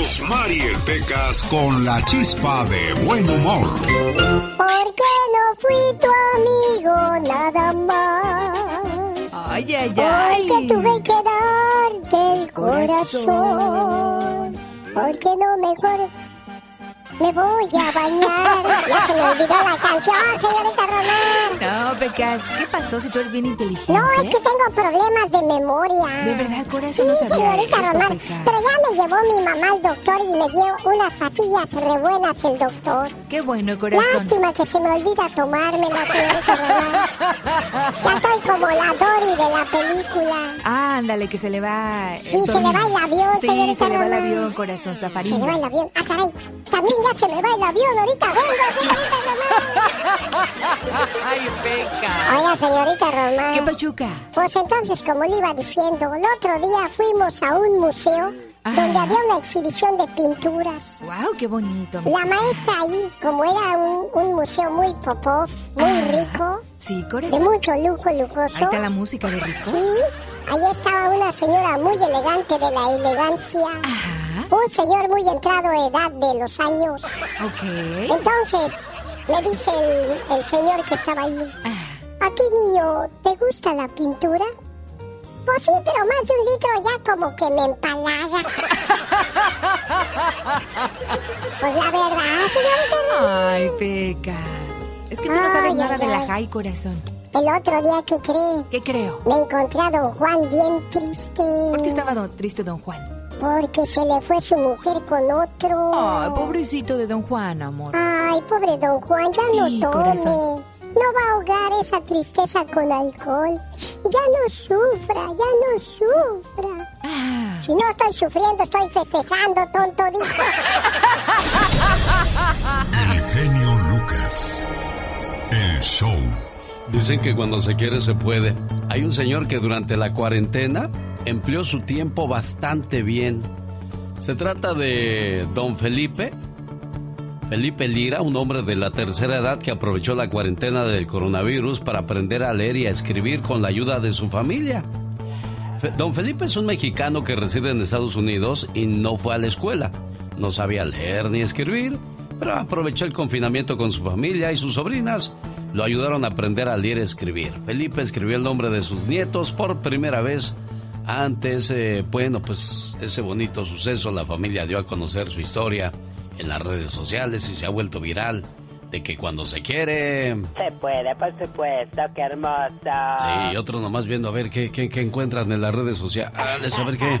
Rosmarie Pecas con la chispa de buen humor. Porque no fui tu amigo nada más. Ay, ay, ay. Porque tuve que darte el corazón. Porque no mejor me voy a bañar. Ya se me olvidó la canción, señorita Román. No, Pecas, ¿qué pasó si tú eres bien inteligente? No, es que tengo problemas de memoria. ¿De verdad, corazón? Sí, no sabía señorita eso, Román. Pecas. Pero ya me llevó mi mamá al doctor y me dio unas pastillas re buenas el doctor. Qué bueno, corazón. Lástima que se me olvida tomármela, señorita Román. Ya estoy como la Dory de la película. Ándale, que se le va. Sí, se le va el avión, Sí, señorita se le va el Román. avión, corazón, Se le va el avión. Ah, caray. También ya se me va el avión. Ahorita vengo, señorita Román. Ay, Peca. Oiga, señorita Román. ¿Qué pachuca? Pues entonces, como le iba diciendo, el otro día fuimos a un museo donde había una exhibición de pinturas. Wow, qué bonito. La maestra ahí, como era un, un museo muy popov, muy Ah. rico, Sí, de corazón. mucho lujo Ahí lujoso, está la música de ricos. sí, ahí estaba una señora muy elegante de la elegancia, Ajá. Un señor muy entrado en edad de los años. Ok. Entonces, me dice el, el señor que estaba ahí, Ah, ¿a ti niño te gusta la pintura? Pues sí, pero más de un litro ya como que me empalaga. pues la verdad, señorita. Ay, Pecas. Es que tú no sabes ay, nada de la high, corazón. El otro día que cree, ¿Qué creo? me encontré a don Juan bien triste. ¿Por qué estaba don- triste don Juan? Porque se le fue su mujer con otro. Ay, pobrecito de don Juan, amor. Ay, pobre don Juan, ya Sí, no tome. corazón. No va a ahogar esa tristeza con alcohol. Ya no sufra, ya no sufra. Ah, Si no estoy sufriendo, estoy festejando, tonto dijo. El genio Lucas. El show. Dicen que cuando se quiere se puede. Hay un señor que durante la cuarentena empleó su tiempo bastante bien. Se trata de don Felipe. Felipe Lira, un hombre de la tercera edad que aprovechó la cuarentena del coronavirus para aprender a leer y a escribir con la ayuda de su familia. Don Felipe es un mexicano que reside en Estados Unidos y no fue a la escuela. No sabía leer ni escribir, pero aprovechó el confinamiento con su familia y sus sobrinas. Lo ayudaron a aprender a leer y escribir. Felipe escribió el nombre de sus nietos por primera vez. Antes, eh, bueno, pues ese bonito suceso, la familia dio a conocer su historia en las redes sociales y se ha vuelto viral de que cuando se quiere... Se puede, por supuesto, qué hermoso. Sí, otros nomás viendo a ver qué, qué, qué encuentran en las redes sociales, a ver qué.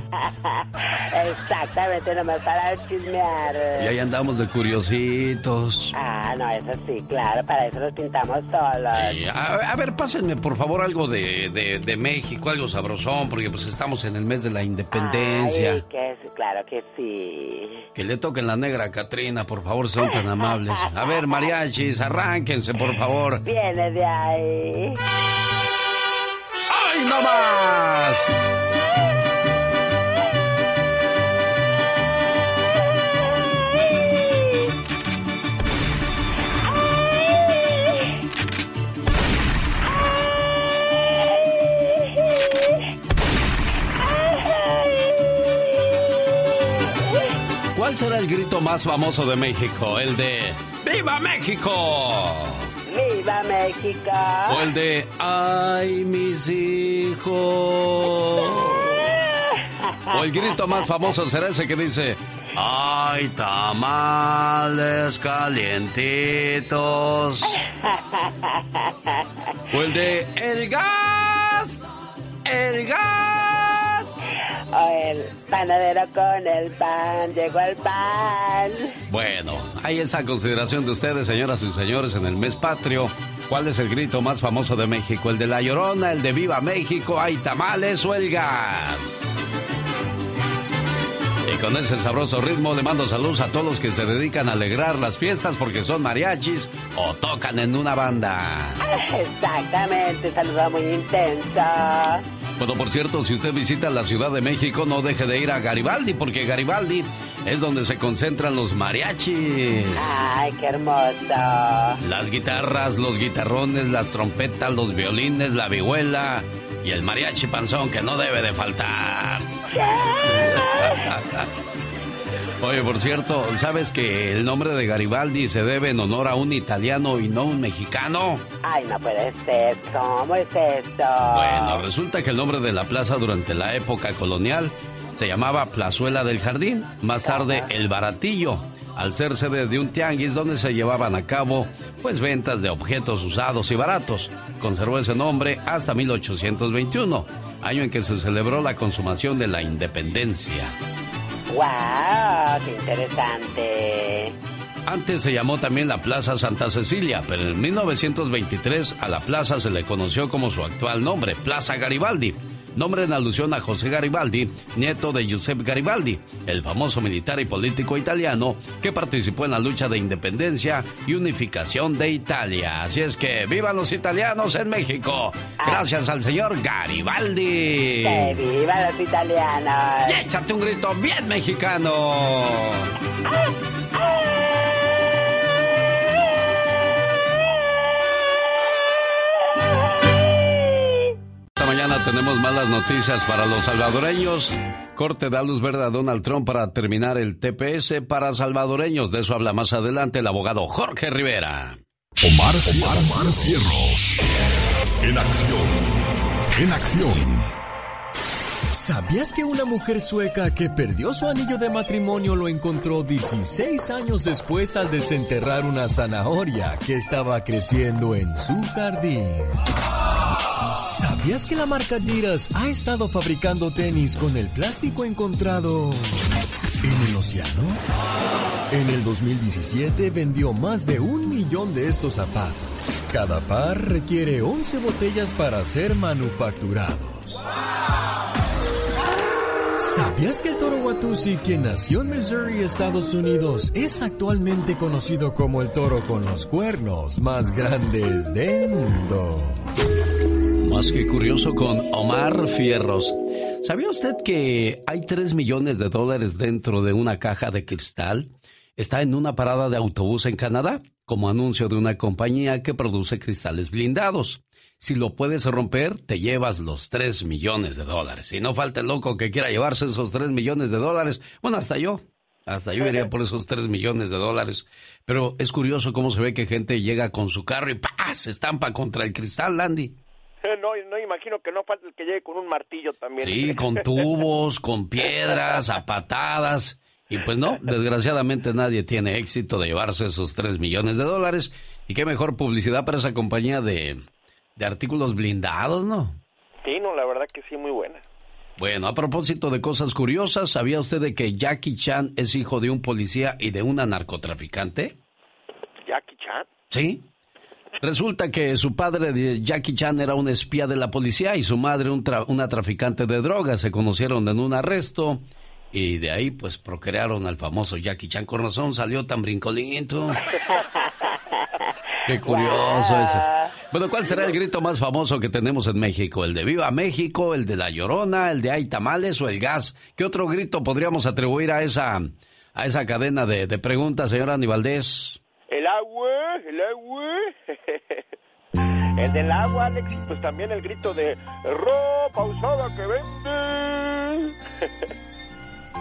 Exactamente, nomás para chismear. Y ahí andamos de curiositos. Ah, no, eso sí, claro, para eso nos pintamos solos. Sí, a, a ver, pásenme por favor algo de, de, de México, algo sabrosón, porque pues estamos en el mes de la independencia. Ay, que sí, claro que sí. Que le toquen la negra a Catrina, por favor, sean tan amables. A ver, mariachis, arránquense, por favor. Viene de ahí. ¡Ay, no más! ¿Cuál será el grito más famoso de México? ¿El de ¡Viva México! ¡Viva México! O el de ¡Ay, mis hijos! O el grito más famoso será ese que dice ¡Ay, tamales calientitos! O el de ¡El gas! ¡El gas! El panadero con el pan, llegó el pan. Bueno, ahí está consideración de ustedes, señoras y señores, en el mes patrio. ¿Cuál es el grito más famoso de México? ¿El de La Llorona, el de Viva México, hay tamales o el gas? Y con ese sabroso ritmo le mando saludos a todos los que se dedican a alegrar las fiestas porque son mariachis o tocan en una banda. Exactamente, saludo muy intenso. Bueno, por cierto, si usted visita la Ciudad de México, no deje de ir a Garibaldi porque Garibaldi es donde se concentran los mariachis. Ay, qué hermoso. Las guitarras, los guitarrones, las trompetas, los violines, la vihuela y el mariachi panzón que no debe de faltar. Oye, por cierto, ¿sabes que el nombre de Garibaldi se debe en honor a un italiano y no un mexicano? Ay, no puede ser. ¿Cómo es esto? Bueno, resulta que el nombre de la plaza durante la época colonial se llamaba Plazuela del Jardín, más tarde El Baratillo, al ser sede de un tianguis donde se llevaban a cabo pues ventas de objetos usados y baratos. Conservó ese nombre hasta 1821, año en que se celebró la consumación de la independencia. ¡Wow! ¡Qué interesante! Antes se llamó también la Plaza Santa Cecilia, pero en 1923 a la plaza se le conoció como su actual nombre, Plaza Garibaldi, nombre en alusión a José Garibaldi, nieto de Giuseppe Garibaldi, el famoso militar y político italiano que participó en la lucha de independencia y unificación de Italia. Así es que vivan los italianos en México, gracias al señor Garibaldi. ¡Que vivan los italianos! Y échate un grito bien mexicano. Esta mañana tenemos malas noticias para los salvadoreños. Corte da luz verde a Donald Trump para terminar el TPS para salvadoreños. De eso habla más adelante el abogado Jorge Rivera. Omar, Omar, Omar Cierros. En acción. En acción. ¿Sabías que una mujer sueca que perdió su anillo de matrimonio lo encontró 16 años después al desenterrar una zanahoria que estaba creciendo en su jardín? ¿Sabías que la marca Adidas ha estado fabricando tenis con el plástico encontrado en el océano? En el 2017 vendió más de un millón de estos zapatos. Cada par requiere 11 botellas para ser manufacturados. ¿Sabías que el toro Watusi, quien nació en Missouri, Estados Unidos, es actualmente conocido como el toro con los cuernos más grandes del mundo? Más que curioso con Omar Fierros. ¿Sabía usted que hay 3 millones de dólares dentro de una caja de cristal? Está en una parada de autobús en Canadá, como anuncio de una compañía que produce cristales blindados. Si lo puedes romper, te llevas los 3 millones de dólares. Y no falta el loco que quiera llevarse esos 3 millones de dólares. Bueno, hasta yo. Hasta yo iría por esos 3 millones de dólares. Pero es curioso cómo se ve que gente llega con su carro y ¡pah! se estampa contra el cristal, Landy. No, no imagino que no falta el que llegue con un martillo también. Sí, con tubos, con piedras, a patadas. Y pues no, desgraciadamente nadie tiene éxito de llevarse esos 3 millones de dólares. Y qué mejor publicidad para esa compañía de, de artículos blindados, ¿no? Sí, no, la verdad que sí, muy buena. Bueno, a propósito de cosas curiosas, ¿sabía usted de que Jackie Chan es hijo de un policía y de una narcotraficante? ¿Jackie Chan? Sí. Resulta que su padre de Jackie Chan era un espía de la policía y su madre un una traficante de drogas. Se conocieron en un arresto y de ahí pues procrearon al famoso Jackie Chan. Con razón salió tan brincolito. Qué curioso eso. Bueno, ¿cuál será el grito más famoso que tenemos en México? ¿El de Viva México, el de La Llorona, el de Hay tamales o el gas? ¿Qué otro grito podríamos atribuir a esa, a esa cadena de, de preguntas, señora Aníbaldez? El agua, el agua. el del agua, Alex, pues también el grito de ropa usada que vende.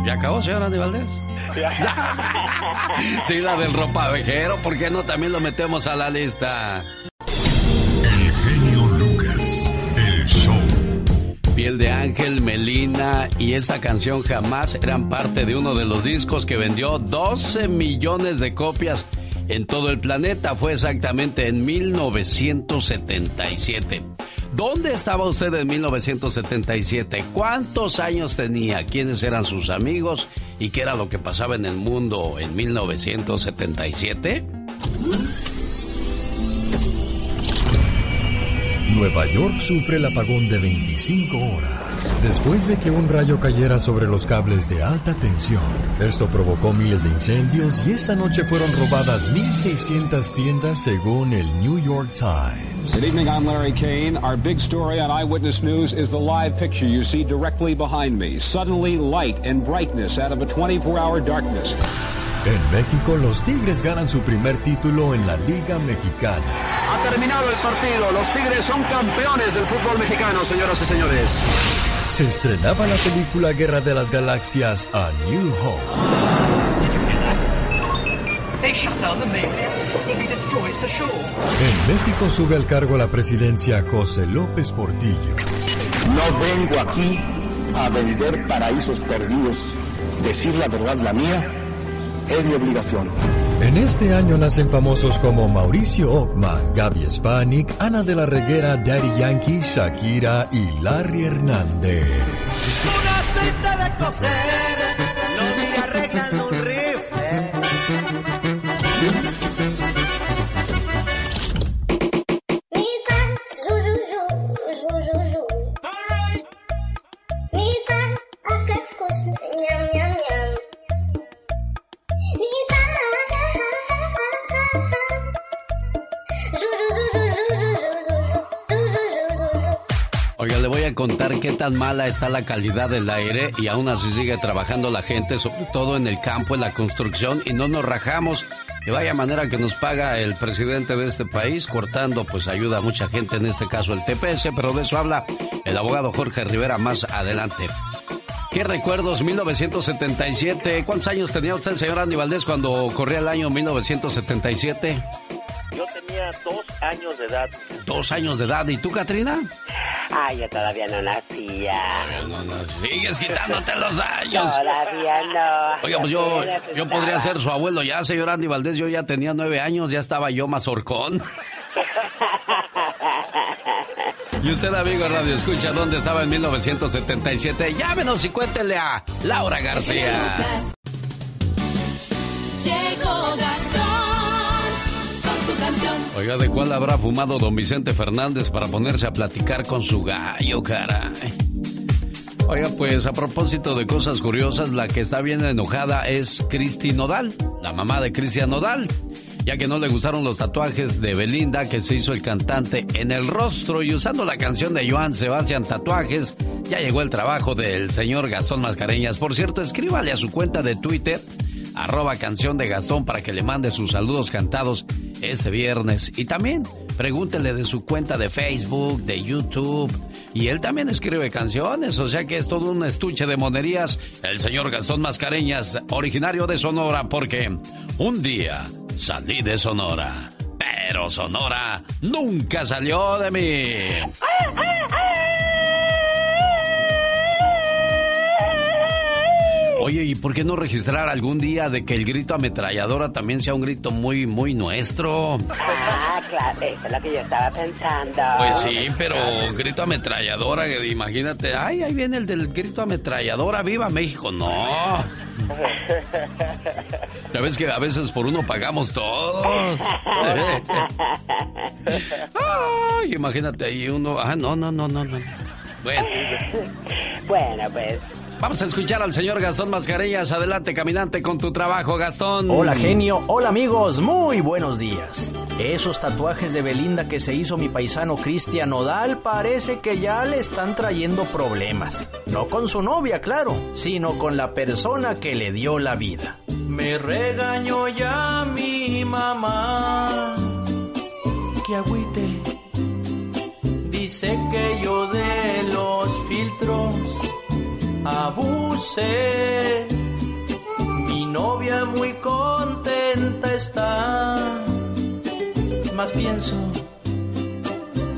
¿Ya acabó, señora Aníbaldez? sí, la del ropavejero, ¿por qué no también lo metemos a la lista? El genio Lucas, el show. Piel de Ángel, Melina y esa canción jamás eran parte de uno de los discos que vendió 12 millones de copias en todo el planeta. Fue exactamente en 1977. ¿Dónde estaba usted en 1977? ¿Cuántos años tenía? ¿Quiénes eran sus amigos? ¿Y qué era lo que pasaba en el mundo en 1977? Nueva York sufre el apagón de 25 horas después de que un rayo cayera sobre los cables de alta tensión. Esto provocó miles de incendios y esa noche fueron robadas 1.600 tiendas según el New York Times. Good evening, I'm Larry Kane. Our big story on Eyewitness News is the live picture you see directly behind me. Suddenly light and brightness out of a 24-hour darkness. En México, los Tigres ganan su primer título en la Liga Mexicana. Ha terminado el partido. Los Tigres son campeones del fútbol mexicano, señoras y señores. Se estrenaba la película Guerra de las Galaxias a New Hope. En México sube al cargo la presidencia José López Portillo. No vengo aquí a vender paraísos perdidos. Decir la verdad, la mía, es mi obligación. En este año nacen famosos como Mauricio Ockman, Gaby Spanik, Ana de la Reguera, Daddy Yankee, Shakira y Larry Hernández. Oiga, qué tan mala está la calidad del aire y aún así sigue trabajando la gente, sobre todo en el campo, en la construcción, y no nos rajamos. De vaya manera que nos paga el presidente de este país, cortando, pues ayuda a mucha gente, en este caso el TPS, pero de eso habla el abogado Jorge Rivera más adelante. ¿Qué recuerdos? 1977. ¿Cuántos años tenía usted, señor Andy Valdés, cuando corría el año 1977? Tenía dos años de edad. Dos años de edad. ¿Y tú, Katrina? Ay, yo todavía no nacía. No, no, sigues quitándote los años. Todavía no. Oiga, pues yo, yo podría ser su abuelo ya, señor Andy Valdés. Yo ya tenía nueve años, ya estaba yo mazorcón. Y usted, amigo de Radio Escucha, ¿dónde estaba en 1977? Llámenos y cuéntenle a Laura García. Oiga, ¿de cuál habrá fumado don Vicente Fernández para ponerse a platicar con su gallo, caray? Oiga, pues a propósito de cosas curiosas, la que está bien enojada es Cristi Nodal, la mamá de Cristian Nodal, ya que no le gustaron los tatuajes de Belinda que se hizo el cantante en el rostro y usando la canción de Joan Sebastián Tatuajes, ya llegó el trabajo del señor Gastón Mascareñas. Por cierto, escríbale a su cuenta de Twitter arroba canción de Gastón para que le mande sus saludos cantados este viernes. Y también pregúntele de su cuenta de Facebook, de YouTube. Y él también escribe canciones, o sea que es todo un estuche de monerías. El señor Gastón Mascareñas, originario de Sonora, porque un día salí de Sonora, pero Sonora nunca salió de mí. Oye, ¿y por qué no registrar algún día de que el grito ametralladora también sea un grito muy, muy nuestro? Ah, claro, eso es lo que yo estaba pensando. Pues sí, pero grito ametralladora, imagínate, ay, ahí viene el del grito ametralladora, viva México, no. Ya ves que a veces por uno pagamos todos. Ay, imagínate ahí uno, ah, no, no, no, no, no. Bueno. Bueno, pues. Vamos a escuchar al señor Gastón Mascareñas. Adelante, caminante, con tu trabajo, Gastón. Hola genio, hola amigos, muy buenos días. Esos tatuajes de Belinda que se hizo mi paisano Cristian Nodal parece que ya le están trayendo problemas. No con su novia, claro, sino con la persona que le dio la vida. Me regañó ya mi mamá. Que agüite. Dice que yo de los filtros abusé. Mi novia muy contenta está. Más pienso,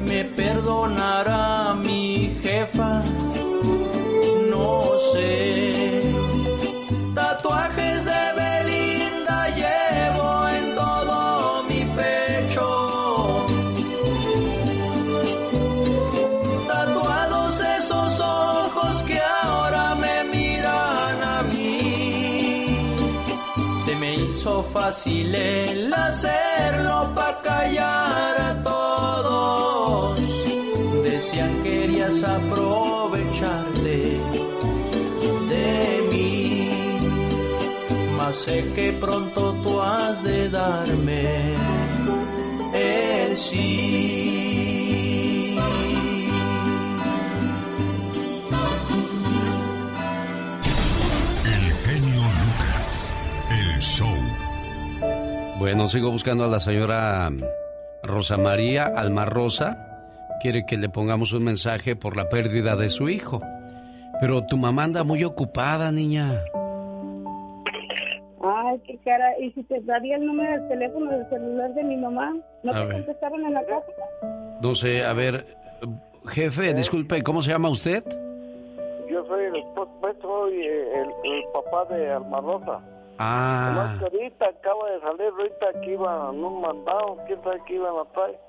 me perdonará mi jefa. No sé. Fácil el hacerlo para callar a todos. Decían querías aprovecharte de mí. Mas sé que pronto tú has de darme el sí. El genio Lucas. El show. Bueno, sigo buscando a la señora Rosa María Alma Rosa. Quiere que le pongamos un mensaje por la pérdida de su hijo. Pero tu mamá anda muy ocupada, niña. Ay, qué cara. ¿Y si te daría el número del teléfono del celular de mi mamá? ¿No A te ver. contestaron en la casa? No sé, a ver, jefe, disculpe, ¿cómo se llama usted? Yo soy el esposo, pues, soy el, el papá de Alma Rosa. Ah, que ahorita acaba de salir, ahorita que iban en un mandado, quién sabe qué iban a traer.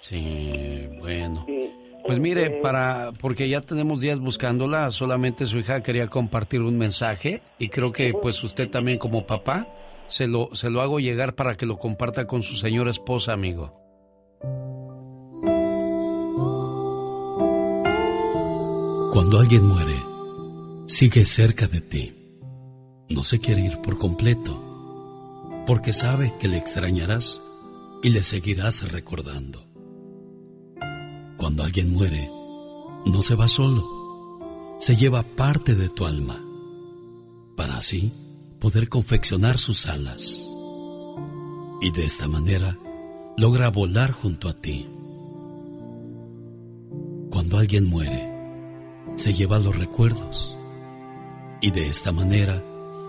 sí, bueno. Sí. Pues mire, Este, para porque ya tenemos días buscándola, solamente su hija quería compartir un mensaje y creo que pues usted también como papá se lo se lo hago llegar para que lo comparta con su señora esposa, amigo. Cuando alguien muere, sigue cerca de ti. No se quiere ir por completo, porque sabe que le extrañarás y le seguirás recordando. Cuando alguien muere, no se va solo, se lleva parte de tu alma, para así poder confeccionar sus alas. Y de esta manera logra volar junto a ti. Cuando alguien muere, se lleva los recuerdos y de esta manera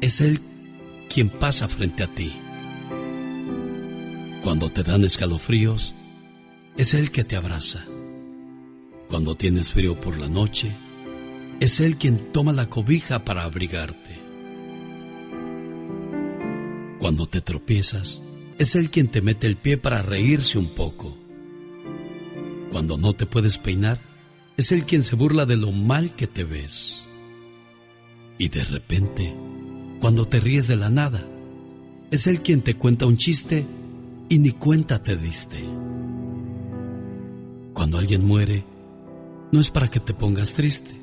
es Él quien pasa frente a ti. Cuando te dan escalofríos, es Él que te abraza. Cuando tienes frío por la noche, es Él quien toma la cobija para abrigarte. Cuando te tropiezas, es Él quien te mete el pie para reírse un poco. Cuando no te puedes peinar, es Él quien se burla de lo mal que te ves. Y de repente, cuando te ríes de la nada, es Él quien te cuenta un chiste y ni cuenta te diste. Cuando alguien muere, no es para que te pongas triste.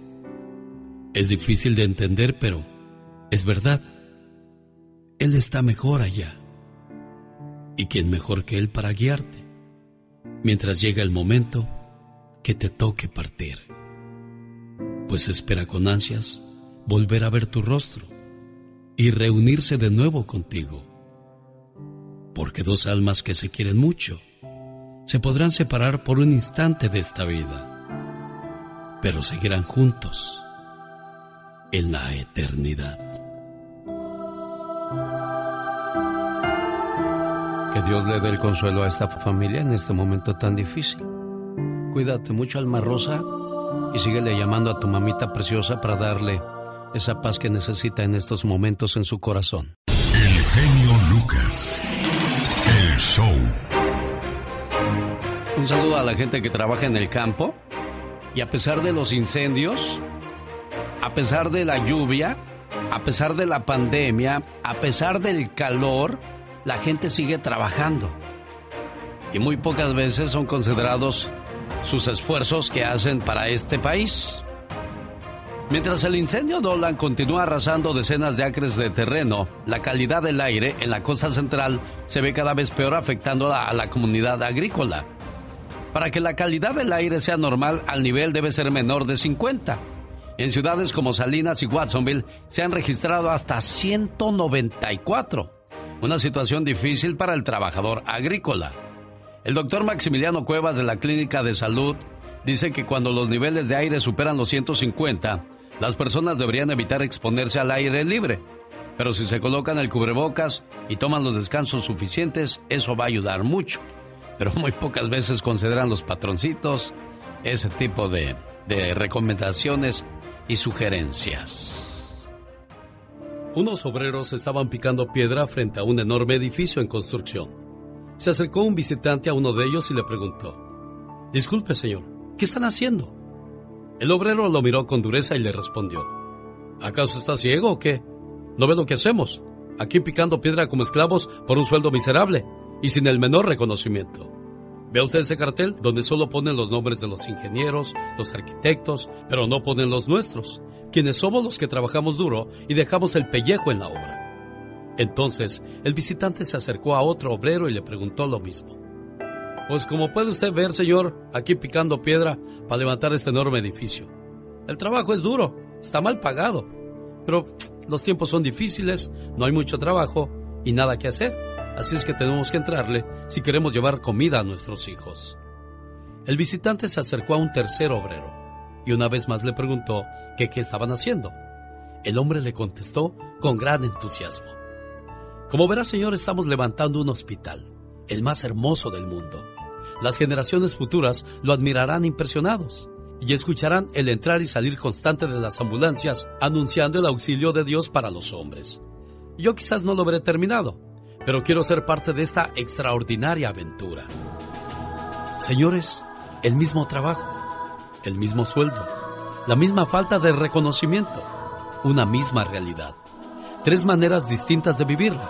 Es difícil de entender, pero es verdad. Él está mejor allá. ¿Y quién mejor que Él para guiarte? Mientras llega el momento que te toque partir. Pues espera con ansias volver a ver tu rostro y reunirse de nuevo contigo. Porque dos almas que se quieren mucho se podrán separar por un instante de esta vida, pero seguirán juntos en la eternidad. Que Dios le dé el consuelo a esta familia en este momento tan difícil. Cuídate mucho, Alma Rosa, y síguele llamando a tu mamita preciosa para darle esa paz que necesita en estos momentos en su corazón. El genio Lucas. El show. Un saludo a la gente que trabaja en el campo y a pesar de los incendios, a pesar de la lluvia, a pesar de la pandemia, a pesar del calor, la gente sigue trabajando. Y muy pocas veces son considerados sus esfuerzos que hacen para este país. Mientras el incendio Dolan continúa arrasando decenas de acres de terreno, la calidad del aire en la costa central se ve cada vez peor afectando a la comunidad agrícola. Para que la calidad del aire sea normal, al nivel debe ser menor de 50. En ciudades como Salinas y Watsonville se han registrado hasta 194. Una situación difícil para el trabajador agrícola. El doctor Maximiliano Cuevas de la Clínica de Salud dice que cuando los niveles de aire superan los 150, las personas deberían evitar exponerse al aire libre. Pero si se colocan el cubrebocas y toman los descansos suficientes, eso va a ayudar mucho. Pero muy pocas veces consideran los patroncitos ese tipo de, de recomendaciones y sugerencias. Unos obreros estaban picando piedra frente a un enorme edificio en construcción. Se acercó un visitante a uno de ellos y le preguntó, Disculpe, señor, ¿qué están haciendo? El obrero lo miró con dureza y le respondió, ¿acaso está ciego o qué? ¿No ve lo que hacemos? Aquí picando piedra como esclavos por un sueldo miserable y sin el menor reconocimiento. ¿Ve usted ese cartel donde solo ponen los nombres de los ingenieros, los arquitectos, pero no ponen los nuestros, quienes somos los que trabajamos duro y dejamos el pellejo en la obra? Entonces, el visitante se acercó a otro obrero y le preguntó lo mismo. Pues como puede usted ver, señor, aquí picando piedra para levantar este enorme edificio. El trabajo es duro, está mal pagado, pero los tiempos son difíciles, no hay mucho trabajo y nada que hacer, así es que tenemos que entrarle si queremos llevar comida a nuestros hijos. El visitante se acercó a un tercer obrero y una vez más le preguntó que qué estaban haciendo. El hombre le contestó con gran entusiasmo. Como verá, señor, estamos levantando un hospital, el más hermoso del mundo. Las generaciones futuras lo admirarán impresionados y escucharán el entrar y salir constante de las ambulancias anunciando el auxilio de Dios para los hombres. Yo quizás no lo veré terminado, pero quiero ser parte de esta extraordinaria aventura. Señores, el mismo trabajo, el mismo sueldo, la misma falta de reconocimiento, una misma realidad. Tres maneras distintas de vivirla,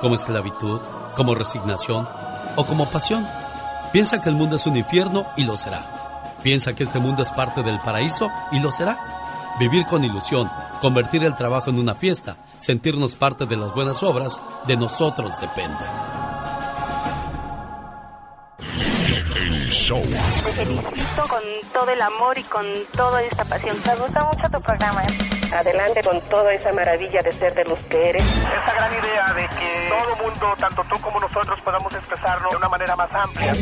como esclavitud, como resignación o como pasión. Piensa que el mundo es un infierno y lo será. Piensa que este mundo es parte del paraíso y lo será. Vivir con ilusión, convertir el trabajo en una fiesta, sentirnos parte de las buenas obras, de nosotros depende. El show. Te felicito con todo el amor y con toda esta pasión. Me gusta mucho tu programa. Adelante con toda esa maravilla de ser de los que eres. Esa gran idea de que todo mundo, tanto tú como nosotros, podamos expresarlo de una manera más amplia.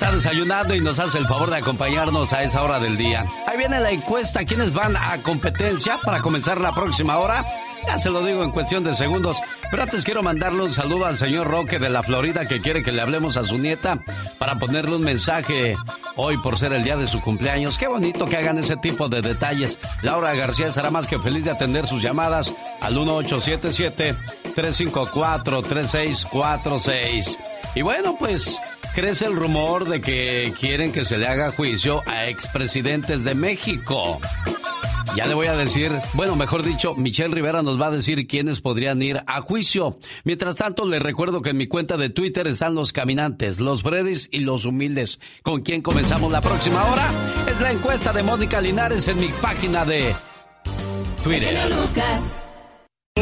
Está desayunando y nos hace el favor de acompañarnos a esa hora del día. Ahí viene la encuesta. ¿Quiénes van a competencia para comenzar la próxima hora? Ya se lo digo en cuestión de segundos. Pero antes quiero mandarle un saludo al señor Roque de la Florida que quiere que le hablemos a su nieta para ponerle un mensaje hoy por ser el día de su cumpleaños. Qué bonito que hagan ese tipo de detalles. Laura García estará más que feliz de atender sus llamadas al 1877-354-3646. Y bueno, pues crece el rumor de que quieren que se le haga juicio a expresidentes de México. Ya le voy a decir, bueno, mejor dicho, Michelle Rivera nos va a decir quiénes podrían ir a juicio. Mientras tanto, les recuerdo que en mi cuenta de Twitter están los caminantes, los Freddys y los humildes. ¿Con quién comenzamos la próxima hora? Es la encuesta de Mónica Linares en mi página de Twitter.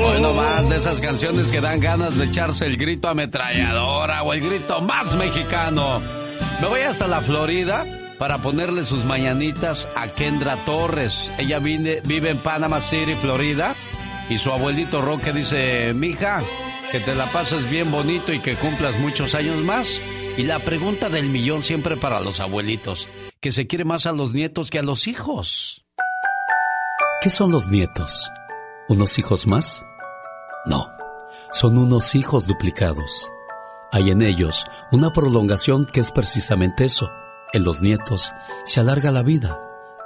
Hoy no más de esas canciones que dan ganas de echarse el grito ametralladora o el grito más mexicano. Me voy hasta la Florida para ponerle sus mañanitas a Kendra Torres. Ella vive, vive en Panama City, Florida, y su abuelito Roque dice, mija, que te la pases bien bonito y que cumplas muchos años más. Y la pregunta del millón siempre para los abuelitos, que se quiere más a los nietos que a los hijos. ¿Qué son los nietos? ¿Unos hijos más? No, son unos hijos duplicados. Hay en ellos una prolongación que es precisamente eso. En los nietos se alarga la vida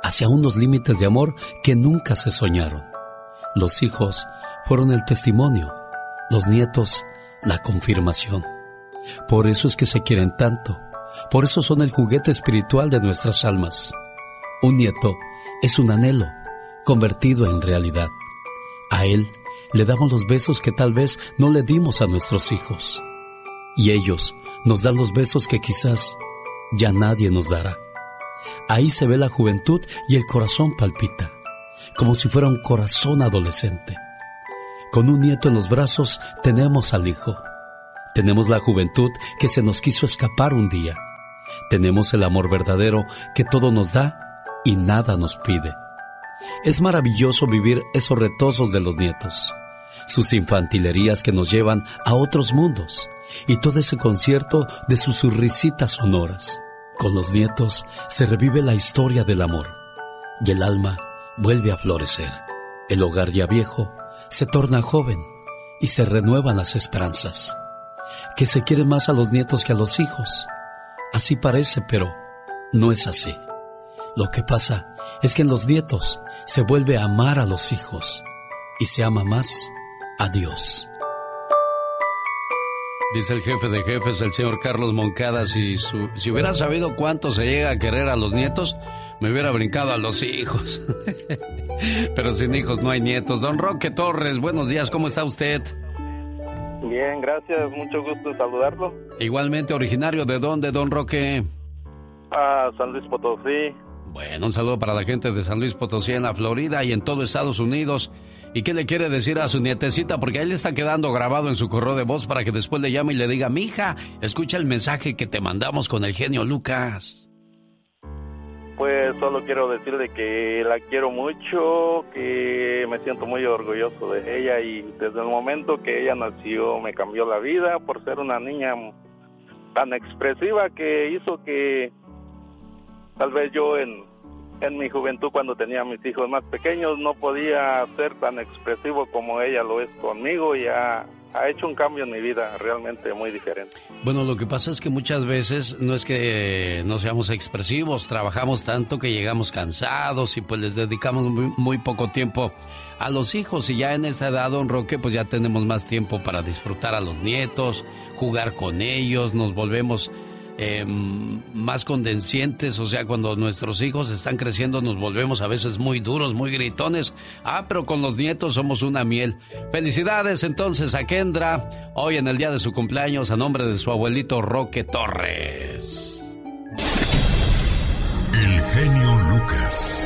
hacia unos límites de amor que nunca se soñaron. Los hijos fueron el testimonio, los nietos la confirmación. Por eso es que se quieren tanto, por eso son el juguete espiritual de nuestras almas. Un nieto es un anhelo convertido en realidad. A él le damos los besos que tal vez no le dimos a nuestros hijos. Y ellos nos dan los besos que quizás ya nadie nos dará. Ahí se ve la juventud y el corazón palpita, como si fuera un corazón adolescente. Con un nieto en los brazos tenemos al hijo. Tenemos la juventud que se nos quiso escapar un día. Tenemos el amor verdadero que todo nos da y nada nos pide. Es maravilloso vivir esos retosos de los nietos, sus infantilerías que nos llevan a otros mundos y todo ese concierto de sus risitas sonoras. Con los nietos se revive la historia del amor y el alma vuelve a florecer. El hogar ya viejo se torna joven y se renuevan las esperanzas. Que se quiere más a los nietos que a los hijos. Así parece, pero no es así. Lo que pasa es que en los nietos se vuelve a amar a los hijos y se ama más a Dios. Dice el jefe de jefes, el señor Carlos Moncada, si, su- si hubiera sabido cuánto se llega a querer a los nietos, Me hubiera brincado a los hijos. Pero sin hijos no hay nietos. Don Roque Torres, buenos días, ¿cómo está usted? Bien, gracias, mucho gusto saludarlo. Igualmente originario de dónde, Don Roque? A San Luis Potosí. Bueno, un saludo para la gente de San Luis Potosí en la Florida y en todo Estados Unidos. ¿Y qué le quiere decir a su nietecita? Porque ahí le está quedando grabado en su correo de voz para que después le llame y le diga, mija, escucha el mensaje que te mandamos con el genio Lucas. Pues solo quiero decirle que la quiero mucho, que me siento muy orgulloso de ella y desde el momento que ella nació me cambió la vida por ser una niña tan expresiva que hizo que tal vez yo en en mi juventud cuando tenía mis hijos más pequeños no podía ser tan expresivo como ella lo es conmigo y ha, ha hecho un cambio en mi vida realmente muy diferente. Bueno, lo que pasa es que muchas veces no es que no seamos expresivos, trabajamos tanto que llegamos cansados y pues les dedicamos muy, muy poco tiempo a los hijos y ya en esta edad, don Roque, pues ya tenemos más tiempo para disfrutar a los nietos, jugar con ellos, nos volvemos eh, más condencientes, o sea, cuando nuestros hijos están creciendo nos volvemos a veces muy duros, muy gritones. Ah, pero con los nietos somos una miel. Felicidades entonces a Kendra, hoy en el día de su cumpleaños, a nombre de su abuelito Roque Torres. El genio Lucas.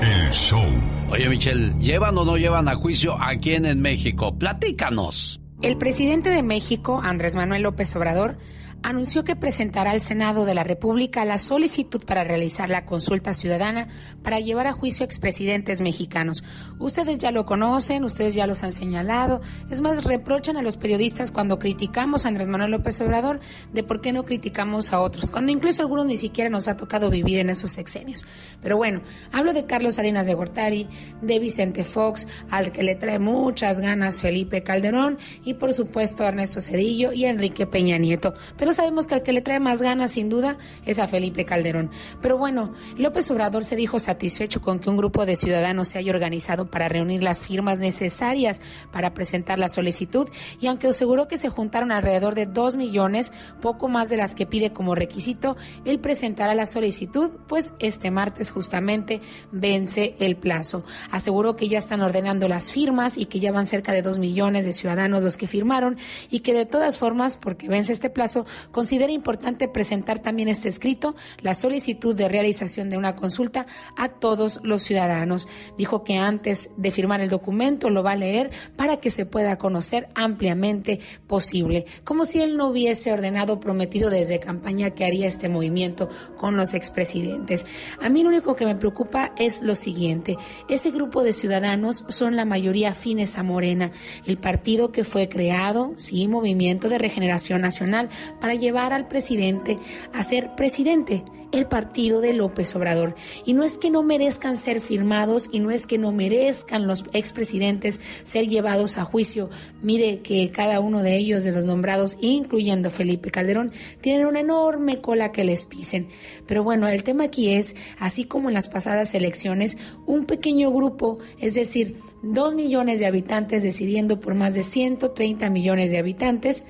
El show. Oye, Michelle, ¿llevan o no llevan a juicio a quién en México? Platícanos. El presidente de México, Andrés Manuel López Obrador, anunció que presentará al Senado de la República la solicitud para realizar la consulta ciudadana para llevar a juicio a expresidentes mexicanos. Ustedes ya lo conocen, ustedes ya los han señalado. Es más, reprochan a los periodistas cuando criticamos a Andrés Manuel López Obrador de por qué no criticamos a otros, cuando incluso algunos ni siquiera nos ha tocado vivir en esos sexenios. Pero bueno, hablo de Carlos Salinas de Gortari, de Vicente Fox, al que le trae muchas ganas Felipe Calderón y por supuesto Ernesto Cedillo y Enrique Peña Nieto. Pero sabemos que al que le trae más ganas, sin duda, es a Felipe Calderón. Pero bueno, López Obrador se dijo satisfecho con que un grupo de ciudadanos se haya organizado para reunir las firmas necesarias para presentar la solicitud y aunque aseguró que se juntaron alrededor de dos millones, poco más de las que pide como requisito, él presentará la solicitud, pues este martes justamente vence el plazo. Aseguró que ya están ordenando las firmas y que ya van cerca de dos millones de ciudadanos los que firmaron y que de todas formas, porque vence este plazo, considera importante presentar también este escrito, la solicitud de realización de una consulta a todos los ciudadanos. Dijo que antes de firmar el documento lo va a leer para que se pueda conocer ampliamente posible, como si él no hubiese ordenado, prometido desde campaña que haría este movimiento con los expresidentes. A mí lo único que me preocupa es lo siguiente, ese grupo de ciudadanos son la mayoría afines a Morena, el partido que fue creado, sí, Movimiento de Regeneración Nacional, para llevar al presidente a ser presidente el partido de López Obrador. Y no es que no merezcan ser firmados y no es que no merezcan los expresidentes ser llevados a juicio. Mire que cada uno de ellos, de los nombrados, incluyendo Felipe Calderón, tienen una enorme cola que les pisen. Pero bueno, el tema aquí es, así como en las pasadas elecciones, un pequeño grupo, es decir, dos millones de habitantes decidiendo por más de 130 millones de habitantes,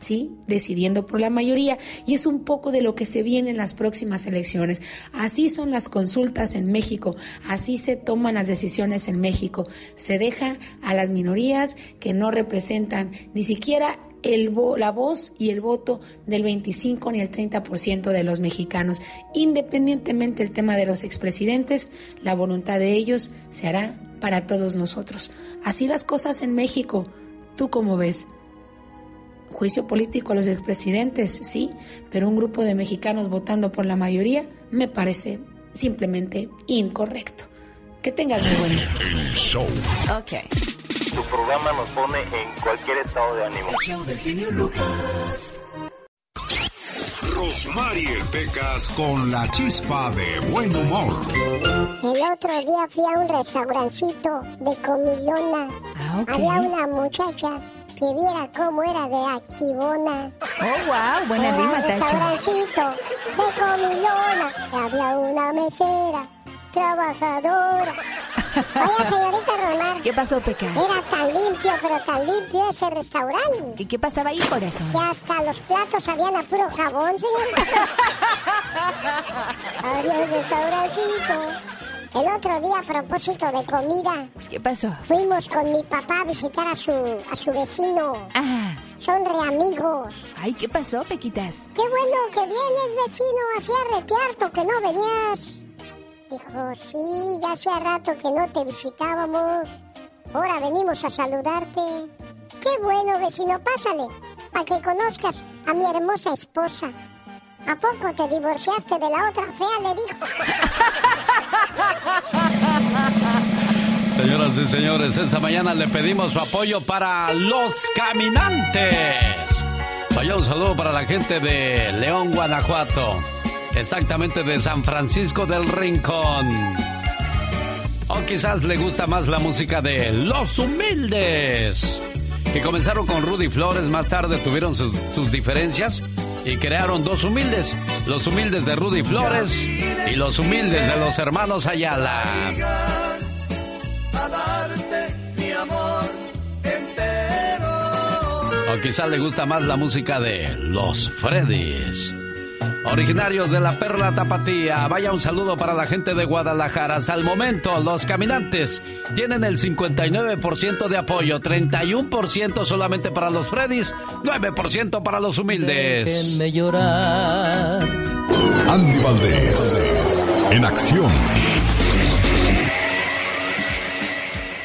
¿sí? Decidiendo por la mayoría. Y es un poco de lo que se viene en las próximas elecciones. Así son las consultas en México, así se toman las decisiones en México. Se deja a las minorías que no representan ni siquiera la voz y el voto del 25 ni el 30% de los mexicanos. Independientemente del tema de los expresidentes, la voluntad de ellos se hará para todos nosotros. Así las cosas en México. ¿Tú cómo ves? Juicio político a los expresidentes, sí, pero un grupo de mexicanos votando por la mayoría me parece simplemente incorrecto. Que tengas muy buen día. El show. Ok. Tu programa nos pone en cualquier estado de ánimo. Rosmarie Pecas con la chispa de buen humor. El otro día fui a un restaurancito de comilona. Había una muchacha que viera cómo era de activona. Oh, wow, buena Era rima, un restaurancito de comilona. Y había una mesera trabajadora. Oiga, señorita Romar. ¿Qué pasó, Pecas? Era tan limpio, pero tan limpio ese restaurante. ¿Y qué pasaba ahí, corazón? Que hasta los platos sabían a puro jabón, señorita. Había un restaurancito. El otro día, a propósito de comida. ¿Qué pasó? Fuimos con mi papá a visitar a su, a su vecino. Ah. Son reamigos. Ay, ¿qué pasó, Pequitas? Qué bueno que vienes, vecino. Hacía retearto que no venías. Dijo, sí, ya hacía rato que no te visitábamos. Ahora venimos a saludarte. Qué bueno, vecino, pásale, para que conozcas a mi hermosa esposa. ¿A poco te divorciaste de la otra fea? Le dijo. Señoras y señores, esta mañana le pedimos su apoyo para los caminantes. Vaya un saludo para la gente de León, Guanajuato. Exactamente de San Francisco del Rincón. O quizás le gusta más la música de Los Humildes. Que comenzaron con Rudy Flores, más tarde tuvieron sus, sus diferencias y crearon dos humildes. Los humildes de Rudy Flores y los humildes de los hermanos Ayala. O quizás le gusta más la música de Los Freddys. Originarios de la Perla Tapatía, vaya un saludo para la gente de Guadalajara. Hasta el momento, los caminantes tienen el 59% de apoyo, 31% solamente para los Freddys, 9% para los humildes. Déjenme llorar. Andy Valdés, en acción.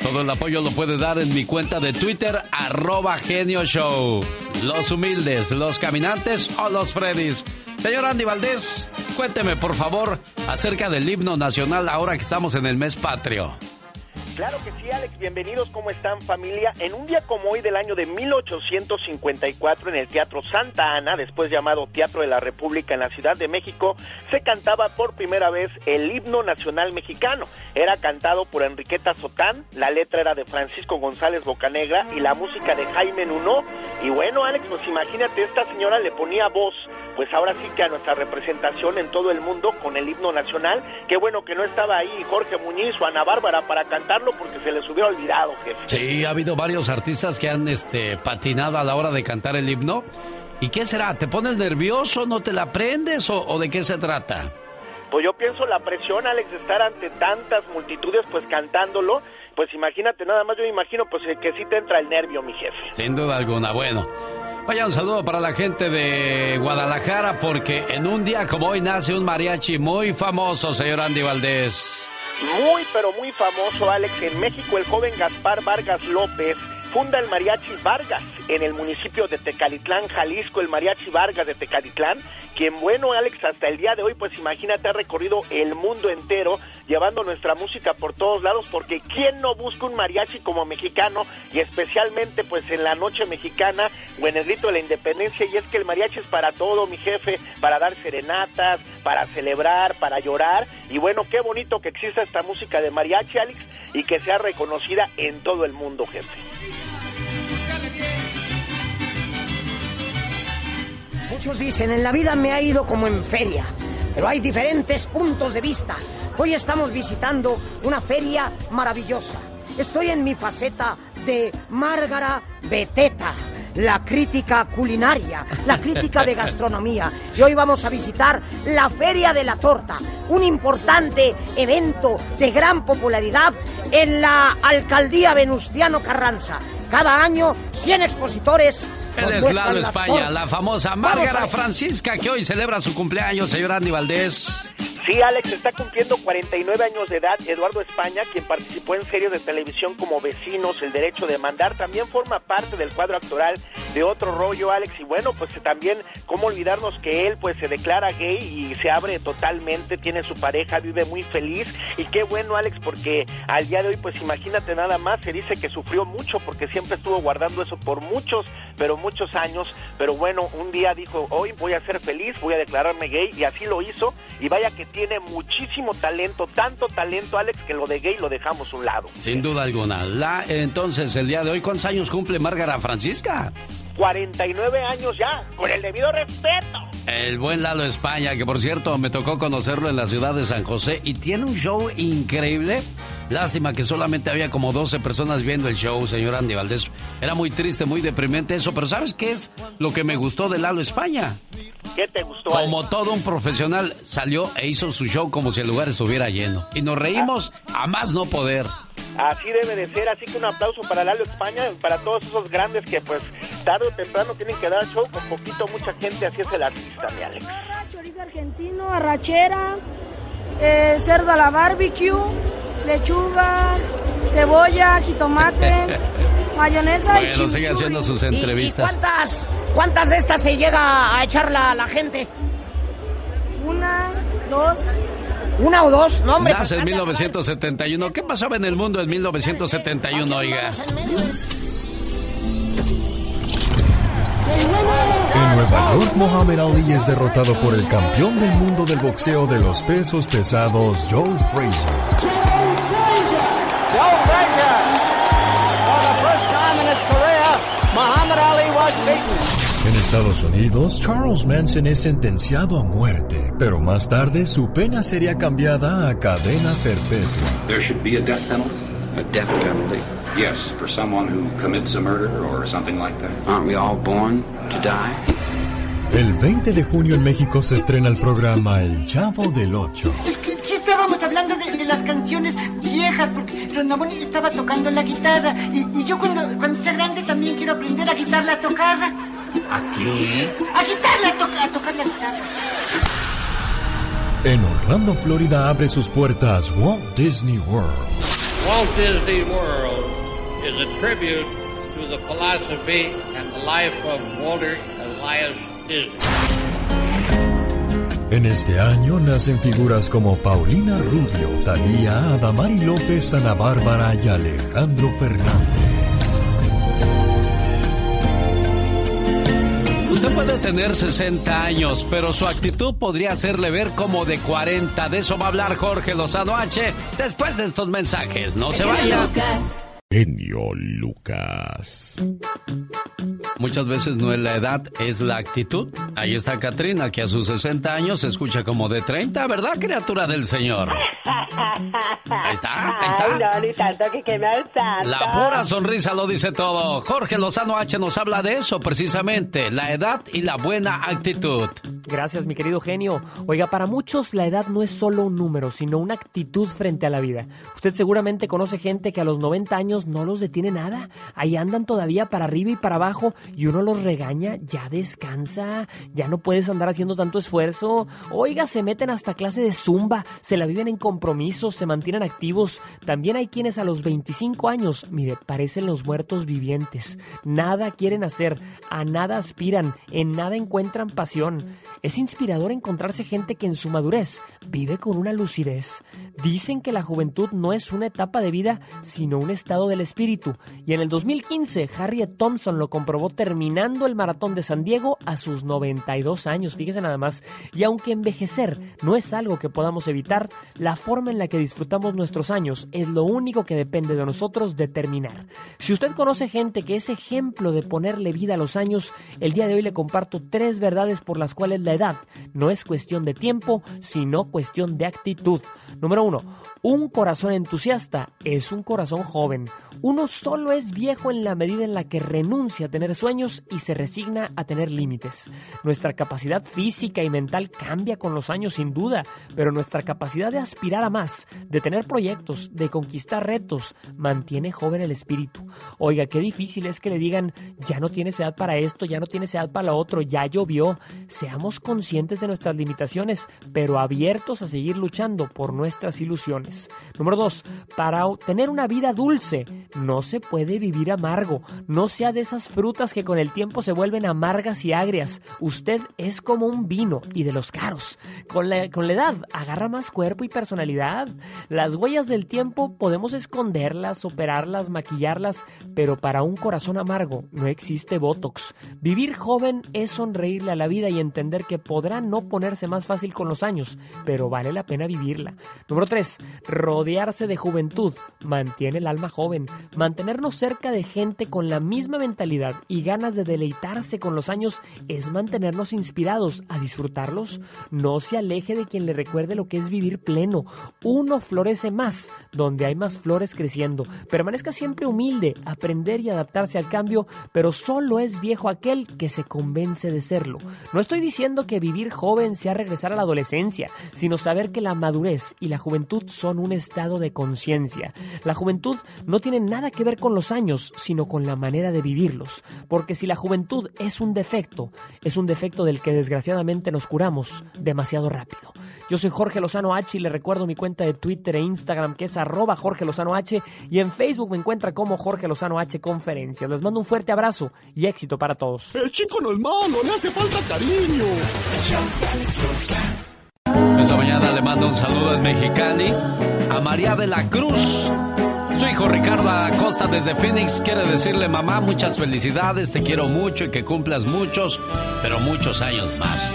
Todo el apoyo lo puede dar en mi cuenta de Twitter, arroba genio show. Los humildes, los caminantes o los Freddys. Señor Andy Valdés, cuénteme por favor acerca del himno nacional ahora que estamos en el mes patrio. Claro que sí, Alex. Bienvenidos. ¿Cómo están, familia? En un día como hoy del año de 1854, en el Teatro Santa Ana, después llamado Teatro de la República en la Ciudad de México, se cantaba por primera vez el himno nacional mexicano. Era cantado por Enriqueta Sotán, la letra era de Francisco González Bocanegra y la música de Jaime Nuno. Y bueno, Alex, pues imagínate, esta señora le ponía voz, pues ahora sí que a nuestra representación en todo el mundo con el himno nacional. Qué bueno que no estaba ahí Jorge Muñiz o Ana Bárbara para porque se les hubiera olvidado, jefe. Sí, ha habido varios artistas que han este, patinado a la hora de cantar el himno. ¿Y qué será? ¿Te pones nervioso? ¿No te la aprendes? ¿O, o de qué se trata? Pues yo pienso la presión, Alex, de estar ante tantas multitudes, pues cantándolo. Pues imagínate, nada más yo me imagino, pues que sí te entra el nervio, mi jefe. Sin duda alguna. Bueno, vaya un saludo para la gente de Guadalajara porque en un día como hoy nace un mariachi muy famoso, señor Andy Valdés. Muy, pero muy famoso, Alex. En México, el joven Gaspar Vargas López funda el Mariachi Vargas en el municipio de Tecalitlán, Jalisco, el Mariachi Vargas de Tecalitlán, quien, bueno, Alex, hasta el día de hoy, pues imagínate, ha recorrido el mundo entero llevando nuestra música por todos lados, porque ¿quién no busca un mariachi como mexicano y especialmente, pues en la noche mexicana o en el grito de la independencia? Y es que el mariachi es para todo, mi jefe, para dar serenatas, para celebrar, para llorar. Y bueno, qué bonito que exista esta música de mariachi, Alex, y que sea reconocida en todo el mundo, jefe. Muchos dicen, en la vida me ha ido como en feria, pero hay diferentes puntos de vista. Hoy estamos visitando una feria maravillosa. Estoy en mi faceta de Márgara Beteta, la crítica culinaria, la crítica de gastronomía. Y hoy vamos a visitar la Feria de la Torta, un importante evento de gran popularidad en la alcaldía Venustiano Carranza. Cada año, 100 expositores Él nos es muestran Lalo las España, la famosa Márgara. Francisca, que hoy celebra su cumpleaños, señor Andy Valdés. Sí, Alex está cumpliendo 49 años de edad. Eduardo España, quien participó en series de televisión como Vecinos, El Derecho de Mandar, también forma parte del cuadro actoral de Otro Rollo, Alex. Y bueno, pues también, ¿cómo olvidarnos que él pues se declara gay y se abre totalmente, tiene su pareja, vive muy feliz? Y qué bueno, Alex, porque al día de hoy, pues imagínate nada más, se dice que sufrió mucho porque siempre estuvo guardando eso por muchos, pero muchos años. Pero bueno, un día dijo, hoy voy a ser feliz, voy a declararme gay y así lo hizo. Y vaya que tiene muchísimo talento, tanto talento, Alex, que lo de gay lo dejamos a un lado. Sin duda alguna. La, entonces, el día de hoy, ¿cuántos años cumple Márgara Francisca? 49 años ya, con el debido respeto. El buen Lalo España, que por cierto me tocó conocerlo en la ciudad de San José y tiene un show increíble. Lástima que solamente había como 12 personas viendo el show, señor Andy Valdés. Era muy triste, muy deprimente eso, pero ¿sabes qué es lo que me gustó de Lalo España? ¿Qué te gustó? Como todo un profesional, salió e hizo su show como si el lugar estuviera lleno. Y nos reímos a más no poder. Así debe de ser, así que un aplauso para Lalo España, para todos esos grandes que pues tarde o temprano tienen que dar show con poquito, mucha gente, así es el artista, mi Alex. Chorizo argentino, arrachera, eh, cerdo a la barbecue, lechuga, cebolla, jitomate, mayonesa y chimichurri. sigue haciendo sus ¿Y entrevistas. cuántas, cuántas de estas se llega a echar la, la gente? Una, dos. ¿Una o dos? No, hombre. Nace en pues, 1971. ¿Qué pasaba en el mundo en 1971, oiga? En Nueva York, Muhammad Ali es derrotado por el campeón del mundo del boxeo de los pesos pesados, Joe Frazier. Estados Unidos, Charles Manson es sentenciado a muerte, pero más tarde su pena sería cambiada a cadena perpetua. There should be a death penalty? A death penalty? Yes, for someone who commits a murder or something like that. Aren't we all born to die? El 20 de junio en México se estrena el programa El Chavo del Ocho. Sí estábamos hablando de, de las canciones viejas, porque Ronaboni estaba tocando la guitarra. Y, y yo cuando, cuando sea grande también quiero aprender a guitarra, a tocarla. ¿A qué? A guitarra, a, to- a tocar la guitarra. En Orlando, Florida abre sus puertas Walt Disney World. Walt Disney World is a tribute to the philosophy and the life of Walter Elias Disney. En este año nacen figuras como Paulina Rubio, Talía, Adamari López, Ana Bárbara y Alejandro Fernández. Usted puede tener 60 años, pero su actitud podría hacerle ver como de 40. De eso va a hablar Jorge Lozano H después de estos mensajes. No se vaya. Genio Lucas. Muchas veces no es la edad, es la actitud. Ahí está Katrina, que a sus 60 años se escucha como de 30, ¿verdad, criatura del Señor? Ahí está, ahí está. Ay, no, ni tanto que queme al santo. La pura sonrisa lo dice todo. Jorge Lozano H nos habla de eso precisamente, la edad y la buena actitud. Gracias, mi querido genio. Oiga, para muchos la edad no es solo un número, sino una actitud frente a la vida. Usted seguramente conoce gente que a los 90 años no los detiene nada. Ahí andan todavía para arriba y para abajo y uno los regaña. Ya descansa, ya no puedes andar haciendo tanto esfuerzo. Oiga, se meten hasta clase de zumba, se la viven en compromisos, se mantienen activos. También hay quienes a los 25 años, mire, parecen los muertos vivientes. Nada quieren hacer, a nada aspiran, en nada encuentran pasión. Es inspirador encontrarse gente que en su madurez vive con una lucidez. Dicen que la juventud no es una etapa de vida, sino un estado del espíritu. Y en el 2015, Harriet Thompson lo comprobó terminando el maratón de San Diego a sus 92 años. Fíjese nada más. Y aunque envejecer no es algo que podamos evitar, la forma en la que disfrutamos nuestros años es lo único que depende de nosotros determinar. Si usted conoce gente que es ejemplo de ponerle vida a los años, el día de hoy le comparto tres verdades por las cuales la edad no es cuestión de tiempo, sino cuestión de actitud. Número uno, un corazón entusiasta es un corazón joven. Uno solo es viejo en la medida en la que renuncia a tener sueños y se resigna a tener límites. Nuestra capacidad física y mental cambia con los años sin duda, pero nuestra capacidad de aspirar a más, de tener proyectos, de conquistar retos, mantiene joven el espíritu. Oiga, qué difícil es que le digan, ya no tienes edad para esto, ya no tienes edad para lo otro, ya llovió. Seamos conscientes de nuestras limitaciones, pero abiertos a seguir luchando por nuestras ilusiones. Número dos, para tener una vida dulce, no se puede vivir amargo. No sea de esas frutas que con el tiempo se vuelven amargas y agrias. Usted es como un vino y de los caros. Con la, con la edad agarra más cuerpo y personalidad. Las huellas del tiempo podemos esconderlas, operarlas, maquillarlas, pero para un corazón amargo no existe Botox. Vivir joven es sonreírle a la vida y entender que podrá no ponerse más fácil con los años, pero vale la pena vivirla. Número 3. Rodearse de juventud mantiene el alma joven. Mantenernos cerca de gente con la misma mentalidad y ganas de deleitarse con los años es mantenernos inspirados a disfrutarlos. No se aleje de quien le recuerde lo que es vivir pleno. Uno florece más donde hay más flores creciendo. Permanezca siempre humilde, aprender y adaptarse al cambio, pero solo es viejo aquel que se convence de serlo. No estoy diciendo que vivir joven sea regresar a la adolescencia, sino saber que la madurez y la juventud son un estado de conciencia. La juventud no tiene nada que ver con los años, sino con la manera de vivirlos. Porque si la juventud es un defecto, es un defecto del que desgraciadamente nos curamos demasiado rápido. Yo soy Jorge Lozano H y le recuerdo mi cuenta de Twitter e Instagram que es arroba Jorge Lozano H y en Facebook me encuentra como Jorge Lozano H Conferencias. Les mando un fuerte abrazo y éxito para todos. El chico no es malo, le hace falta cariño. Esta mañana le mando un saludo en Mexicali a María de la Cruz. Su hijo Ricardo Acosta desde Phoenix quiere decirle, mamá, muchas felicidades, te quiero mucho y que cumplas muchos, pero muchos años más.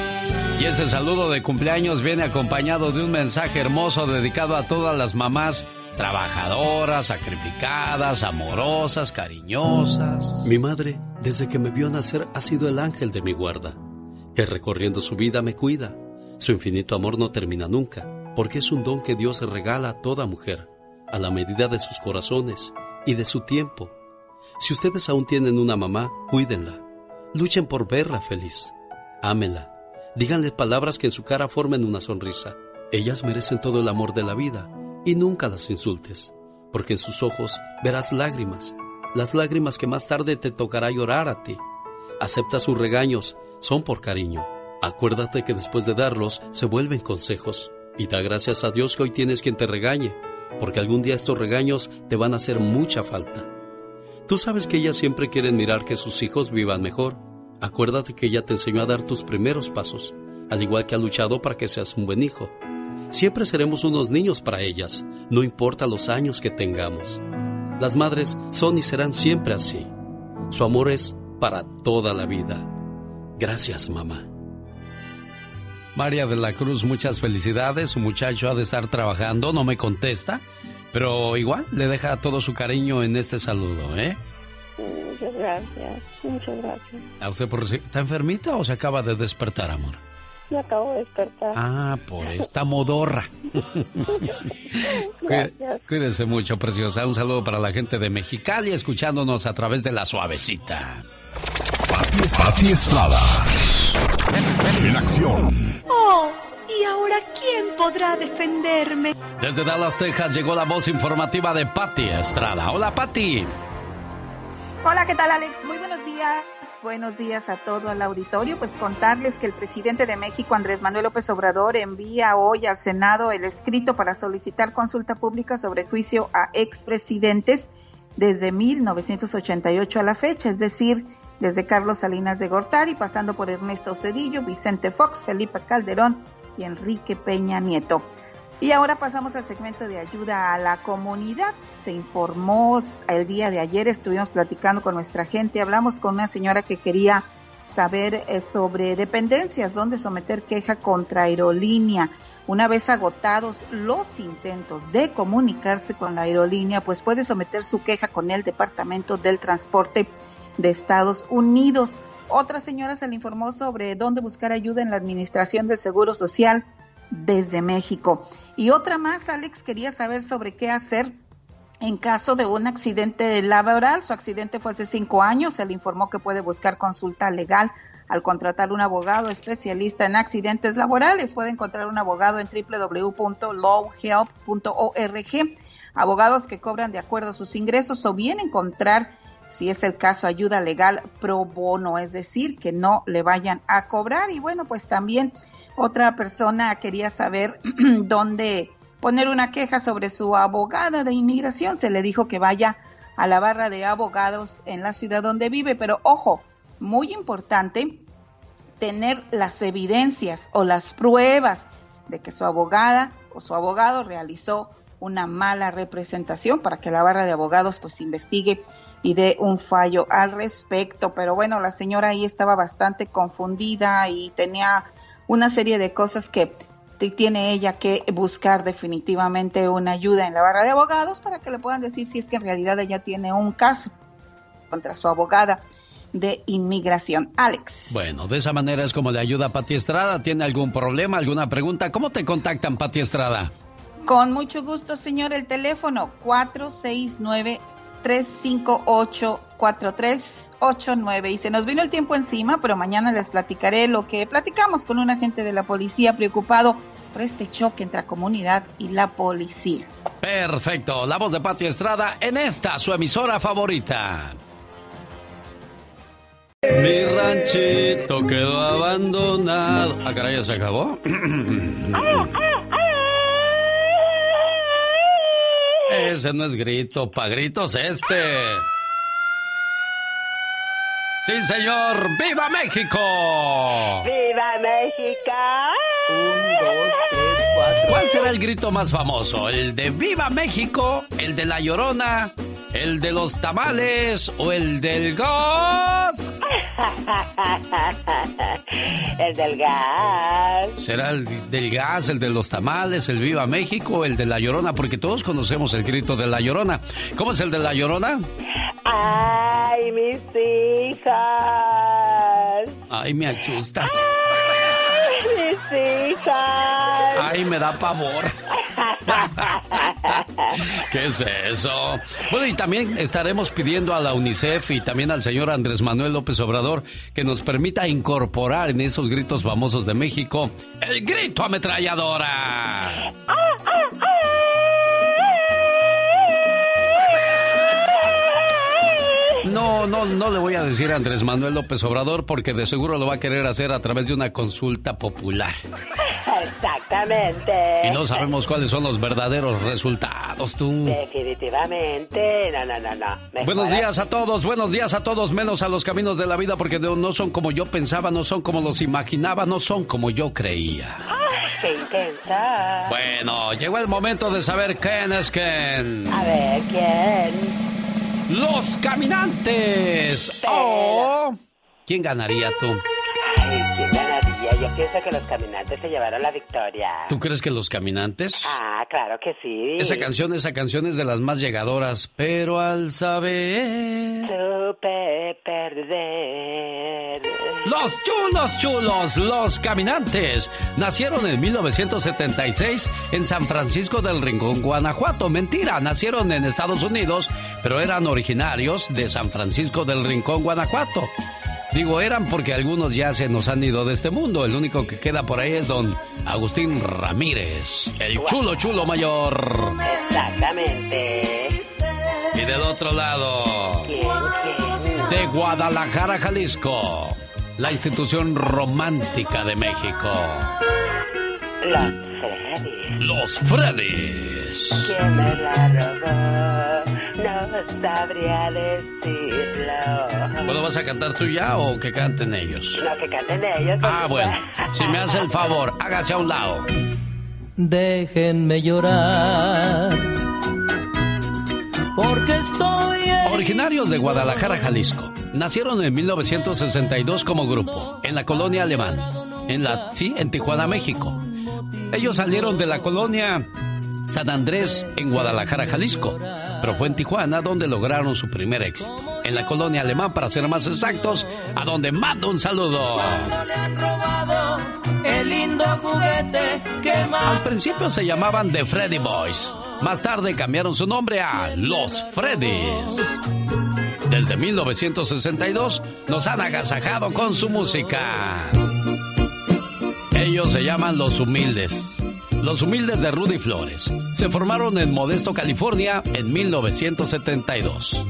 Y ese saludo de cumpleaños viene acompañado de un mensaje hermoso dedicado a todas las mamás trabajadoras, sacrificadas, amorosas, cariñosas. Mi madre, desde que me vio nacer, ha sido el ángel de mi guarda, que recorriendo su vida me cuida. Su infinito amor no termina nunca, porque es un don que Dios regala a toda mujer, a la medida de sus corazones y de su tiempo. Si ustedes aún tienen una mamá, cuídenla. Luchen por verla feliz. Ámenla. Díganle palabras que en su cara formen una sonrisa. Ellas merecen todo el amor de la vida y nunca las insultes, porque en sus ojos verás lágrimas, las lágrimas que más tarde te tocará llorar a ti. Acepta sus regaños, son por cariño. Acuérdate que después de darlos se vuelven consejos y da gracias a Dios que hoy tienes quien te regañe, porque algún día estos regaños te van a hacer mucha falta. Tú sabes que ellas siempre quieren mirar que sus hijos vivan mejor. Acuérdate que ella te enseñó a dar tus primeros pasos, al igual que ha luchado para que seas un buen hijo. Siempre seremos unos niños para ellas, no importa los años que tengamos. Las madres son y serán siempre así. Su amor es para toda la vida. Gracias, mamá. María de la Cruz, muchas felicidades. Su muchacho ha de estar trabajando, no me contesta, pero igual le deja todo su cariño en este saludo, ¿eh? Muchas gracias, muchas gracias. ¿A usted por está enfermita o se acaba de despertar, amor? Me acabo de despertar. Ah, por esta modorra. Cuídese mucho, preciosa. Un saludo para la gente de Mexicali escuchándonos a través de la suavecita. Pati Estrada. En acción. Oh, ¿y ahora quién podrá defenderme? Desde Dallas, Texas, llegó la voz informativa de Patti Estrada. Hola, Patti. Hola, ¿qué tal, Alex? Muy buenos días. Buenos días a todo el auditorio. Pues contarles que el presidente de México, Andrés Manuel López Obrador, envía hoy al Senado el escrito para solicitar consulta pública sobre juicio a expresidentes desde 1988 a la fecha, es decir, desde Carlos Salinas de Gortari, pasando por Ernesto Cedillo, Vicente Fox, Felipe Calderón y Enrique Peña Nieto. Y ahora pasamos al segmento de ayuda a la comunidad. Se informó el día de ayer, estuvimos platicando con nuestra gente, hablamos con una señora que quería saber eh, sobre dependencias, dónde someter queja contra aerolínea. Una vez agotados los intentos de comunicarse con la aerolínea, pues puede someter su queja con el Departamento del Transporte de Estados Unidos. Otra señora se le informó sobre dónde buscar ayuda en la Administración del Seguro Social desde México. Y otra más, Alex, quería saber sobre qué hacer en caso de un accidente laboral. Su accidente fue hace cinco años. Se le informó que puede buscar consulta legal al contratar un abogado especialista en accidentes laborales. Puede encontrar un abogado en www.lawhelp.org. Abogados que cobran de acuerdo a sus ingresos o bien encontrar, si es el caso, ayuda legal pro bono, es decir, que no le vayan a cobrar. Y bueno, pues también otra persona quería saber dónde poner una queja sobre su abogada de inmigración. Se le dijo que vaya a la barra de abogados en la ciudad donde vive, pero ojo, muy importante tener las evidencias o las pruebas de que su abogada o su abogado realizó una mala representación para que la barra de abogados pues investigue y dé un fallo al respecto. Pero bueno, la señora ahí estaba bastante confundida y tenía una serie de cosas que tiene ella que buscar definitivamente una ayuda en la barra de abogados para que le puedan decir si es que en realidad ella tiene un caso contra su abogada de inmigración. Alex. Bueno, de esa manera es como le ayuda a Pati Estrada. ¿Tiene algún problema, alguna pregunta? ¿Cómo te contactan, Pati Estrada? Con mucho gusto, señor. El teléfono 469 358 4389 y se nos vino el tiempo encima, pero mañana les platicaré lo que platicamos con un agente de la policía preocupado por este choque entre la comunidad y la policía. Perfecto, la voz de Pati Estrada en esta, su emisora favorita. Mi ranchito quedó abandonado. ¿A ah, caray, se acabó? Ese no es grito, pa' gritos este. Sí, señor. ¡Viva México! ¡Viva México! Un, dos, tres, cuatro. ¿Cuál será el grito más famoso? ¿El de Viva México? ¿El de La Llorona? ¿El de los tamales o el del gas? el del gas. ¿Será el del gas, el de los tamales, el Viva México, el de La Llorona? Porque todos conocemos el grito de La Llorona. ¿Cómo es el de La Llorona? ¡Ay, mis hijas! ¡Ay, me achustas! ¡Ay! ¡Ay, me da pavor! ¿Qué es eso? Bueno, y también estaremos pidiendo a la UNICEF y también al señor Andrés Manuel López Obrador que nos permita incorporar en esos gritos famosos de México el grito ametralladora. No, no, no le voy a decir a Andrés Manuel López Obrador porque de seguro lo va a querer hacer a través de una consulta popular. Exactamente. Y no sabemos cuáles son los verdaderos resultados, tú. Definitivamente. No, no, no, no. Buenos días a todos, buenos días a todos, menos a los caminos de la vida porque no son como yo pensaba, no son como los imaginaba, no son como yo creía. ¡Ay, qué intensa! Bueno, llegó el momento de saber quién es quién. A ver, ¿quién? Los Caminantes. Oh. ¿Quién ganaría tú? Yo pienso que los caminantes se llevaron la victoria. ¿Tú crees que los caminantes? Ah, claro que sí. Esa canción, esa canción es de las más llegadoras, pero al saber... Supe perder. Los chulos chulos, los caminantes, nacieron en 1976 en San Francisco del Rincón, Guanajuato. Mentira, nacieron en Estados Unidos, pero eran originarios de San Francisco del Rincón, Guanajuato. Digo, eran porque algunos ya se nos han ido de este mundo. El único que queda por ahí es don Agustín Ramírez, el chulo chulo mayor. Exactamente. Y del otro lado, de Guadalajara, Jalisco, la institución romántica de México. Los Freddy. Los Freddys. ¿Quién me la robó? No sabría decirlo. Bueno, ¿vas a cantar tú ya o que canten ellos? No, que canten ellos. Ah, bueno. Si me hace el favor, hágase a un lado. Déjenme llorar. Porque estoy. Originarios de Guadalajara, Jalisco. Nacieron en 1962 como grupo, en la colonia alemán. En la, sí, en Tijuana, México. Ellos salieron de la colonia San Andrés en Guadalajara, Jalisco, pero fue en Tijuana donde lograron su primer éxito. En la colonia alemán, para ser más exactos, a donde mando un saludo. el lindo juguete Al principio se llamaban The Freddy Boys. Más tarde cambiaron su nombre a Los Freddys. Desde 1962 nos han agasajado con su música. Ellos se llaman Los Humildes. Los Humildes de Rudy Flores se formaron en Modesto, California en 1972.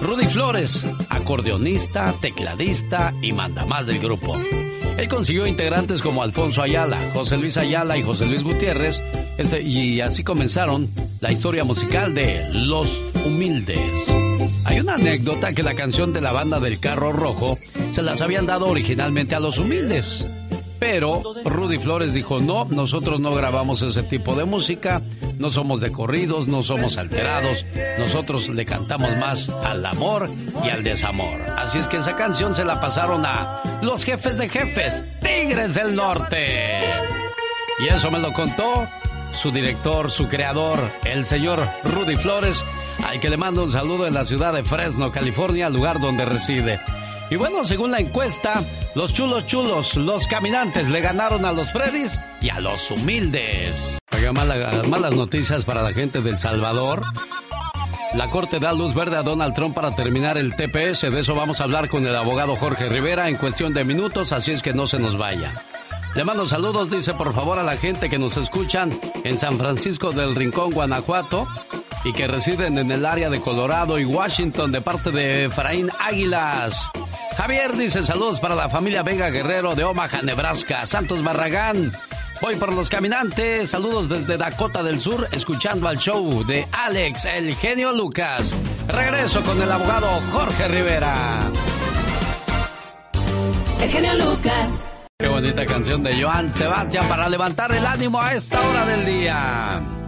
Rudy Flores, acordeonista, tecladista y mandamás del grupo. Él consiguió integrantes como Alfonso Ayala, José Luis Ayala y José Luis Gutiérrez, este, y así comenzaron la historia musical de Los Humildes. Hay una anécdota que la canción de la banda del Carro Rojo se las habían dado originalmente a Los Humildes. Pero Rudy Flores dijo, no, nosotros no grabamos ese tipo de música, no somos de corridos, no somos alterados, nosotros le cantamos más al amor y al desamor. Así es que esa canción se la pasaron a los jefes de jefes, Tigres del Norte. Y eso me lo contó su director, su creador, el señor Rudy Flores, al que le mando un saludo en la ciudad de Fresno, California, lugar donde reside. Y bueno, según la encuesta, los chulos chulos, los caminantes le ganaron a los Freddys y a los humildes. Oiga, malas noticias para la gente del Salvador. La Corte da luz verde a Donald Trump para terminar el TPS. De eso vamos a hablar con el abogado Jorge Rivera en cuestión de minutos, así es que no se nos vaya. Le mando saludos, dice por favor a la gente que nos escuchan en San Francisco del Rincón, Guanajuato, y que residen en el área de Colorado y Washington de parte de Efraín Águilas. Javier dice saludos para la familia Vega Guerrero de Omaha, Nebraska. Santos Barragán. Voy por los caminantes. Saludos desde Dakota del Sur, escuchando al show de Alex, el genio Lucas. Regreso con el abogado Jorge Rivera. El genio Lucas. Qué bonita canción de Joan Sebastián para levantar el ánimo a esta hora del día.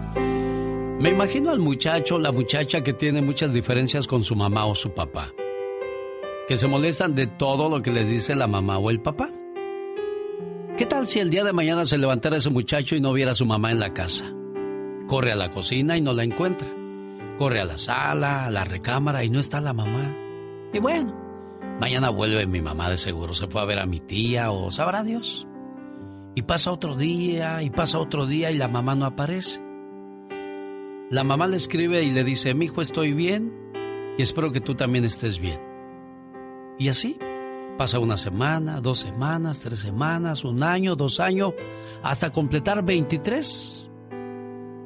Me imagino al muchacho, la muchacha que tiene muchas diferencias con su mamá o su papá. Que se molestan de todo lo que les dice la mamá o el papá. ¿Qué tal si el día de mañana se levantara ese muchacho y no viera a su mamá en la casa? Corre a la cocina y no la encuentra. Corre a la sala, a la recámara y no está la mamá. Y bueno, Mañana vuelve mi mamá de seguro, se fue a ver a mi tía o sabrá Dios. Y pasa otro día y pasa otro día y la mamá no aparece. La mamá le escribe y le dice, mi hijo estoy bien y espero que tú también estés bien. Y así pasa una semana, dos semanas, tres semanas, un año, dos años, hasta completar 23.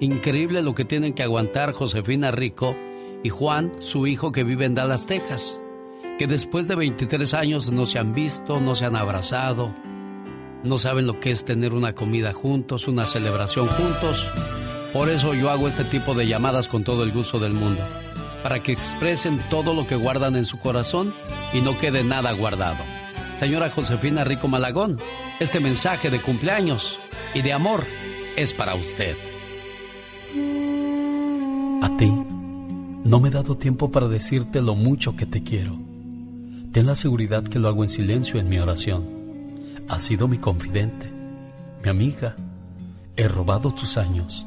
Increíble lo que tienen que aguantar Josefina Rico y Juan, su hijo que vive en Dallas, Texas que después de 23 años no se han visto, no se han abrazado, no saben lo que es tener una comida juntos, una celebración juntos. Por eso yo hago este tipo de llamadas con todo el gusto del mundo, para que expresen todo lo que guardan en su corazón y no quede nada guardado. Señora Josefina Rico Malagón, este mensaje de cumpleaños y de amor es para usted. A ti, no me he dado tiempo para decirte lo mucho que te quiero Ten la seguridad que lo hago en silencio en mi oración. Has sido mi confidente, mi amiga. He robado tus años,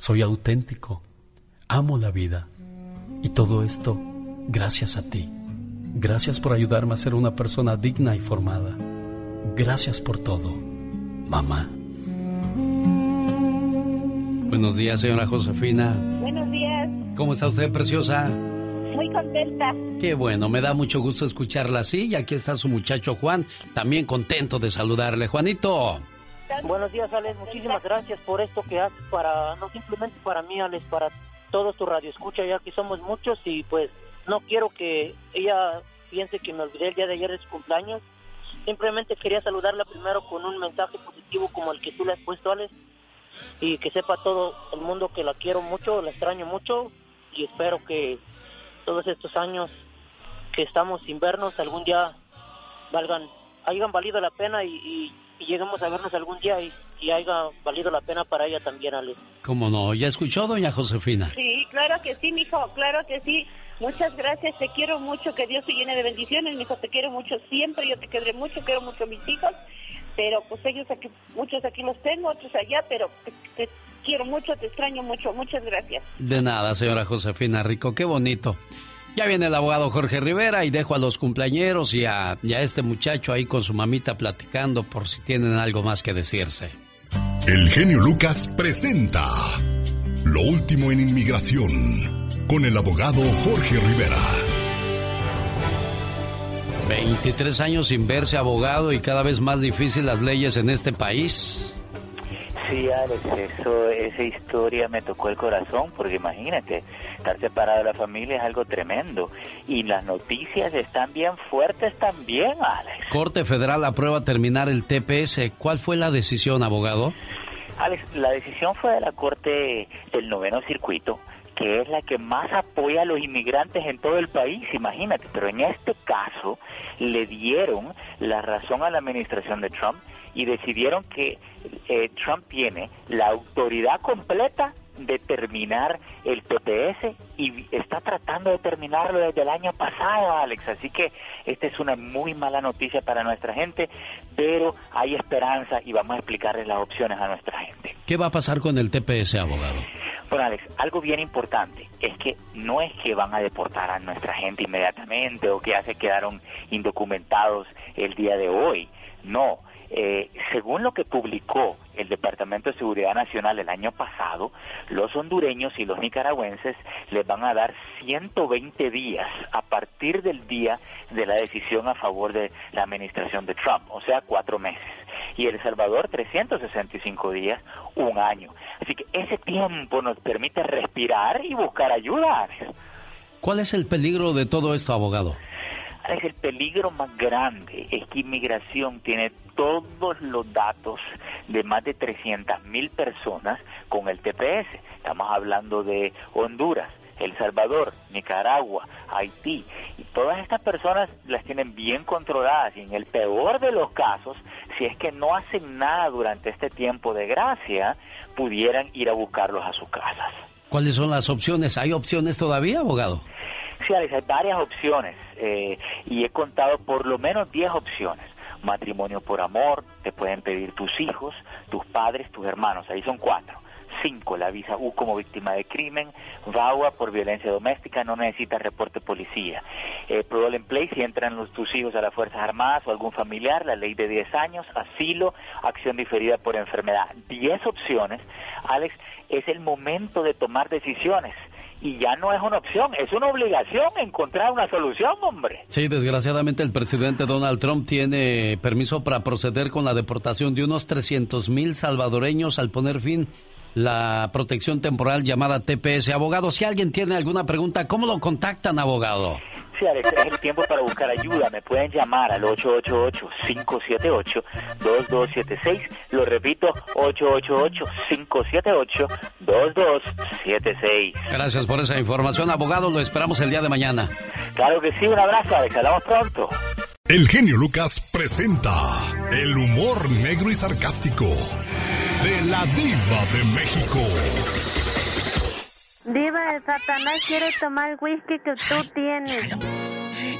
Soy auténtico. Amo la vida. Y todo esto gracias a ti. Gracias por ayudarme a ser una persona digna y formada. Gracias por todo, mamá. Buenos días, señora Josefina. Buenos días. ¿Cómo está usted, preciosa? muy contenta. Qué bueno, me da mucho gusto escucharla así. Y aquí está su muchacho Juan, también contento de saludarle. Juanito. Buenos días, Alex. Muchísimas gracias por esto que haces para, no simplemente para mí, Alex, para todos tu radio escucha, ya que somos muchos y pues no quiero que ella piense que me olvidé el día de ayer de su cumpleaños. Simplemente quería saludarla primero con un mensaje positivo como el que tú le has puesto, Alex, y que sepa todo el mundo que la quiero mucho, la extraño mucho y espero que todos estos años que estamos sin vernos algún día valgan, hayan valido la pena y, lleguemos a vernos algún día y, y, haya valido la pena para ella también, Ale. ¿Cómo no? ¿Ya escuchó, doña Josefina? Sí, claro que sí, mijo, claro que sí. Muchas gracias, te quiero mucho, que Dios te llene de bendiciones, mijo, te quiero mucho siempre, yo te querré mucho, quiero mucho a mis hijos, pero pues ellos aquí, muchos aquí los tengo, otros allá, pero te quiero mucho, te extraño mucho, muchas gracias. De nada, señora Josefina Rico, qué bonito. Ya viene el abogado Jorge Rivera y dejo a los cumpleañeros y a, este muchacho ahí con su mamita platicando por si tienen algo más que decirse. El genio Lucas presenta Lo último en inmigración con el abogado Jorge Rivera. 23 años sin verse abogado y cada vez más difícil las leyes en este país. Sí, Alex, eso, esa historia me tocó el corazón, porque imagínate, estar separado de la familia es algo tremendo. Y las noticias están bien fuertes también, Alex. Corte Federal aprueba terminar el TPS. ¿Cuál fue la decisión, abogado? Alex, la decisión fue de la Corte del Noveno Circuito, que es la que más apoya a los inmigrantes en todo el país, imagínate, pero en este caso le dieron la razón a la administración de Trump y decidieron que eh, Trump tiene la autoridad completa de terminar el TPS y está tratando de terminarlo desde el año pasado, Alex. Así que esta es una muy mala noticia para nuestra gente, pero hay esperanza y vamos a explicarles las opciones a nuestra gente. ¿Qué va a pasar con el TPS, abogado? Bueno, Alex, algo bien importante es que no es que van a deportar a nuestra gente inmediatamente o que ya se quedaron indocumentados el día de hoy. No, eh, según lo que publicó el Departamento de Seguridad Nacional el año pasado, los hondureños y los nicaragüenses les van a dar 120 días a partir del día de la decisión a favor de la administración de Trump, o sea, cuatro meses. Y El Salvador 365 días, un año. Así que ese tiempo nos permite respirar y buscar ayuda. ¿Cuál es el peligro de todo esto, abogado? Es el peligro más grande es que inmigración tiene todos los datos de más de 300 mil personas con el TPS. Estamos hablando de Honduras, El Salvador, Nicaragua, Haití. Y todas estas personas las tienen bien controladas y en el peor de los casos, si es que no hacen nada durante este tiempo de gracia, pudieran ir a buscarlos a sus casas. ¿Cuáles son las opciones? ¿Hay opciones todavía, abogado? Hay varias opciones eh, y he contado por lo menos 10 opciones. Matrimonio por amor, te pueden pedir tus hijos, tus padres, tus hermanos, ahí son cuatro. Cinco, la visa U como víctima de crimen, VAWA por violencia doméstica, no necesita reporte policía. Eh, Parole Play, si entran los, tus hijos a las Fuerzas Armadas o algún familiar, la ley de 10 años, asilo, acción diferida por enfermedad. 10 opciones. Alex, es el momento de tomar decisiones y ya no es una opción, es una obligación encontrar una solución, hombre. Sí, desgraciadamente el presidente Donald Trump tiene permiso para proceder con la deportación de unos 300 mil salvadoreños al poner fin la protección temporal llamada TPS. Abogado, si alguien tiene alguna pregunta, ¿cómo lo contactan, abogado? Sí, Alex, es el tiempo para buscar ayuda. Me pueden llamar al 888-578-2276. Lo repito, 888-578-2276. Gracias por esa información, abogado. Lo esperamos el día de mañana. Claro que sí, un abrazo, Alex. Hablamos pronto. El genio Lucas presenta el humor negro y sarcástico de la diva de México. Diva, el Satanás quiere tomar el whisky que tú tienes.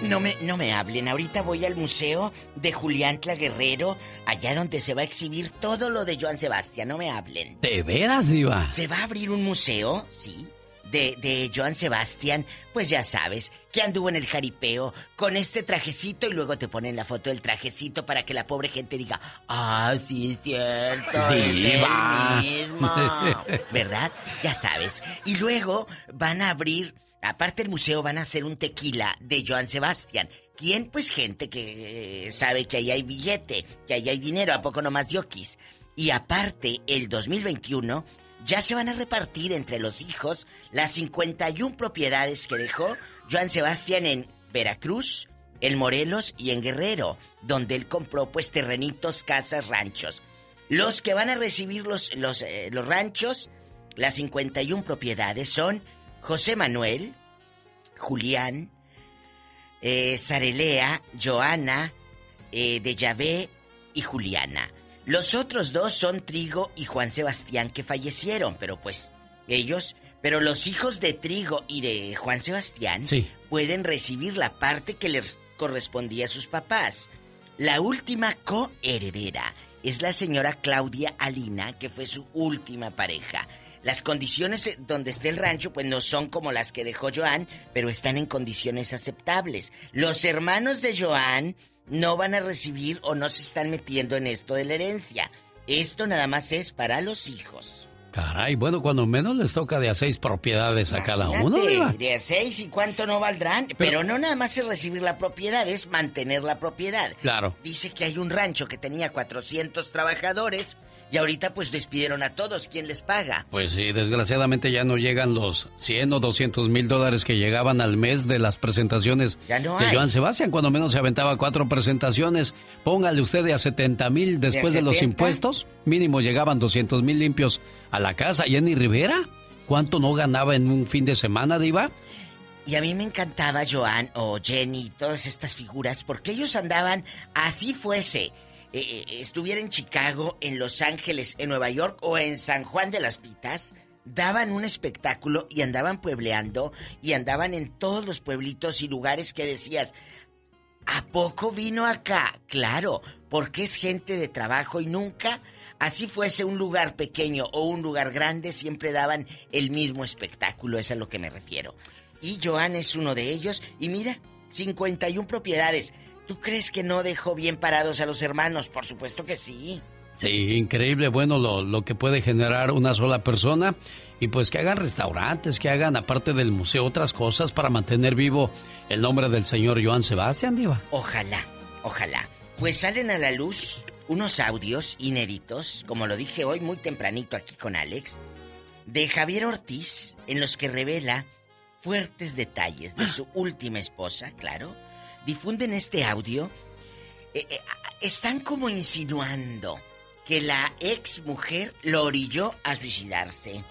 No me, no me hablen, ahorita voy al museo de Julián Guerrero, allá donde se va a exhibir todo lo de Joan Sebastián, no me hablen. ¿De veras, Diva? ¿Se va a abrir un museo? Sí de, de Joan Sebastián, pues ya sabes, que anduvo en el jaripeo con este trajecito y luego te ponen la foto del trajecito para que la pobre gente diga, ah, sí es cierto, Diva. mismo. ¿Verdad? Ya sabes. Y luego van a abrir, aparte del museo, van a hacer un tequila de Joan Sebastián. ¿Quién? Pues gente que eh, sabe que ahí hay billete, que ahí hay dinero, ¿a poco no más diokis? Y aparte, el 2021 ya se van a repartir entre los hijos las 51 propiedades que dejó Joan Sebastián en Veracruz, en Morelos y en Guerrero, donde él compró pues terrenitos, casas, ranchos. Los que van a recibir los, los, eh, los ranchos, las 51 propiedades son José Manuel, Julián, eh, Sarelea, Joana, eh, de y Juliana. Los otros dos son Trigo y Juan Sebastián que fallecieron, pero pues ellos, pero los hijos de Trigo y de Juan Sebastián pueden recibir la parte que les correspondía a sus papás. La última coheredera es la señora Claudia Alina, que fue su última pareja. Las condiciones donde esté el rancho pues no son como las que dejó Joan, pero están en condiciones aceptables. Los hermanos de Joan no van a recibir o no se están metiendo en esto de la herencia. Esto nada más es para los hijos. Caray, bueno, cuando menos les toca de a seis propiedades a cada uno. De a seis y cuánto no valdrán. Pero, no nada más es recibir la propiedad, es mantener la propiedad. Claro. Dice que hay un rancho que tenía 400 trabajadores Y ahorita pues despidieron a todos. ¿Quién les paga? Pues sí, desgraciadamente ya no llegan los 100 o 200 mil dólares que llegaban al mes de las presentaciones Ya no de hay. Joan Sebastián. Cuando menos se aventaba cuatro presentaciones. Póngale usted a 70 mil después de, los 70? impuestos. Mínimo llegaban 200 mil limpios a la casa. Jenny Rivera, ¿cuánto no ganaba en un fin de semana, Diva? Y a mí me encantaba Joan o Jenny, todas estas figuras, porque ellos andaban, así fuese, eh, eh, estuviera en Chicago, en Los Ángeles, en Nueva York o en San Juan de las Pitas, daban un espectáculo y andaban puebleando y andaban en todos los pueblitos y lugares que decías, ¿a poco vino acá? Claro, porque es gente de trabajo y nunca, así fuese un lugar pequeño o un lugar grande, siempre daban el mismo espectáculo, es a lo que me refiero. Y Joan es uno de ellos. Y mira, 51 propiedades. ¿Tú crees que no dejó bien parados a los hermanos? Por supuesto que sí. Sí, increíble, bueno, lo, lo que puede generar una sola persona. Y pues que hagan restaurantes, que hagan, aparte del museo, otras cosas para mantener vivo el nombre del señor Joan Sebastián, Diva. Ojalá, ojalá. Pues salen a la luz unos audios inéditos, como lo dije hoy muy tempranito aquí con Alex, de Javier Ortiz, en los que revela fuertes detalles de su última esposa, claro. Difunden este audio. eh, eh, están como insinuando que la ex mujer lo orilló a suicidarse.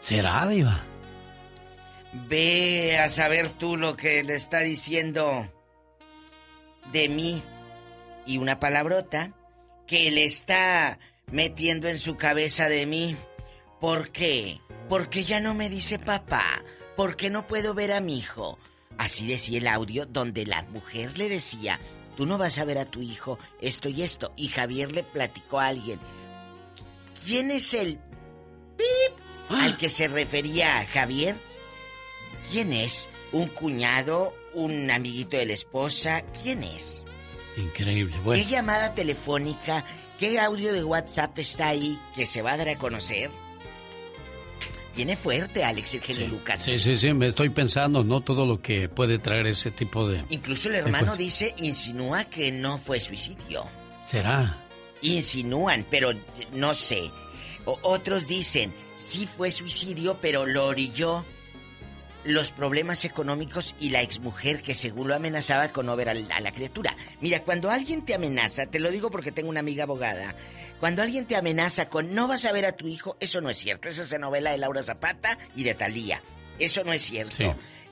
¿Será, Diva? Ve a saber tú lo que le está diciendo de mí y una palabrota que le está metiendo en su cabeza de mí. ¿Por qué? Porque ya no me dice papá. ¿Por qué no puedo ver a mi hijo? Así decía el audio donde la mujer le decía, tú no vas a ver a tu hijo esto y esto. Y Javier le platicó a alguien, ¿quién es el pip al que se refería Javier? ¿Quién es? ¿Un cuñado? ¿Un amiguito de la esposa? ¿Quién es? Increíble, bueno. ¿Qué llamada telefónica? ¿Qué audio de WhatsApp está ahí que se va a dar a conocer? Viene fuerte, Alex, el genio Lucas. Sí, sí, sí, me estoy pensando, ¿no? Todo lo que puede traer ese tipo de... Incluso el hermano dice, insinúa que no fue suicidio. ¿Será? Insinúan, pero no sé. O- otros dicen, sí fue suicidio, pero lo orilló los problemas económicos y la exmujer que según lo amenazaba con no ver a la criatura. Mira, cuando alguien te amenaza, te lo digo porque tengo una amiga abogada, cuando alguien te amenaza con no vas a ver a tu hijo, eso no es cierto. Esa es la novela de Laura Zapata y de Talía. Eso no es cierto. Sí.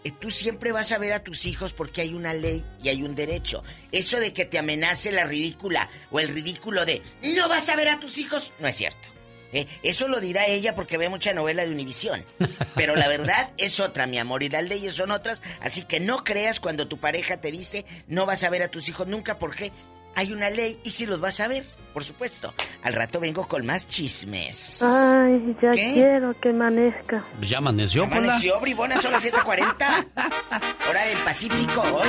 Eh, Tú siempre vas a ver a tus hijos porque hay una ley y hay un derecho. Eso de que te amenace la ridícula o el ridículo de no vas a ver a tus hijos, no es cierto. Eh, Eso lo dirá ella porque ve mucha novela de Univisión. Pero la verdad es otra, mi amor, y las leyes son otras. Así que no creas cuando tu pareja te dice no vas a ver a tus hijos nunca porque hay una ley y si los vas a ver, por supuesto. Al rato vengo con más chismes. Ay, ya ¿Qué? quiero que amanezca. ¿Ya amaneció, Pola? Amaneció, bribona, son las 7.40. Hora del Pacífico hoy.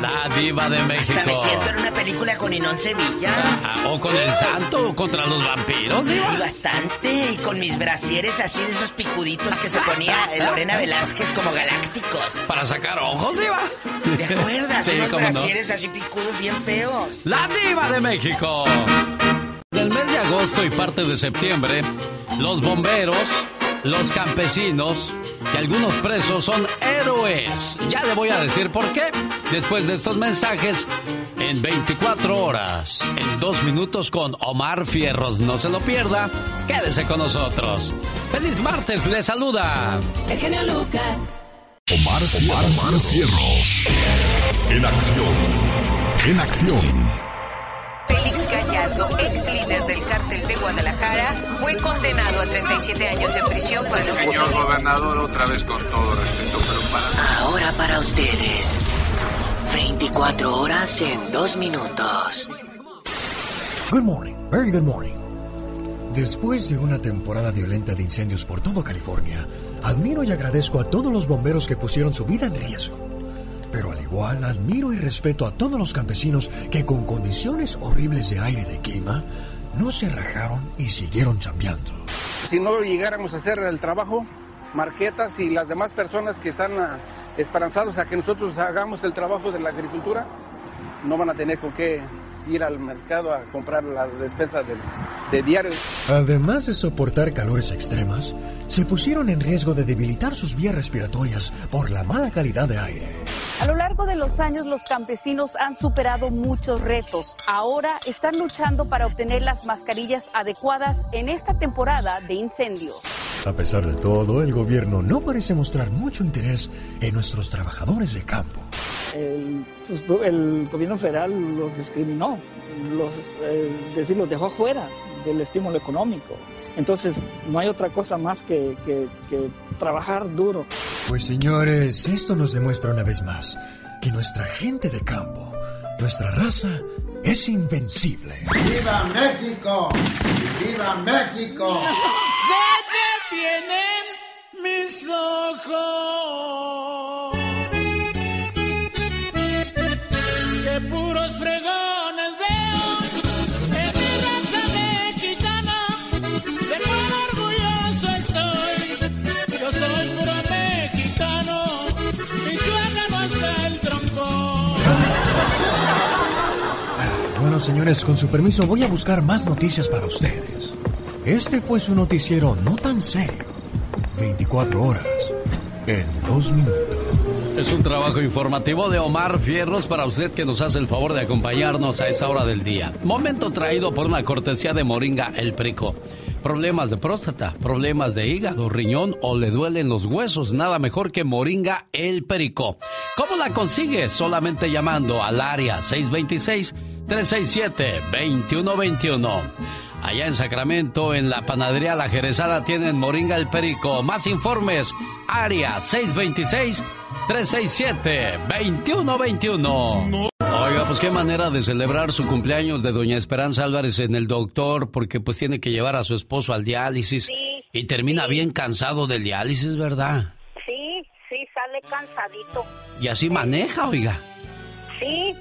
La diva de México. Hasta me siento en una película con Inón Sevilla. Ah, ¿O con el santo o contra los vampiros, Y diva? bastante. Y con mis brasieres así de esos picuditos que se ponía Lorena Velázquez como galácticos. ¿Para sacar ojos, diva? ¿Te acuerdas? Sí, Unos no. brasieres así picudos bien feos. La diva de México. Del mes de agosto y parte de septiembre, los bomberos, los campesinos y algunos presos son héroes. Ya le voy a decir por qué. Después de estos mensajes, en 24 horas, en dos minutos con Omar Fierros. No se lo pierda. Quédese con nosotros. Feliz martes, le saluda. El genio Lucas. Omar, Omar, Omar Cierros. En acción. En acción. Félix Gallardo, ex líder del cártel de Guadalajara, fue condenado a 37 años de prisión por el Señor gobernador, otra vez con todo respeto, pero para... Ahora para ustedes. 24 horas en 2 minutos. Good morning, very good morning. Después de una temporada violenta de incendios por todo California, admiro y agradezco a todos los bomberos que pusieron su vida en riesgo. Pero al igual, admiro y respeto a todos los campesinos que con condiciones horribles de aire y de clima, no se rajaron y siguieron chambeando. Si no llegáramos a hacer el trabajo, Marquetas y las demás personas que están ah, esperanzados a que nosotros hagamos el trabajo de la agricultura, no van a tener con qué ir al mercado a comprar la despensa de, de diario. Además de soportar calores extremas, se pusieron en riesgo de debilitar sus vías respiratorias por la mala calidad de aire. A lo largo de los años los campesinos han superado muchos retos. Ahora están luchando para obtener las mascarillas adecuadas en esta temporada de incendios. A pesar de todo, el gobierno no parece mostrar mucho interés en nuestros trabajadores de campo. El, el gobierno federal los discriminó, los, eh, decir, los dejó fuera del estímulo económico. Entonces, no hay otra cosa más que, que, que trabajar duro. Pues señores, esto nos demuestra una vez más que nuestra gente de campo, nuestra raza, es invencible. ¡Viva México! ¡Viva México! ¡Se detienen mis ojos! Señores, con su permiso voy a buscar más noticias para ustedes. Este fue su noticiero no tan serio. 24 horas en dos minutos. Es un trabajo informativo de Omar Fierros para usted que nos hace el favor de acompañarnos a esa hora del día. Momento traído por una cortesía de Moringa El Prico. Problemas de próstata, problemas de hígado, riñón o le duelen los huesos, nada mejor que Moringa El Perico. ¿Cómo la consigue? Solamente llamando al área 626-367-2121. Allá en Sacramento, en la panadería La Jerezada, tienen Moringa El Perico. Más informes, área 626-367-2121. Oiga, pues qué manera de celebrar su cumpleaños de doña Esperanza Álvarez en el doctor, porque pues tiene que llevar a su esposo al diálisis. y termina bien cansado del diálisis, ¿verdad? Sí, sí, sale cansadito. Y así maneja, oiga. Sí,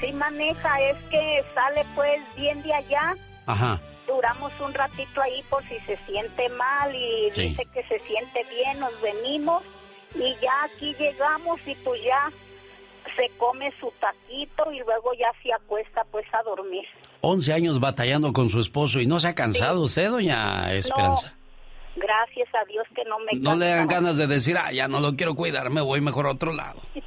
sí maneja, es que sale pues bien de allá. Ajá. Duramos un ratito ahí por si se siente mal y Sí. dice que se siente bien, nos venimos y ya aquí llegamos y pues ya se come su taquito y luego ya se acuesta pues a dormir. 11 años batallando con su esposo y no se ha cansado usted, doña Esperanza. Gracias a Dios que no me No, le dan ganas de decir, ah, ya no lo quiero cuidar, me voy mejor a otro lado.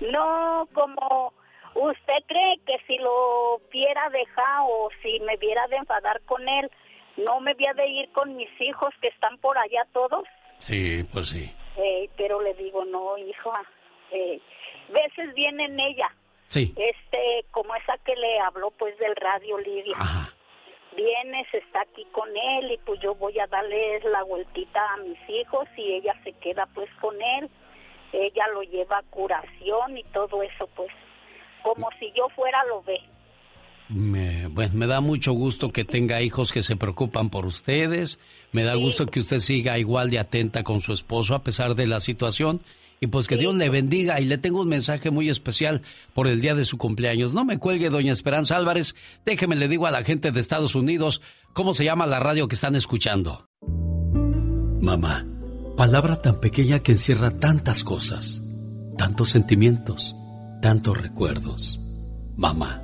No, como usted cree que si lo hubiera dejado o si me viera de enfadar con él, no me había de ir con mis hijos que están por allá todos. Sí, pues sí. Eh, pero le digo, no, hija, eh, veces viene en ella. Sí. Este, como esa que le habló pues del radio Lidia. Viene, se está aquí con él y pues yo voy a darle la vueltita a mis hijos y ella se queda pues con él. Ella lo lleva a curación y todo eso pues como si yo fuera lo ve. Me, bueno, me da mucho gusto que tenga hijos que se preocupan por ustedes. Me da gusto que usted siga igual de atenta con su esposo a pesar de la situación. Y pues que Dios le bendiga. Y le tengo un mensaje muy especial por el día de su cumpleaños. No me cuelgue, doña Esperanza Álvarez. Déjeme, le digo a la gente de Estados Unidos cómo se llama la radio que están escuchando. Mamá, palabra tan pequeña que encierra tantas cosas, tantos sentimientos, tantos recuerdos. Mamá,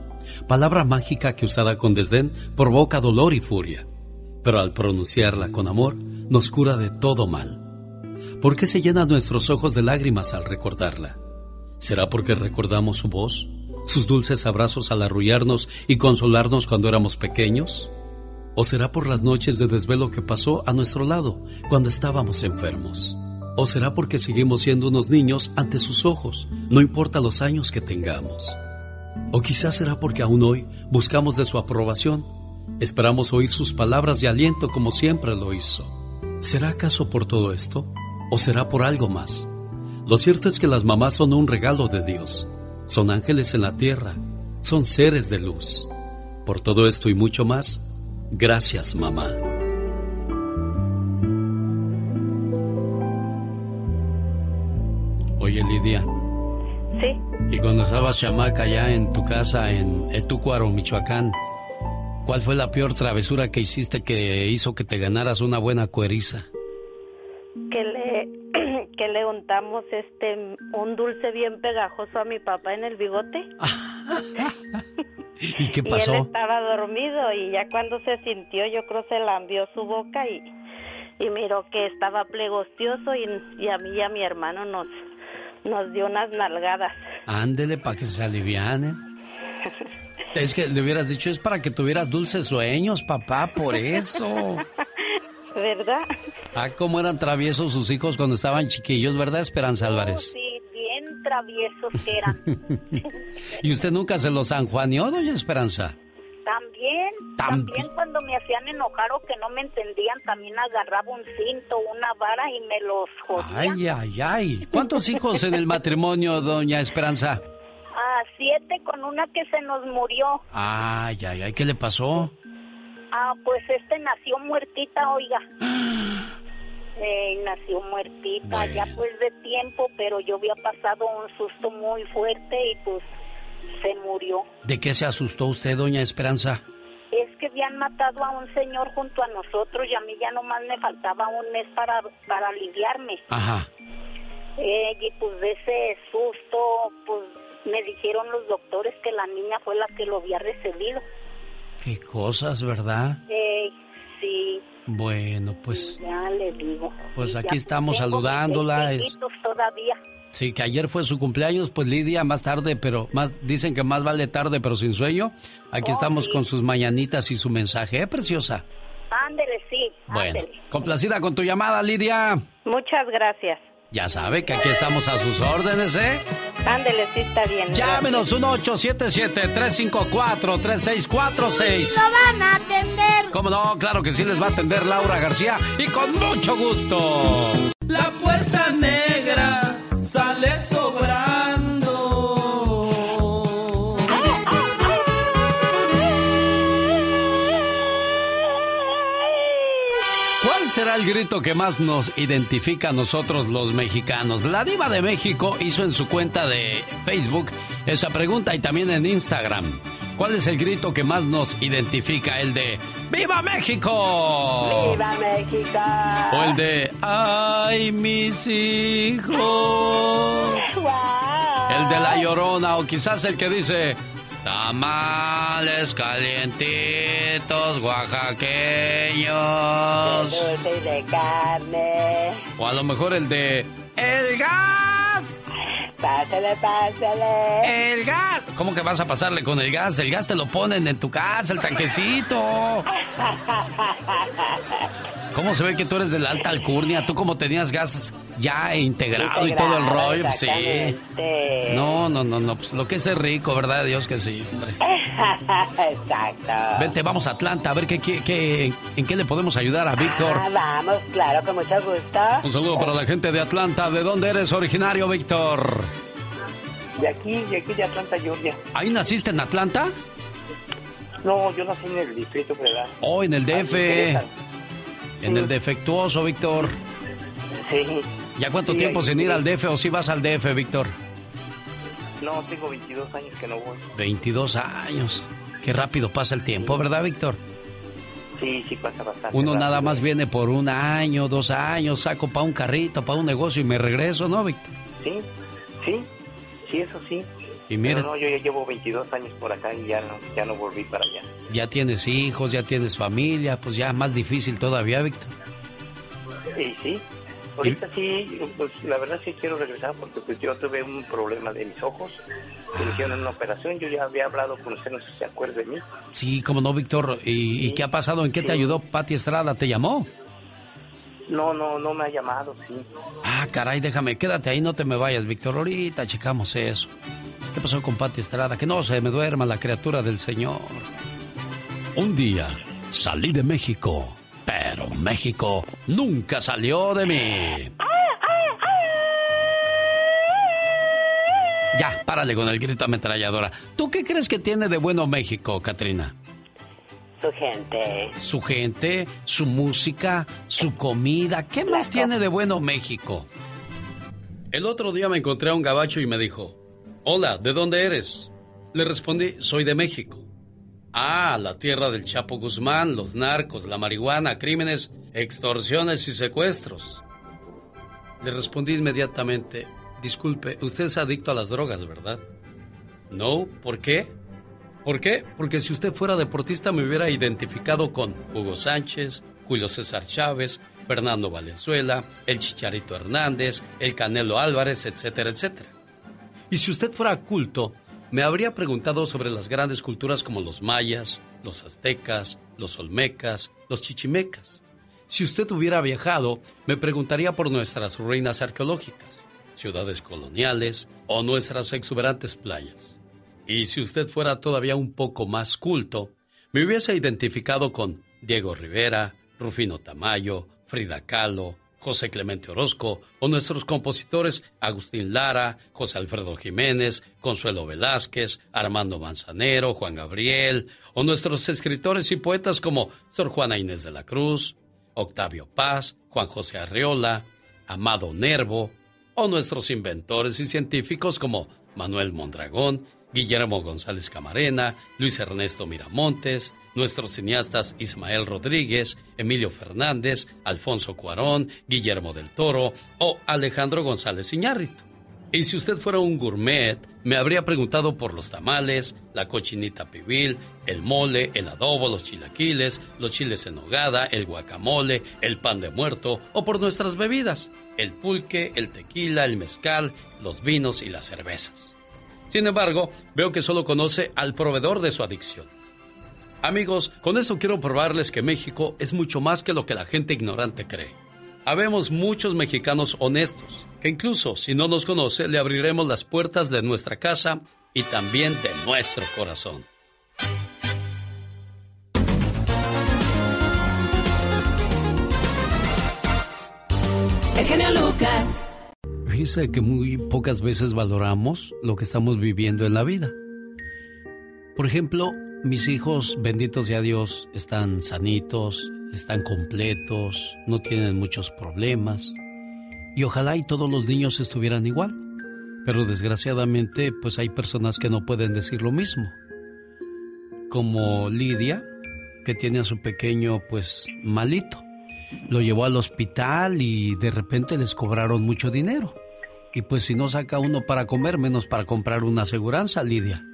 palabra mágica que usada con desdén provoca dolor y furia, pero al pronunciarla con amor nos cura de todo mal. ¿Por qué se llenan nuestros ojos de lágrimas al recordarla? ¿Será porque recordamos su voz, sus dulces abrazos al arrullarnos y consolarnos cuando éramos pequeños? ¿O será por las noches de desvelo que pasó a nuestro lado cuando estábamos enfermos? ¿O será porque seguimos siendo unos niños ante sus ojos, no importa los años que tengamos? ¿O quizás será porque aún hoy buscamos de su aprobación? Esperamos oír sus palabras de aliento como siempre lo hizo. ¿Será acaso por todo esto? ¿O será por algo más? Lo cierto es que las mamás son un regalo de Dios. Son ángeles en la tierra. Son seres de luz. Por todo esto y mucho más, gracias mamá. Lidia. Sí. Y cuando estabas chamaca allá en tu casa en Etúcuaro, Michoacán, ¿cuál fue la peor travesura que hiciste que hizo que te ganaras una buena cueriza? que le que le untamos este un dulce bien pegajoso a mi papá en el bigote. ¿Y qué Y pasó? él estaba dormido y ya cuando se sintió, yo creo se lambió su boca y, y miró que estaba plegostioso y, y a mí y a mi hermano nos, nos dio unas nalgadas. Ándele para que se aliviane. Es que le hubieras dicho, es para que tuvieras dulces sueños, papá, por eso. ¿Verdad? Ah, cómo eran traviesos sus hijos cuando estaban chiquillos, ¿verdad, Esperanza Álvarez? Sí, bien traviesos que eran. ¿Y usted nunca se los sanjuaneó, doña Esperanza? También, Tam- también cuando me hacían enojar o que no me entendían, también agarraba un cinto, una vara y me los jodía. Ay, ay, ay. ¿Cuántos hijos en el matrimonio, doña Esperanza? A siete con una que se nos murió. Ay, ay, ay, ¿qué le pasó? Ah, pues este nació muertita, oiga. Eh, nació muertita ya pues de tiempo, pero yo había pasado un susto muy fuerte y pues se murió. ¿De qué se asustó usted, doña Esperanza? Es que habían matado a un señor junto a nosotros y a mí ya nomás me faltaba un mes para, para aliviarme. Ajá. Eh, y pues de ese susto, pues me dijeron los doctores que la niña fue la que lo había recibido. Qué cosas, ¿verdad? Eh, sí, Bueno, pues, ya le digo. pues aquí ya estamos saludándola. Es- todavía. Sí, que ayer fue su cumpleaños, pues Lidia, más tarde, pero más dicen que más vale tarde, pero sin sueño. Aquí Oh, estamos sí. con sus mañanitas y su mensaje, ¿eh, preciosa? Ándele, sí. Bueno, ándele. complacida con tu llamada, Lidia. Muchas gracias. Ya sabe que aquí estamos a sus órdenes, ¿eh? Ándele, sí está bien. Llámenos 1-877-354-3646. Lo van a atender. ¿Cómo no? Claro que sí les va a atender Laura García y con mucho gusto. La puerta negra ¿Cuál será el grito que más nos identifica a nosotros los mexicanos? La diva de México hizo en su cuenta de Facebook esa pregunta y también en Instagram. ¿Cuál es el grito que más nos identifica? ¿El de ¡Viva México! ¡Viva México! ¿O el de ¡Ay, mis hijos! El de la llorona o quizás el que dice Tamales calientitos oaxaqueños. De dulce y de carne. O a lo mejor el de ¡El gas! Pásale, pásale. ¡El gas! ¿Cómo que vas a pasarle con el gas? El gas te lo ponen en tu casa, el tanquecito. ¿Cómo se ve que tú eres de la alta alcurnia? Tú como tenías gas ya integrado, y todo el rollo, pues sí. No, no, no, no, pues lo que es rico, ¿verdad? Dios que sí, hombre. Exacto. Vente, vamos a Atlanta, a ver qué, qué, qué- en qué le podemos ayudar a Víctor. Ah, vamos, claro, con mucho gusto. Un saludo para la gente de Atlanta. ¿De dónde eres originario, Víctor? De aquí, de aquí de Atlanta, Georgia. ¿Ahí naciste en Atlanta? No, yo nací en el Distrito Federal. Oh, en el DF. En el defectuoso, Víctor. Sí. ¿Ya cuánto Sí, tiempo ahí- sin ir al DF o si vas al DF, Víctor? No, tengo 22 años que no voy. 22 años. Qué rápido pasa el tiempo, ¿verdad, Víctor? Sí, sí pasa bastante. Uno rápido. nada más viene por un año, dos años, saco para un carrito, para un negocio y me regreso, ¿no, Víctor? Sí, sí, sí, eso sí. Y mira, Pero no, yo ya llevo 22 años por acá y ya no, ya no volví para allá. ya tienes hijos, ya tienes familia, pues ya más difícil todavía, Víctor. Y sí, ahorita sí, pues la verdad sí quiero regresar porque pues yo tuve un problema de mis ojos. Me hicieron una operación, yo ya había hablado con usted, no sé si se acuerda de mí. Sí, como no, Víctor. ¿Y, y qué ha pasado? ¿En qué te ayudó Pati Estrada? ¿Te llamó? No, no, no me ha llamado, sí. Ah, caray, déjame, quédate ahí, no te me vayas, Víctor. Ahorita checamos eso. ¿Qué pasó con Pati Estrada? Que no se me duerma la criatura del Señor. Un día salí de México, pero México nunca salió de mí. Ya, párale con el grito ametralladora. ¿Tú qué crees que tiene de bueno México, Katrina? Su gente. Su gente, su música, su comida. ¿Qué más tiene de bueno México? El otro día me encontré a un gabacho y me dijo, Hola, ¿de dónde eres? Le respondí, soy de México. Ah, la tierra del Chapo Guzmán, los narcos, la marihuana, crímenes, extorsiones y secuestros. Le respondí inmediatamente, disculpe, usted es adicto a las drogas, ¿verdad? No, ¿por qué? ¿Por qué? Porque si usted fuera deportista me hubiera identificado con Hugo Sánchez, Julio César Chávez, Fernando Valenzuela, el Chicharito Hernández, el Canelo Álvarez, etcétera, etcétera. Y si usted fuera culto, me habría preguntado sobre las grandes culturas como los mayas, los aztecas, los olmecas, los chichimecas. Si usted hubiera viajado, me preguntaría por nuestras ruinas arqueológicas, ciudades coloniales o nuestras exuberantes playas. Y si usted fuera todavía un poco más culto, me hubiese identificado con Diego Rivera, Rufino Tamayo, Frida Kahlo, José Clemente Orozco, o nuestros compositores Agustín Lara, José Alfredo Jiménez, Consuelo Velázquez, Armando Manzanero, Juan Gabriel, o nuestros escritores y poetas como Sor Juana Inés de la Cruz, Octavio Paz, Juan José Arreola, Amado Nervo, o nuestros inventores y científicos como Manuel Mondragón, Guillermo González Camarena, Luis Ernesto Miramontes, nuestros cineastas Ismael Rodríguez, Emilio Fernández, Alfonso Cuarón, Guillermo del Toro o Alejandro González Iñárritu. Y si usted fuera un gourmet, me habría preguntado por los tamales, la cochinita pibil, el mole, el adobo, los chilaquiles, los chiles en nogada, el guacamole, el pan de muerto o por nuestras bebidas, el pulque, el tequila, el mezcal, los vinos y las cervezas. Sin embargo, veo que solo conoce al proveedor de su adicción. Amigos, con eso quiero probarles que México es mucho más que lo que la gente ignorante cree. Habemos muchos mexicanos honestos, que incluso si no nos conoce, le abriremos las puertas de nuestra casa y también de nuestro corazón. El genio Lucas. Fíjese que muy pocas veces valoramos lo que estamos viviendo en la vida. Por ejemplo, mis hijos, benditos sea Dios, están sanitos, están completos, no tienen muchos problemas. Y ojalá y todos los niños estuvieran igual. Pero desgraciadamente, pues hay personas que no pueden decir lo mismo. Como Lidia, que tiene a su pequeño, pues malito. Lo llevó al hospital y de repente les cobraron mucho dinero. Y pues si no saca uno para comer, menos para comprar una aseguranza, Lidia.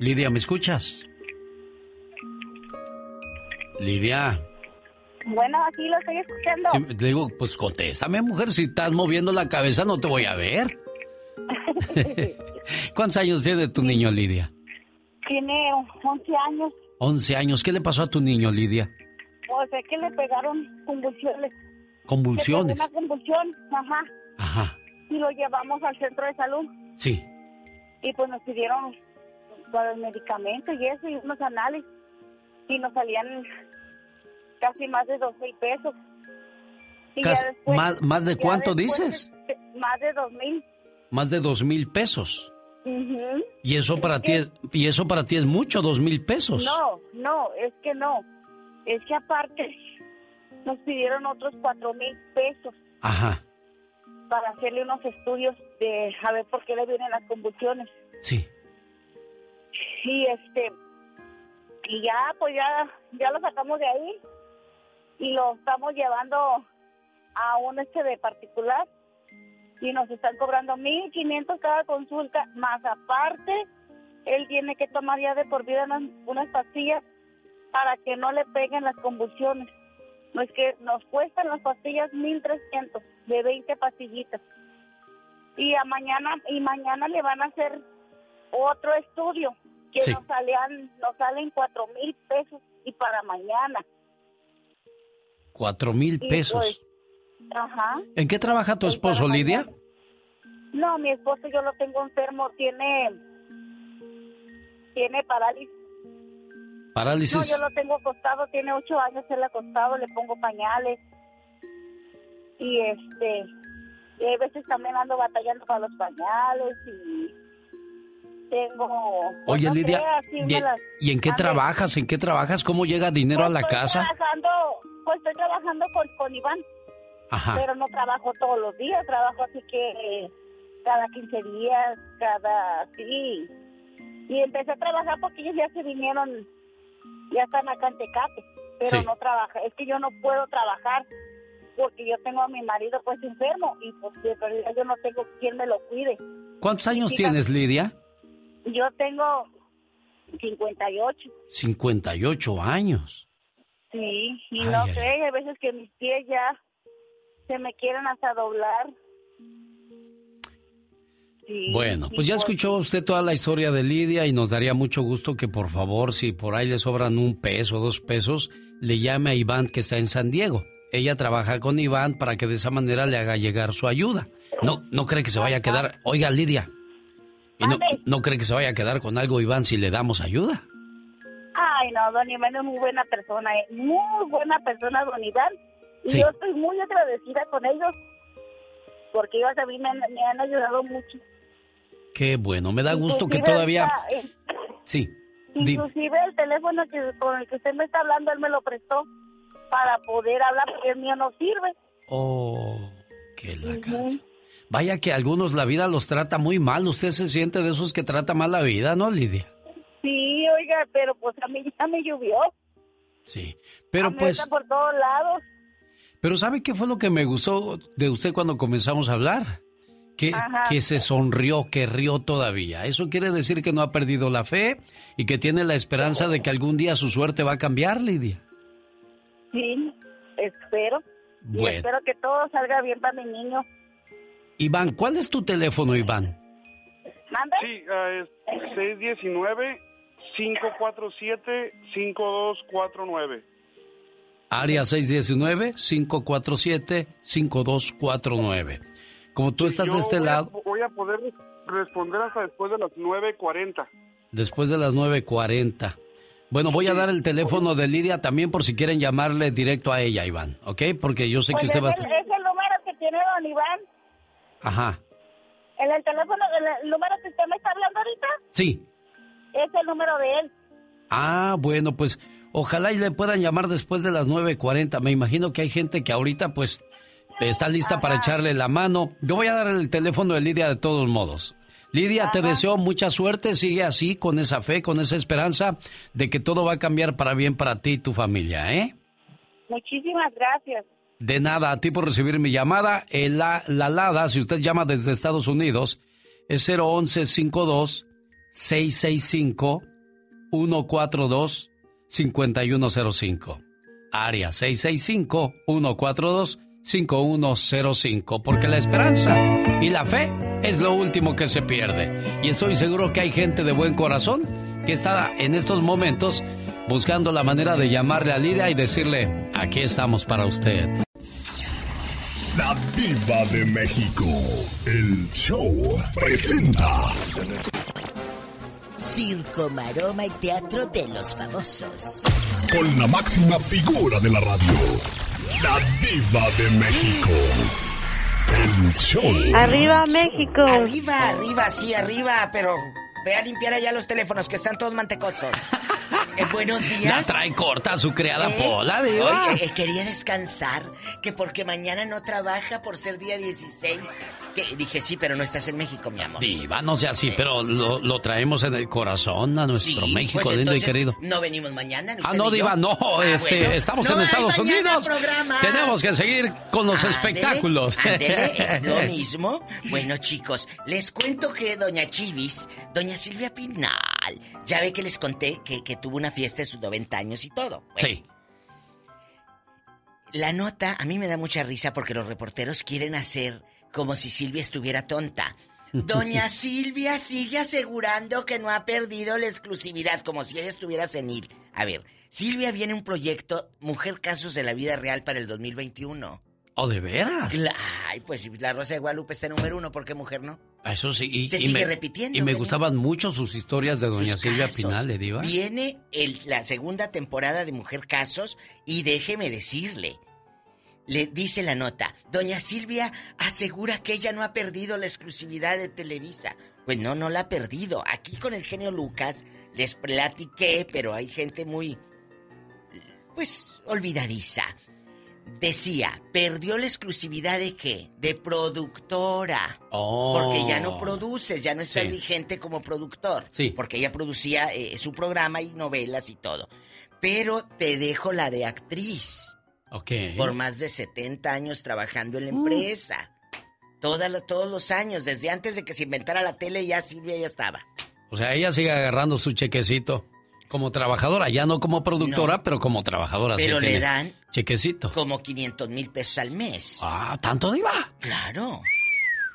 Lidia, ¿me escuchas? Lidia. Bueno, aquí lo estoy escuchando. le digo, pues contéstame, mujer, si estás moviendo la cabeza no te voy a ver. ¿Cuántos años tiene tu niño, Lidia? Tiene 11 años. 11 años. ¿Qué le pasó a tu niño, Lidia? Pues es que le pegaron convulsiones. Convulsiones. Una convulsión, ajá. Ajá. Y lo llevamos al centro de salud. Sí. Y pues nos pidieron para el medicamento y eso, y unos análisis. Y nos salían casi más de dos mil pesos. Y ¿Más, ¿Más de cuánto dices? Más de dos mil. Más de dos mil pesos. Y eso para ti es, y eso para ti es mucho, dos mil pesos. No, no, es que no. Es que aparte nos pidieron otros cuatro mil pesos. Ajá. Para hacerle unos estudios de a ver por qué le vienen las convulsiones. Sí. Y este, y ya, pues ya, ya lo sacamos de ahí y lo estamos llevando a un este de particular y nos están cobrando 1.500 cada consulta, más aparte, él tiene que tomar ya de por vida unas, unas pastillas para que no le peguen las convulsiones. No es que nos cuestan las pastillas 1300 de 20 pastillitas. Y a mañana y mañana le van a hacer otro estudio que nos salen nos salen cuatro mil pesos y para mañana. Cuatro mil pesos. Pues, ajá. ¿En qué trabaja tu esposo, Lidia? No, mi esposo yo lo tengo enfermo, tiene tiene parálisis Parálisis. No, yo lo tengo acostado, tiene ocho años él acostado, le pongo pañales. Y este, y a veces también ando batallando para los pañales y tengo... Oye, Lidia, ¿y, en qué trabajas? ¿En qué trabajas? ¿Cómo llega dinero a la pues casa? Trabajando, pues estoy trabajando con, con Iván. Ajá. Pero no trabajo todos los días, trabajo así que cada 15 días, cada... Sí. Y empecé a trabajar porque ellos ya se vinieron ya están acá en Tecate, pero no trabaja. Es que yo no puedo trabajar porque yo tengo a mi marido pues enfermo y pues de realidad yo no tengo quien me lo cuide. ¿Cuántos años tienes, Lidia? Yo tengo 58. 58 años. Sí, y Ay, no ay, sé, hay veces que mis pies ya se me quieren hasta doblar. Sí, Bueno, pues ya escuchó usted toda la historia de Lidia y nos daría mucho gusto que por favor, si por ahí le sobran un peso o dos pesos, le llame a Iván que está en San Diego. Ella trabaja con Iván para que de esa manera le haga llegar su ayuda. No, no cree que se vaya a quedar. Oiga, Lidia. ¿Y no, no cree que se vaya a quedar con algo Iván si le damos ayuda? Ay, no, don Iván es muy buena persona, eh, muy buena persona, don Iván. Y Sí. yo estoy muy agradecida con ellos porque ellos a mí me, han- me han ayudado mucho. Qué bueno, me da gusto que todavía... Sí. Inclusive el teléfono que, con el que usted me está hablando, él me lo prestó para poder hablar porque el mío no sirve. Oh, qué la Ujú. Vaya que a algunos la vida los trata muy mal. Usted se siente de esos que trata mal la vida, ¿no, Lidia? Sí, oiga, pero pues a mí ya me llovió. Sí. A Pero mí pues, está por todos lados. pero ¿sabe qué fue lo que me gustó de usted cuando comenzamos a hablar? Que, que se sonrió, que rió todavía. Eso quiere decir que no ha perdido la fe y que tiene la esperanza de que algún día su suerte va a cambiar, Lidia. Sí, espero. Y Bueno. espero que todo salga bien para mi niño. Iván, ¿cuál es tu teléfono, Iván? ¿Mande? Sí, ah, es 619-547-5249. Área 619-547-5249. Como tú estás Yo de este voy a- lado, voy a poder responder hasta después de las 9.40. después de las 9.40. Bueno, voy a dar el teléfono de Lidia también por si quieren llamarle directo a ella, Iván, ¿ok? Porque yo sé que Pues usted va a estar... es el número que tiene don Iván. Ajá, En el teléfono, en el número que usted me está hablando ahorita, sí. es el número de él. Ah, bueno, pues ojalá y le puedan llamar después de las 9.40. Me imagino que hay gente que ahorita pues está lista para echarle la mano. Yo voy a dar el teléfono de Lidia de todos modos. Lidia, te deseo mucha suerte, sigue así, con esa fe, con esa esperanza de que todo va a cambiar para bien para ti y tu familia, ¿eh? Muchísimas gracias. De nada, a ti por recibir mi llamada. El, la, la LADA, si usted llama desde Estados Unidos, es 011-52-665-142-5105. Área 665-142-5105. Porque la esperanza y la fe es lo último que se pierde. Y estoy seguro que hay gente de buen corazón que está en estos momentos buscando la manera de llamarle a Lidia y decirle, aquí estamos para usted. La Diva de México. El show presenta. Circo, maroma y teatro de los famosos. Con la máxima figura de la radio. La Diva de México. El show. Arriba México. Arriba, arriba, sí, arriba, pero ve a limpiar allá los teléfonos que están todos mantecosos. Eh, buenos La días. trae corta su criada ¿Eh? Pola, diva. Oye, eh, quería descansar, que porque mañana no trabaja por ser día 16. Que dije, sí, pero no estás en México, mi amor. Diva, no sea así, pero lo, lo traemos en el corazón a nuestro Sí, México pues lindo y querido. No venimos mañana. Ah, no? Diva, no, Ah, este, bueno. estamos No en Estados Unidos. programa. Tenemos que seguir con los espectáculos. es lo mismo. Bueno, chicos, les cuento que doña Chivis, doña Silvia Ya ve que les conté que, que tuvo una fiesta de sus 90 años y todo. Bueno, Sí. La nota a mí me da mucha risa porque los reporteros quieren hacer como si Silvia estuviera tonta. Doña Silvia sigue asegurando que no ha perdido la exclusividad, como si ella estuviera senil. A ver, Silvia viene un proyecto Mujer Casos de la Vida Real para el 2021. ¿O de veras? Ay, pues si la Rosa de Guadalupe está número uno, ¿por qué mujer no? Eso sí. Y, Se y sigue me, repitiendo, Y me ¿verdad? gustaban mucho sus historias de doña Sus Silvia casos. Pinal, ¿eh, Diva? Viene el- la segunda temporada de Mujer Casos y déjeme decirle, le dice la nota, doña Silvia asegura que ella no ha perdido la exclusividad de Televisa. Pues no, no la ha perdido. Aquí con el genio Lucas les platiqué, pero hay gente muy, pues, olvidadiza. Decía, perdió la exclusividad de qué? De productora. Oh. Porque ya no produces, ya no está Sí. vigente como productor. Sí. Porque ella producía eh, su programa y novelas y todo. Pero te dejo la de actriz. Ok. Por más de 70 años trabajando en la empresa. todos los años, desde antes de que se inventara la tele, ya Silvia ya estaba. O sea, ella sigue agarrando su chequecito como trabajadora, ya no como productora, pero como trabajadora. Pero le dan chequecito. Como 500 mil pesos al mes. Ah, ¿tanto diva? Claro.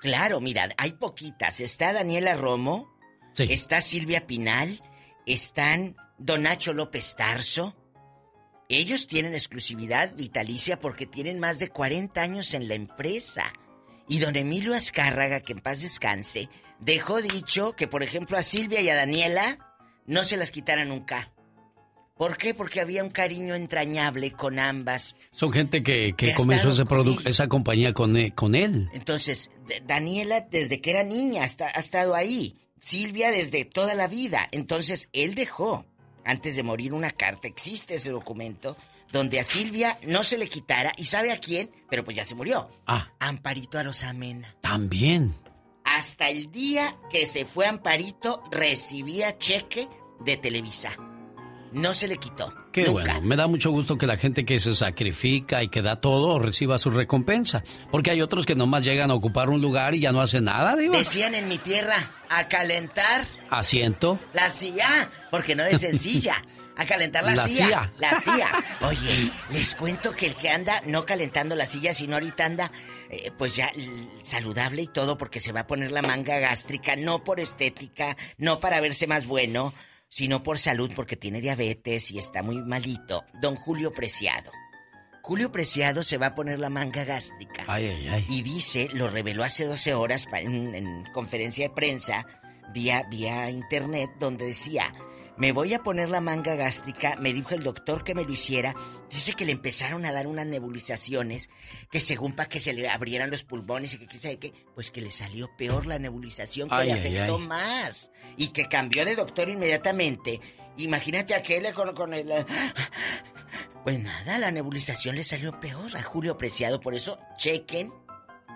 Claro, mira, hay poquitas. Está Daniela Romo, está Silvia Pinal, están Don Nacho López Tarso. Ellos tienen exclusividad vitalicia porque tienen más de 40 años en la empresa. Y don Emilio Azcárraga, que en paz descanse, dejó dicho que, por ejemplo, a Silvia y a Daniela no se las quitaran nunca. ¿Por qué? Porque había un cariño entrañable con ambas. Son gente que, comenzó ese esa compañía con él, con él. Entonces, Daniela desde que era niña ha estado ahí. Silvia desde toda la vida. Entonces, él dejó, antes de morir, una carta. Existe ese documento donde a Silvia no se le quitara. ¿Y sabe a quién? Pero pues ya se murió. Ah. Amparito Arosamena. También. Hasta el día que se fue Amparito, recibía cheque de Televisa. No se le quitó. Qué bueno, me da mucho gusto que la gente que se sacrifica y que da todo reciba su recompensa. Porque hay otros que nomás llegan a ocupar un lugar y ya no hacen nada, digo. Decían en mi tierra, a calentar. Asiento. La silla, porque no es sencilla. A calentar la, silla. La silla. Oye, les cuento que el que anda no calentando la silla, sino ahorita anda, eh, pues ya saludable y todo, porque se va a poner la manga gástrica, no por estética, no para verse más bueno, sino por salud porque tiene diabetes y está muy malito, don Julio Preciado. Julio Preciado se va a poner la manga gástrica. Ay, ay, ay. Y dice, lo reveló hace 12 horas en, en conferencia de prensa, vía, vía internet, donde decía, me voy a poner la manga gástrica, me dijo el doctor que me lo hiciera. Dice que le empezaron a dar unas nebulizaciones que según para que se le abrieran los pulmones y que quién sabe qué, pues que le salió peor la nebulización, que le afectó más. Y que cambió de doctor inmediatamente. Imagínate aquel con, con el... Pues nada, la nebulización le salió peor a Julio Preciado. Por eso, chequen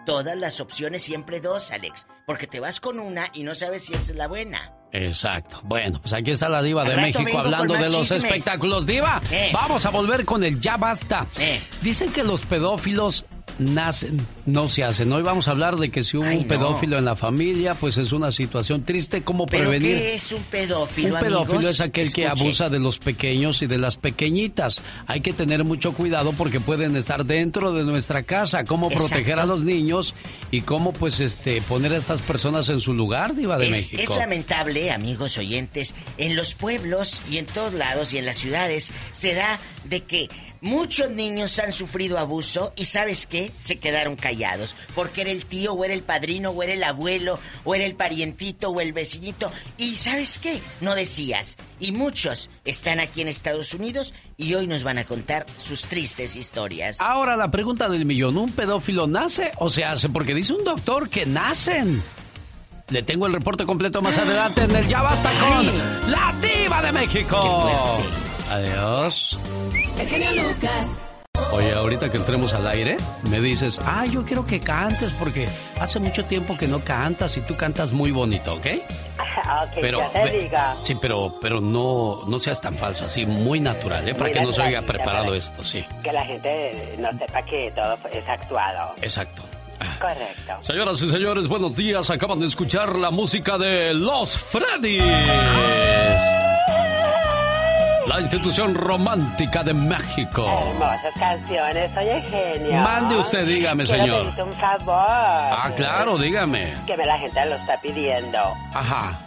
todas las opciones, siempre dos, Alex. Porque te vas con una y no sabes si es la buena. Exacto. Bueno, pues aquí está la diva de México hablando de los espectáculos. Diva, eh. vamos a volver con el ya basta. Eh. Dicen que los pedófilos nacen, no se hacen. Hoy vamos a hablar de que si hubo un pedófilo en la familia, pues es una situación triste. ¿Cómo prevenir? ¿Qué es un pedófilo? Un pedófilo es aquel que abusa de los pequeños y de las pequeñitas. Hay que tener mucho cuidado porque pueden estar dentro de nuestra casa. Cómo proteger a los niños y cómo, pues, este, poner a estas personas en su lugar, Diva de México. Es lamentable, amigos oyentes, en los pueblos y en todos lados y en las ciudades se da de que Muchos niños han sufrido abuso y ¿sabes qué? Se quedaron callados. Porque era el tío, o era el padrino, o era el abuelo, o era el parientito, o el vecinito. Y ¿sabes qué? No decías. Y muchos están aquí en Estados Unidos y hoy nos van a contar sus tristes historias. Ahora la pregunta del millón, ¿un pedófilo nace o se hace? Porque dice un doctor que nacen. Le tengo el reporte completo más adelante en el Ya Basta con La Diva de México. Adiós. El genio Lucas. Oye, ahorita que entremos al aire, me dices, ah, yo quiero que cantes porque hace mucho tiempo que no cantas y tú cantas muy bonito, ¿ok? ok, pero, te diga. Sí, pero, pero no, no seas tan falso, así, muy natural, ¿eh? Para que no se oiga preparado esto, sí. Que la gente no sepa que todo es actuado. Exacto. Correcto. Señoras y señores, buenos días. Acaban de escuchar la música de Los Freddys la institución romántica de México. Hermosas canciones, oye genio. Mande usted, dígame, señor. un favor. Ah, claro, dígame. Que la gente lo está pidiendo. Ajá.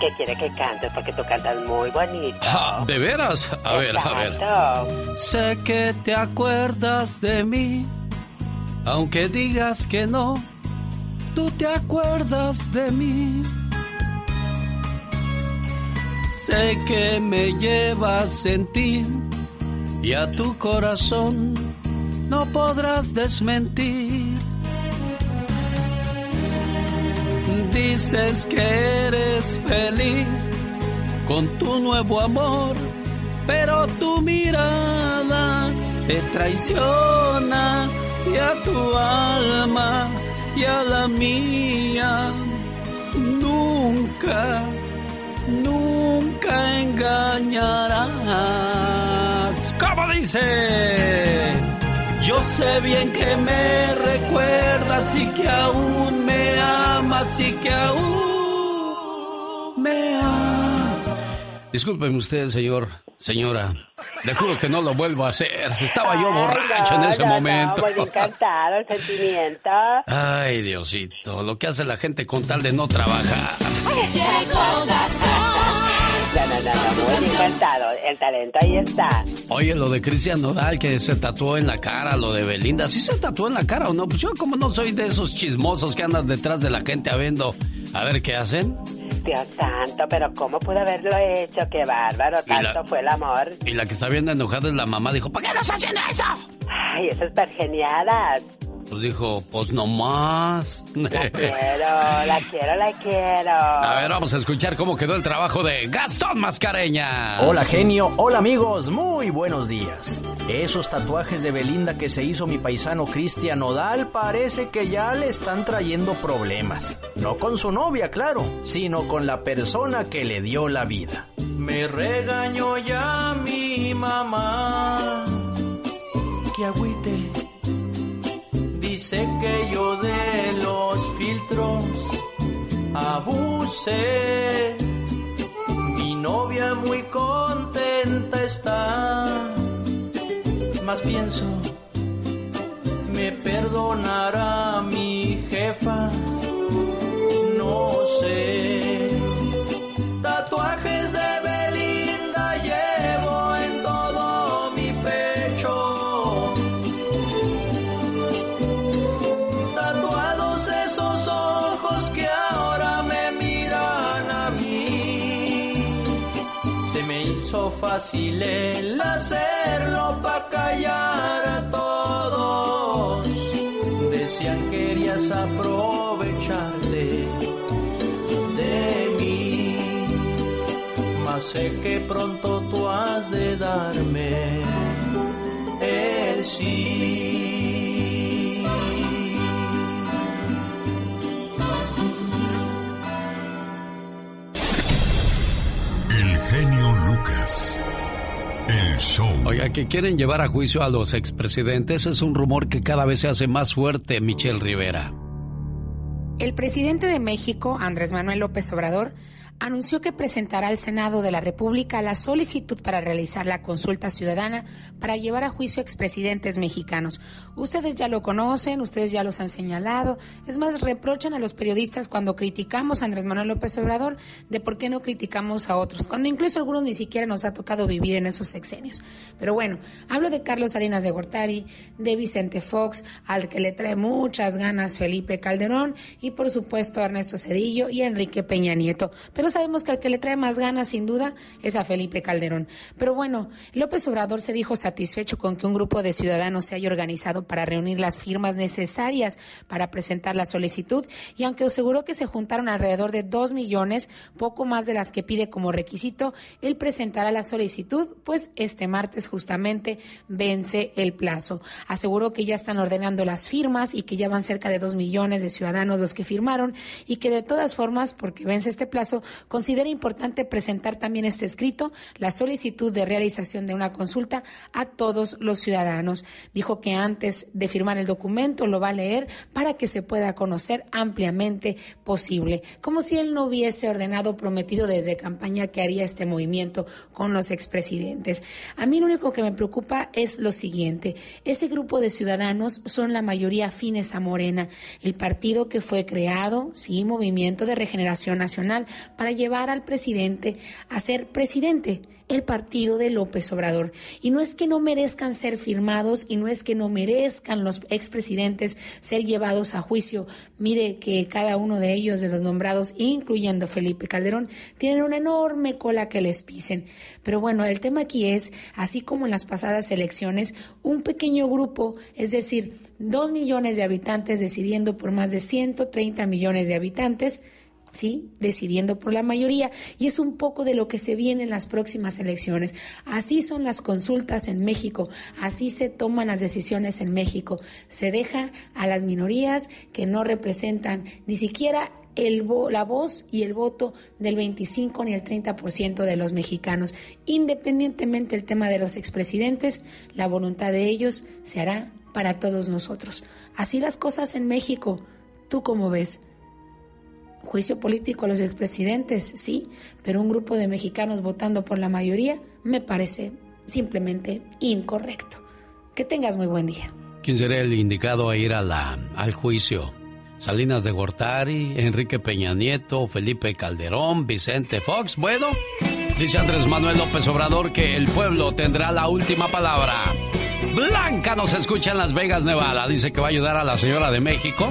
Que quiere que cantes porque tú cantas muy bonito. Ah, ¿De veras? A ver, a ver. Sé que te acuerdas de mí, aunque digas que no, tú te acuerdas de mí. Sé que me llevas en ti y a tu corazón no podrás desmentir. Dices que eres feliz con tu nuevo amor, pero tu mirada te traiciona y a tu alma y a la mía nunca nunca engañarás. ¿Cómo dice? Yo sé bien que me recuerdas y que aún me amas y que aún me amas. Discúlpeme usted, señor, señora. Le juro que no lo vuelvo a hacer. Estaba yo borracho en ese momento. No, muy encantado el sentimiento. Ay, Diosito, lo que hace la gente con tal de no trabajar. Llegó No, no, no, no, muy encantado. El talento ahí está. Oye, lo de Cristian Nodal que se tatuó en la cara, lo de Belinda, ¿sí se tatuó en la cara o no? Pues yo como no soy de esos chismosos que andan detrás de la gente a viendo a ver qué hacen. Dios santo, pero ¿cómo pudo haberlo hecho? Qué bárbaro, la- tanto fue el amor. Y la que está bien enojada es la mamá, dijo, ¿para qué no está haciendo eso? Ay, esas pergeniadas. Pues dijo, pues no más. La quiero, la quiero, la quiero. A ver, vamos a escuchar cómo quedó el trabajo de Gastón Mascareña. Hola genio, hola amigos, muy buenos días. Esos tatuajes de Belinda que se hizo mi paisano Cristian Nodal parece que ya le están trayendo problemas. No con su novia, claro, sino con la persona que le dio la vida. Me regañó ya mi mamá. Que agüite. Dice que yo de los filtros abusé. Mi novia muy contenta está. Más pienso, me perdonará mi jefa. No sé. Fácil el hacerlo pa' callar a todos. Decían querías aprovecharte de mí. Mas sé que pronto tú has de darme el sí. Show. Oiga, que quieren llevar a juicio a los expresidentes es un rumor que cada vez se hace más fuerte, Michelle Rivera. El presidente de México, Andrés Manuel López Obrador, anunció que presentará al Senado de la República la solicitud para realizar la consulta ciudadana para llevar a juicio a expresidentes mexicanos. Ustedes ya lo conocen, ustedes ya los han señalado. Es más, reprochan a los periodistas cuando criticamos a Andrés Manuel López Obrador de por qué no criticamos a otros, cuando incluso algunos ni siquiera nos ha tocado vivir en esos sexenios. Pero bueno, hablo de Carlos Salinas de Gortari, de Vicente Fox, al que le trae muchas ganas Felipe Calderón y por supuesto Ernesto Cedillo y Enrique Peña Nieto. Pero sabemos que al que le trae más ganas sin duda es a Felipe Calderón. Pero bueno, López Obrador se dijo satisfecho con que un grupo de ciudadanos se haya organizado para reunir las firmas necesarias para presentar la solicitud y aunque aseguró que se juntaron alrededor de dos millones, poco más de las que pide como requisito, él presentará la solicitud, pues este martes justamente vence el plazo. Aseguró que ya están ordenando las firmas y que ya van cerca de dos millones de ciudadanos los que firmaron y que de todas formas, porque vence este plazo, considera importante presentar también este escrito, la solicitud de realización de una consulta a todos los ciudadanos. Dijo que antes de firmar el documento lo va a leer para que se pueda conocer ampliamente posible, como si él no hubiese ordenado prometido desde campaña que haría este movimiento con los expresidentes. A mí lo único que me preocupa es lo siguiente, ese grupo de ciudadanos son la mayoría afines a Morena, el partido que fue creado, sí, Movimiento de Regeneración Nacional, para llevar al presidente a ser presidente el partido de López Obrador. Y no es que no merezcan ser firmados y no es que no merezcan los expresidentes ser llevados a juicio. Mire que cada uno de ellos, de los nombrados, incluyendo Felipe Calderón, tienen una enorme cola que les pisen. Pero bueno, el tema aquí es, así como en las pasadas elecciones, un pequeño grupo, es decir, dos millones de habitantes decidiendo por más de 130 millones de habitantes, ¿sí? Decidiendo por la mayoría. Y es un poco de lo que se viene en las próximas elecciones. Así son las consultas en México, así se toman las decisiones en México. Se deja a las minorías que no representan ni siquiera el la voz y el voto del 25 ni el 30% de los mexicanos. Independientemente del tema de los expresidentes, la voluntad de ellos se hará para todos nosotros. Así las cosas en México. ¿Tú cómo ves? Juicio político a los expresidentes, sí, pero un grupo de mexicanos votando por la mayoría me parece simplemente incorrecto. Que tengas muy buen día. ¿Quién sería el indicado a ir al juicio? Salinas de Gortari, Enrique Peña Nieto, Felipe Calderón, Vicente Fox. Bueno, dice Andrés Manuel López Obrador que el pueblo tendrá la última palabra. Blanca nos escucha en Las Vegas, Nevada. Dice que va a ayudar a la señora de México,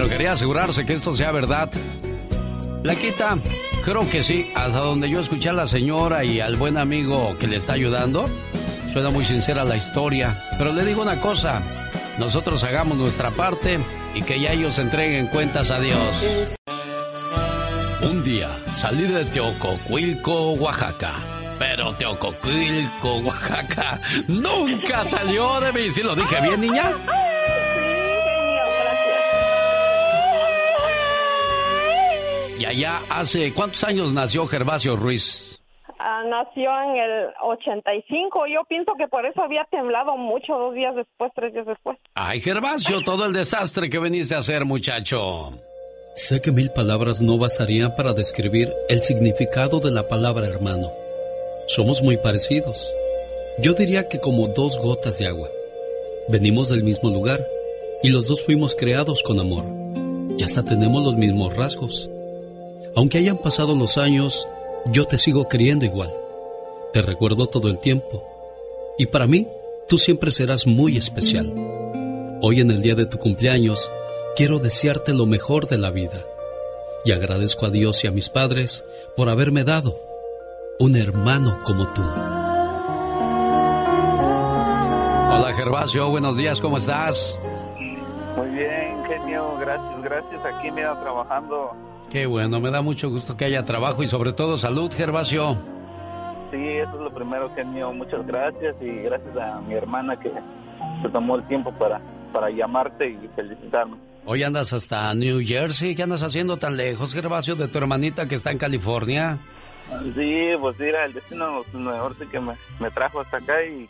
pero quería asegurarse que esto sea verdad. Blanquita, creo que sí. Hasta donde yo escuché a la señora y al buen amigo que le está ayudando, suena muy sincera la historia. Pero le digo una cosa, nosotros hagamos nuestra parte y que ya ellos entreguen cuentas a Dios. Un día salí de Teococuilco, Oaxaca. Pero Teococuilco, Oaxaca, nunca salió de mí. ¿Sí lo dije bien, niña? Y allá hace, ¿cuántos años nació Gervasio Ruiz? Ah, nació en el 85. Yo pienso que por eso había temblado mucho dos días después, tres días después. Ay, Gervasio, todo el desastre que veniste a hacer, muchacho. Sé que mil palabras no bastarían para describir el significado de la palabra hermano. Somos muy parecidos. Yo diría que como dos gotas de agua. Venimos del mismo lugar y los dos fuimos creados con amor. Y hasta tenemos los mismos rasgos. Aunque hayan pasado los años, yo te sigo queriendo igual. Te recuerdo todo el tiempo. Y para mí, tú siempre serás muy especial. Hoy en el día de tu cumpleaños, quiero desearte lo mejor de la vida. Y agradezco a Dios y a mis padres por haberme dado un hermano como tú. Hola Gervasio, buenos días, ¿cómo estás? Muy bien, genio, gracias, gracias. Aquí me iba trabajando Qué bueno, me da mucho gusto que haya trabajo y sobre todo salud, Gervasio. Sí, eso es lo primero, genio. Muchas gracias y gracias a mi hermana que se tomó el tiempo para, para llamarte y felicitarme. Hoy andas hasta New Jersey. ¿Qué andas haciendo tan lejos, Gervasio, de tu hermanita que está en California? Sí, pues mira, el destino mejor sí que me, me trajo hasta acá y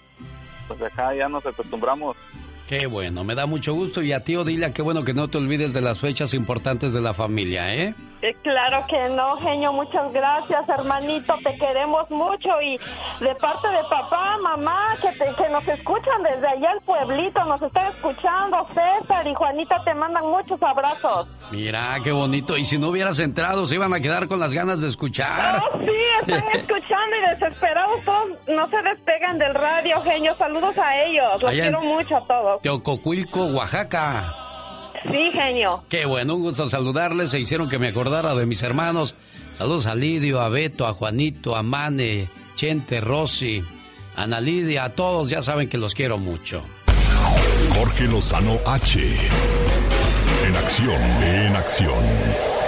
pues acá ya nos acostumbramos Qué bueno, me da mucho gusto. Y a ti, Odilia, qué bueno que no te olvides de las fechas importantes de la familia, ¿eh? Eh, claro que no, genio, muchas gracias, hermanito, te queremos mucho y de parte de papá, mamá, que, que nos escuchan desde allá el pueblito, nos están escuchando, César y Juanita te mandan muchos abrazos. Mira, qué bonito, y si no hubieras entrado, se iban a quedar con las ganas de escuchar. Oh, sí, están escuchando y desesperados todos, no se despegan del radio, genio, saludos a ellos, los quiero mucho a todos. Teococuilco, Oaxaca. Sí, genio. Qué bueno, un gusto saludarles. Se hicieron que me acordara de mis hermanos. Saludos a Lidio, a Beto, a Juanito, a Mane, Chente, Rosy, a Ana Lidia, a todos. Ya saben que los quiero mucho. Jorge Lozano H. En acción, en acción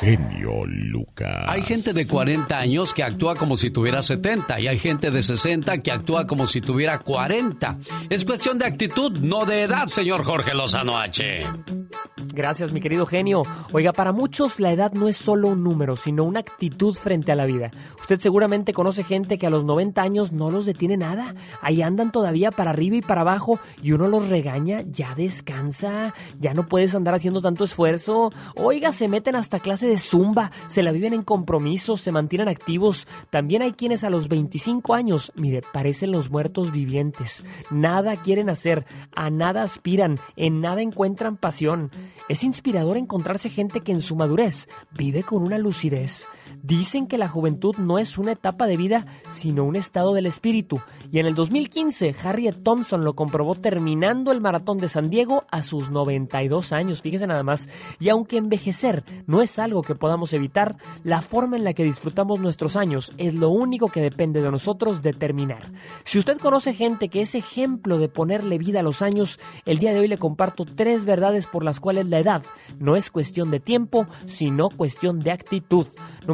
genio Lucas. Hay gente de 40 años que actúa como si tuviera 70 y hay gente de 60 que actúa como si tuviera 40. Es cuestión de actitud, no de edad, señor Jorge Lozano H. Gracias, mi querido genio. Oiga, para muchos la edad no es solo un número, sino una actitud frente a la vida. Usted seguramente conoce gente que a los 90 años no los detiene nada. Ahí andan todavía para arriba y para abajo y uno los regaña, ya descansa, ya no puedes andar haciendo tanto esfuerzo. Oiga, se meten hasta clase de zumba, se la viven en compromisos, se mantienen activos. También hay quienes a los 25 años, mire, parecen los muertos vivientes. Nada quieren hacer, a nada aspiran, en nada encuentran pasión. Es inspirador encontrarse gente que en su madurez vive con una lucidez. Dicen que la juventud no es una etapa de vida, sino un estado del espíritu. Y en el 2015, Harriet Thompson lo comprobó terminando el maratón de San Diego a sus 92 años. Fíjese nada más. Y aunque envejecer no es algo que podamos evitar, la forma en la que disfrutamos nuestros años es lo único que depende de nosotros determinar. Si usted conoce gente que es ejemplo de ponerle vida a los años, el día de hoy le comparto tres verdades por las cuales la edad no es cuestión de tiempo, sino cuestión de actitud.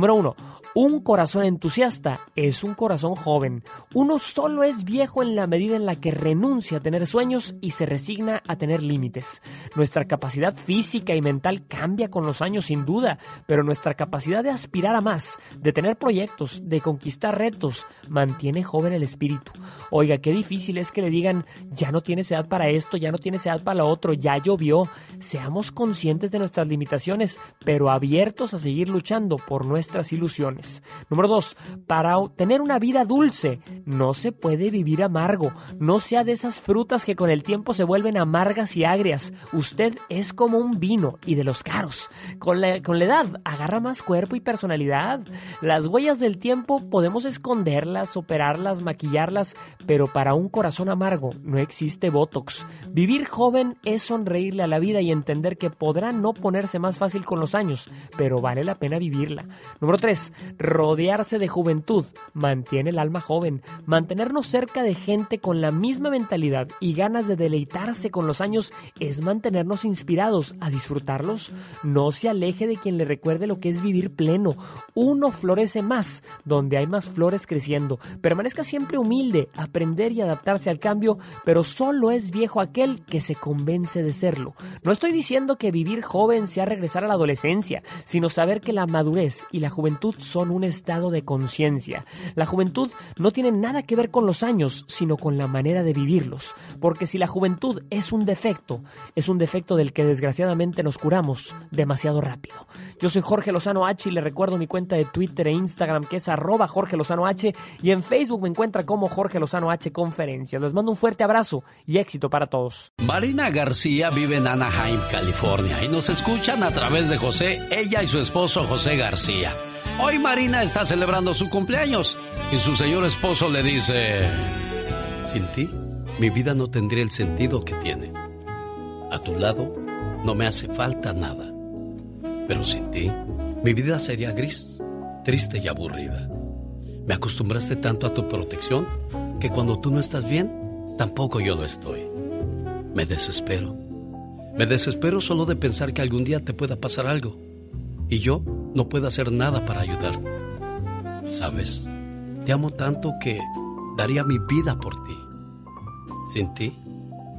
Número uno, Un corazón entusiasta es un corazón joven. Uno solo es viejo en la medida en la que renuncia a tener sueños y se resigna a tener límites. Nuestra capacidad física y mental cambia con los años sin duda, pero nuestra capacidad de aspirar a más, de tener proyectos, de conquistar retos, mantiene joven el espíritu. Oiga, qué difícil es que le digan, ya no tienes edad para esto, ya no tienes edad para lo otro, ya llovió. Seamos conscientes de nuestras limitaciones, pero abiertos a seguir luchando por nuestras ilusiones. Número dos, para tener una vida dulce no se puede vivir amargo. No sea de esas frutas que con el tiempo se vuelven amargas y agrias. Usted es como un vino y de los caros. Con la, con la edad agarra más cuerpo y personalidad. Las huellas del tiempo podemos esconderlas, operarlas, maquillarlas, pero para un corazón amargo no existe Botox. Vivir joven es sonreírle a la vida y entender que podrá no ponerse más fácil con los años, pero vale la pena vivirla. Número 3. Rodearse de juventud mantiene el alma joven. Mantenernos cerca de gente con la misma mentalidad y ganas de deleitarse con los años es mantenernos inspirados a disfrutarlos. No se aleje de quien le recuerde lo que es vivir pleno. Uno florece más donde hay más flores creciendo. Permanezca siempre humilde, aprender y adaptarse al cambio, pero solo es viejo aquel que se convence de serlo. No estoy diciendo que vivir joven sea regresar a la adolescencia, sino saber que la madurez y la juventud son un estado de conciencia. La juventud no tiene nada que ver con los años, sino con la manera de vivirlos. Porque si la juventud es un defecto, es un defecto del que desgraciadamente nos curamos demasiado rápido. Yo soy Jorge Lozano H y le recuerdo mi cuenta de Twitter e Instagram que es arroba Jorge Lozano H y en Facebook me encuentra como Jorge Lozano H Conferencias. Les mando un fuerte abrazo y éxito para todos. Marina García vive en Anaheim, California y nos escuchan a través de José, ella y su esposo José García. Hoy Marina está celebrando su cumpleaños y su señor esposo le dice... Sin ti, mi vida no tendría el sentido que tiene. A tu lado, no me hace falta nada. Pero sin ti, mi vida sería gris, triste y aburrida. Me acostumbraste tanto a tu protección que cuando tú no estás bien, tampoco yo lo estoy. Me desespero. Me desespero solo de pensar que algún día te pueda pasar algo y yo no puedo hacer nada para ayudar. ¿Sabes? Te amo tanto que daría mi vida por ti. Sin ti,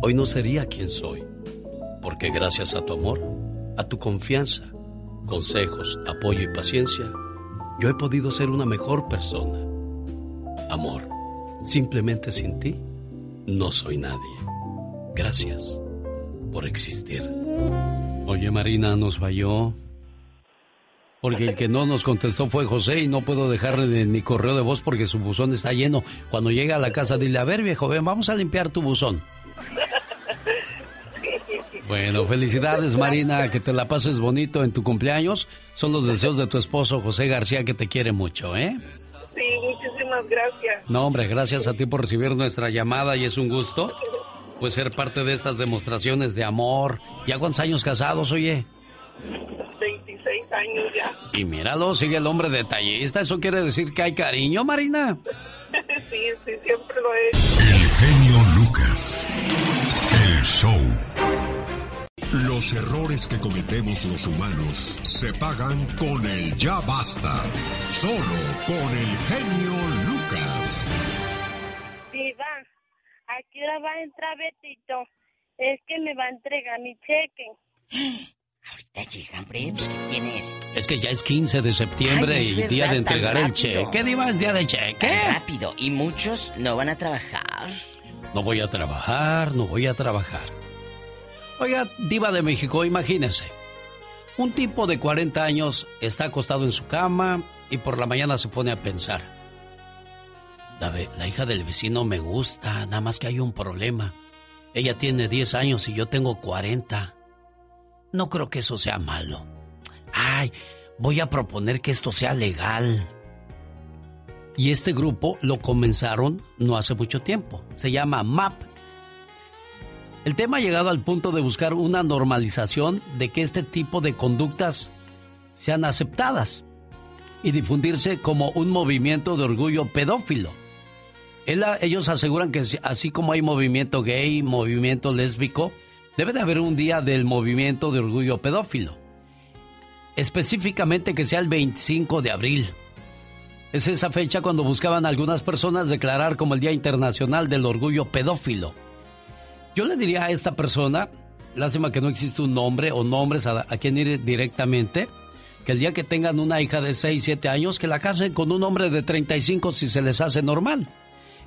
hoy no sería quien soy, porque gracias a tu amor, a tu confianza, consejos, apoyo y paciencia, yo he podido ser una mejor persona. Amor, simplemente sin ti, no soy nadie. Gracias por existir. Oye, Marina, nos falló. Porque el que no nos contestó fue José y no puedo dejarle ni correo de voz porque su buzón está lleno. Cuando llega a la casa, dile, a ver viejo, ven, vamos a limpiar tu buzón. Bueno, felicidades Marina, que te la pases bonito en tu cumpleaños. Son los deseos de tu esposo José García que te quiere mucho, ¿eh? Sí, muchísimas gracias. No, hombre, gracias a ti por recibir nuestra llamada y es un gusto pues ser parte de estas demostraciones de amor. ¿Ya cuántos años casados, oye? 26 años ya. Y míralo, sigue el hombre detallista. ¿Eso quiere decir que hay cariño, Marina? sí, sí, siempre lo es. El genio Lucas. El show. Los errores que cometemos los humanos se pagan con el ya basta. Solo con el genio Lucas. Diva, ¿a qué hora va a entrar Betito? Es que me va a entregar mi cheque. ¿qué tienes? Es que ya es 15 de septiembre Ay, y verdad, día de entregar el cheque. Diva, es día de cheque. Tan rápido. Y muchos no van a trabajar. No voy a trabajar, no voy a trabajar. Oiga, Diva de México, imagínese. Un tipo de 40 años está acostado en su cama y por la mañana se pone a pensar. La hija del vecino me gusta, nada más que hay un problema. Ella tiene 10 años y yo tengo 40. No creo que eso sea malo. Ay, voy a proponer que esto sea legal. Y este grupo lo comenzaron no hace mucho tiempo. Se llama MAP. El tema ha llegado al punto de buscar una normalización de que este tipo de conductas sean aceptadas y difundirse como un movimiento de orgullo pedófilo. Ellos aseguran que así como hay movimiento gay, movimiento lésbico, debe de haber un día del movimiento de orgullo pedófilo. Específicamente que sea el 25 de abril. Es esa fecha cuando buscaban algunas personas declarar como el Día Internacional del Orgullo Pedófilo. Yo le diría a esta persona, lástima que no existe un nombre o nombres a, a quien ir directamente, que el día que tengan una hija de 6, 7 años, que la casen con un hombre de 35 si se les hace normal.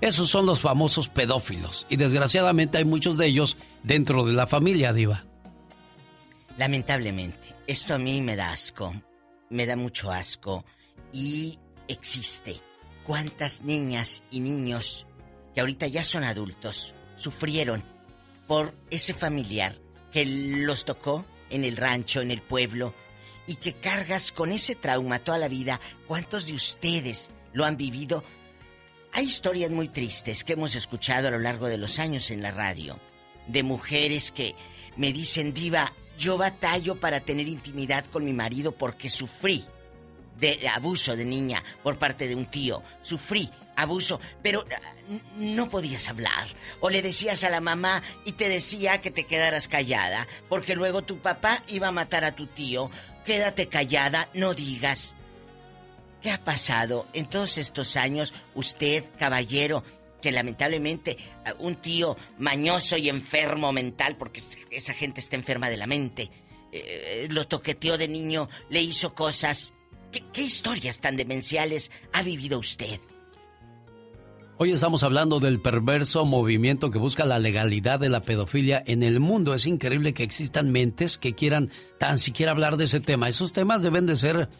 Esos son los famosos pedófilos y desgraciadamente hay muchos de ellos dentro de la familia, diva. Lamentablemente, esto a mí me da asco, me da mucho asco y existe. ¿Cuántas niñas y niños que ahorita ya son adultos sufrieron por ese familiar que los tocó en el rancho, en el pueblo, y que cargas con ese trauma toda la vida? ¿Cuántos de ustedes lo han vivido? Hay historias muy tristes que hemos escuchado a lo largo de los años en la radio, de mujeres que me dicen, diva, yo batallo para tener intimidad con mi marido porque sufrí de abuso de niña por parte de un tío. Sufrí abuso, pero ah, no podías hablar. O le decías a la mamá y te decía que te quedaras callada, porque luego tu papá iba a matar a tu tío. Quédate callada, no digas. ¿Qué ha pasado en todos estos años, usted, caballero, que lamentablemente ah, un tío mañoso y enfermo mental, porque esa gente está enferma de la mente, eh, lo toqueteó de niño, le hizo cosas ¿Qué, historias tan demenciales ha vivido usted? Hoy estamos hablando del perverso movimiento que busca la legalidad de la pedofilia en el mundo. Es increíble que existan mentes que quieran tan siquiera hablar de ese tema. Esos temas deben de ser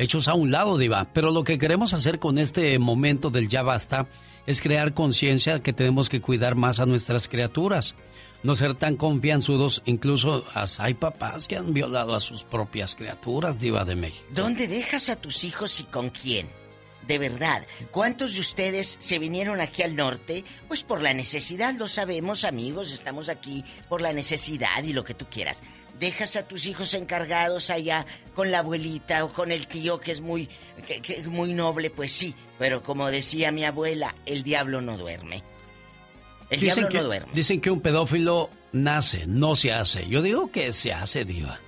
hechos a un lado, Diva. Pero lo que queremos hacer con este momento del ya basta es crear conciencia que tenemos que cuidar más a nuestras criaturas no ser tan confianzudos. Incluso hay papás que han violado a sus propias criaturas, Diva de México. ¿Dónde dejas a tus hijos y con quién? De verdad, ¿cuántos de ustedes se vinieron aquí al norte? Pues por la necesidad, lo sabemos, amigos, estamos aquí por la necesidad y lo que tú quieras. Dejas a tus hijos encargados allá con la abuelita o con el tío que es muy, muy noble, pues sí, pero como decía mi abuela, el diablo no duerme. El dicen diablo que, no duerme. Dicen que un pedófilo nace, no se hace. Yo digo que se hace, diva.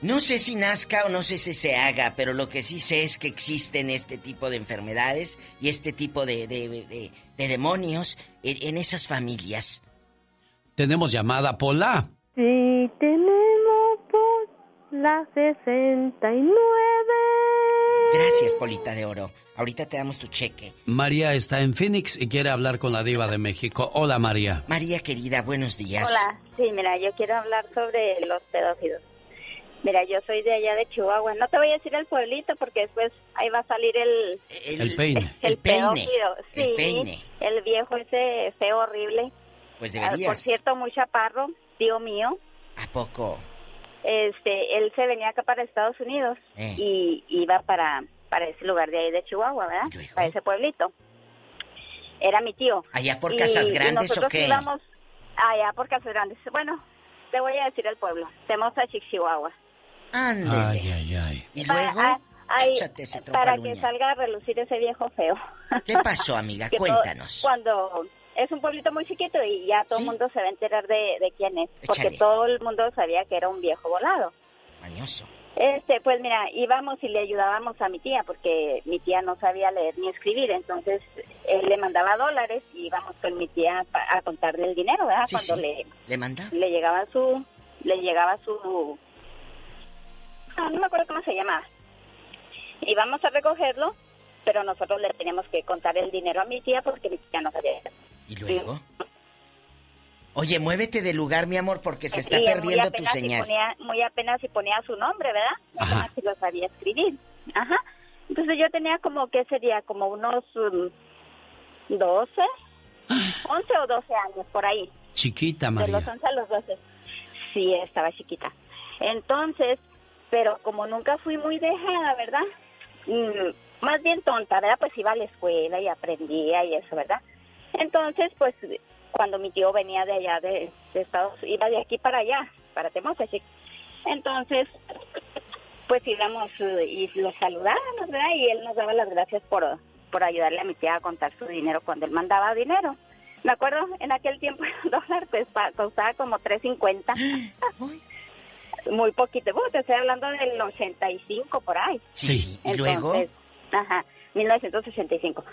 No sé si nazca o no sé si se haga, pero lo que sí sé es que existen este tipo de enfermedades y este tipo de, de, demonios en, en, esas familias. Tenemos llamada Pola. Sí, tenemos la 69. Gracias, Polita de Oro. Ahorita te damos tu cheque. María está en Phoenix y quiere hablar con la diva de México. Hola, María. María, querida, buenos días. Hola, sí, mira, yo quiero hablar sobre los pedófilos. Mira, yo soy de allá de Chihuahua. No te voy a decir el pueblito porque después ahí va a salir el... El, peine. El, el peine. Sí, el peine. El viejo ese feo horrible. Pues Ah, deberías. Por cierto, muy chaparro, tío mío. ¿A poco? Este, él se venía acá para Estados Unidos Eh. y iba para, para ese lugar de ahí de Chihuahua, ¿verdad? Para ese pueblito. Era mi tío. ¿Allá por Y- Casas y Grandes o nosotros qué? íbamos allá por Casas Grandes. Bueno, te voy a decir el pueblo. Tenemos a Chihuahua. Ándele. Ay, ay, ay. Y Para- luego, ah, ahí, échate ese para que salga a relucir ese viejo feo. ¿Qué pasó, amiga? Cuéntanos. Cuando es un pueblito muy chiquito y ya todo el mundo se va a enterar de, de quién es, porque Échale. todo el mundo sabía que era un viejo volado. Mañoso. Este, pues mira, íbamos y le ayudábamos a mi tía porque mi tía no sabía leer ni escribir, entonces él le mandaba dólares y íbamos con mi tía a contarle el dinero, ¿verdad? Sí, Cuando sí. le ¿Le manda? le llegaba su le llegaba su ah, no me acuerdo cómo se llamaba. Íbamos a recogerlo, pero nosotros le teníamos que contar el dinero a mi tía porque mi tía no sabía. ¿Y luego? Oye, muévete del lugar, mi amor, porque se está perdiendo tu apenas si señal. ponía- muy apenas si ponía su nombre, ¿verdad? Apenas si lo sabía escribir. Ajá. Entonces yo tenía como, ¿qué sería? Como unos um, 12, 11 o 12 años por ahí. Chiquita, De María. los 11 a los 12. Sí, estaba chiquita. Entonces, pero como nunca fui muy dejada, ¿verdad? Mm, más bien tonta, ¿verdad? Pues iba a la escuela y aprendía y eso, ¿verdad? Entonces, pues cuando mi tío venía de allá de, de Estados iba de aquí para allá, para Temosachic. Entonces, pues íbamos eh, y lo saludábamos, ¿verdad? Y él nos daba las gracias por, por ayudarle a mi tía a contar su dinero cuando él mandaba dinero. Me acuerdo, en aquel tiempo el dólar pues, costaba como 3.50. Muy poquito. Bueno, te estoy hablando del 85 por ahí. Sí, sí. ¿Y luego? Entonces, Ajá. 1965.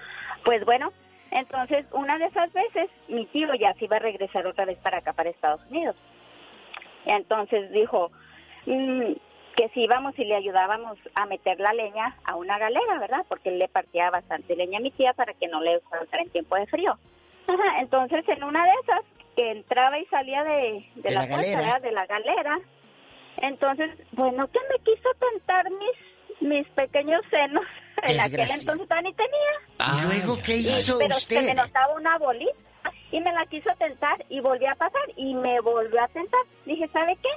Pues bueno, entonces una de esas veces mi tío ya se iba a regresar otra vez para acá, para Estados Unidos. Entonces dijo mm, que si íbamos y le ayudábamos a meter la leña a una galera, ¿verdad? Porque él le partía bastante leña a mi tía para que no le faltara en tiempo de frío. Ajá, entonces en una de esas que entraba y salía de, de De la, la puerta, galera. ¿verdad? de la galera, entonces, bueno, que me quiso tentar mis, mis pequeños senos. En aquel entonces todavía ni tenía. ¿Y luego qué Y- hizo pero se me usted? notaba una bolita y me la quiso tentar y volví a pasar y me volvió a tentar. Dije, ¿sabe qué?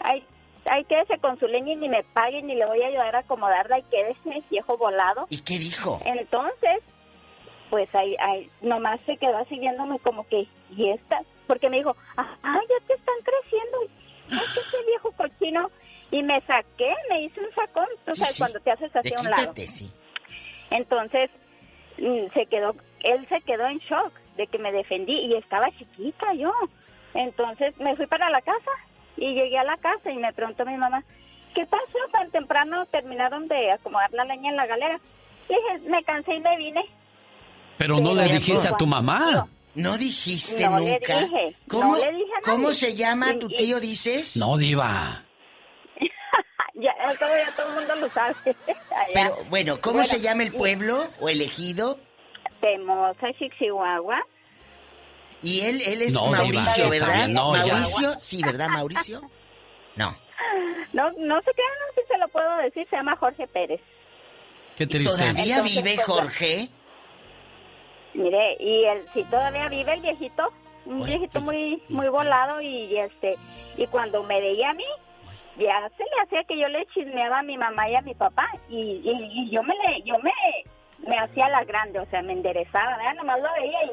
Ay, ay, quédese con su leña y ni me pague ni le voy a ayudar a acomodarla y quédese, viejo volado. ¿Y qué dijo? Entonces, pues ahí, ahí nomás se quedó así viéndome como que, ¿y esta? Porque me dijo, ah, ya te están creciendo. Ay, que ese viejo cochino. Y me saqué, me hice un sacón. Tú Sí, sabes, sí. cuando te haces así De a un lado. sí. Entonces, mm, se quedó, él se quedó en shock de que me defendí y estaba chiquita yo. Entonces me fui para la casa y llegué a la casa y me preguntó mi mamá, ¿qué pasó? Tan temprano terminaron de acomodar la leña en la galera. Y dije, me cansé y me vine. Pero no le dijiste a tu mamá. ¿No dijiste No le nunca? dije, ¿Cómo, no le dije a nadie. ¿Cómo se llama Y- tu tío, dices? No, diva. Al cabo ya todo el mundo lo sabe. Allá. Pero, bueno, ¿cómo Bueno, se llama el y- pueblo o el ejido? Temosa, Chichihuahua. Y él, él es No, Mauricio, ¿verdad? ya. Mauricio, sí, ¿verdad, Mauricio? No. No, no sé qué, no sé si se lo puedo decir, se llama Jorge Pérez. Qué triste. ¿Todavía Entonces, vive pues, Jorge? Mire, y él, si todavía vive el viejito, un viejito muy muy volado y este y cuando me veía a mí, ya se le hacía que yo le chismeaba a mi mamá y a mi papá y, y, y yo me le yo me me hacía la grande, o sea, me enderezaba, ¿verdad? Nomás lo veía y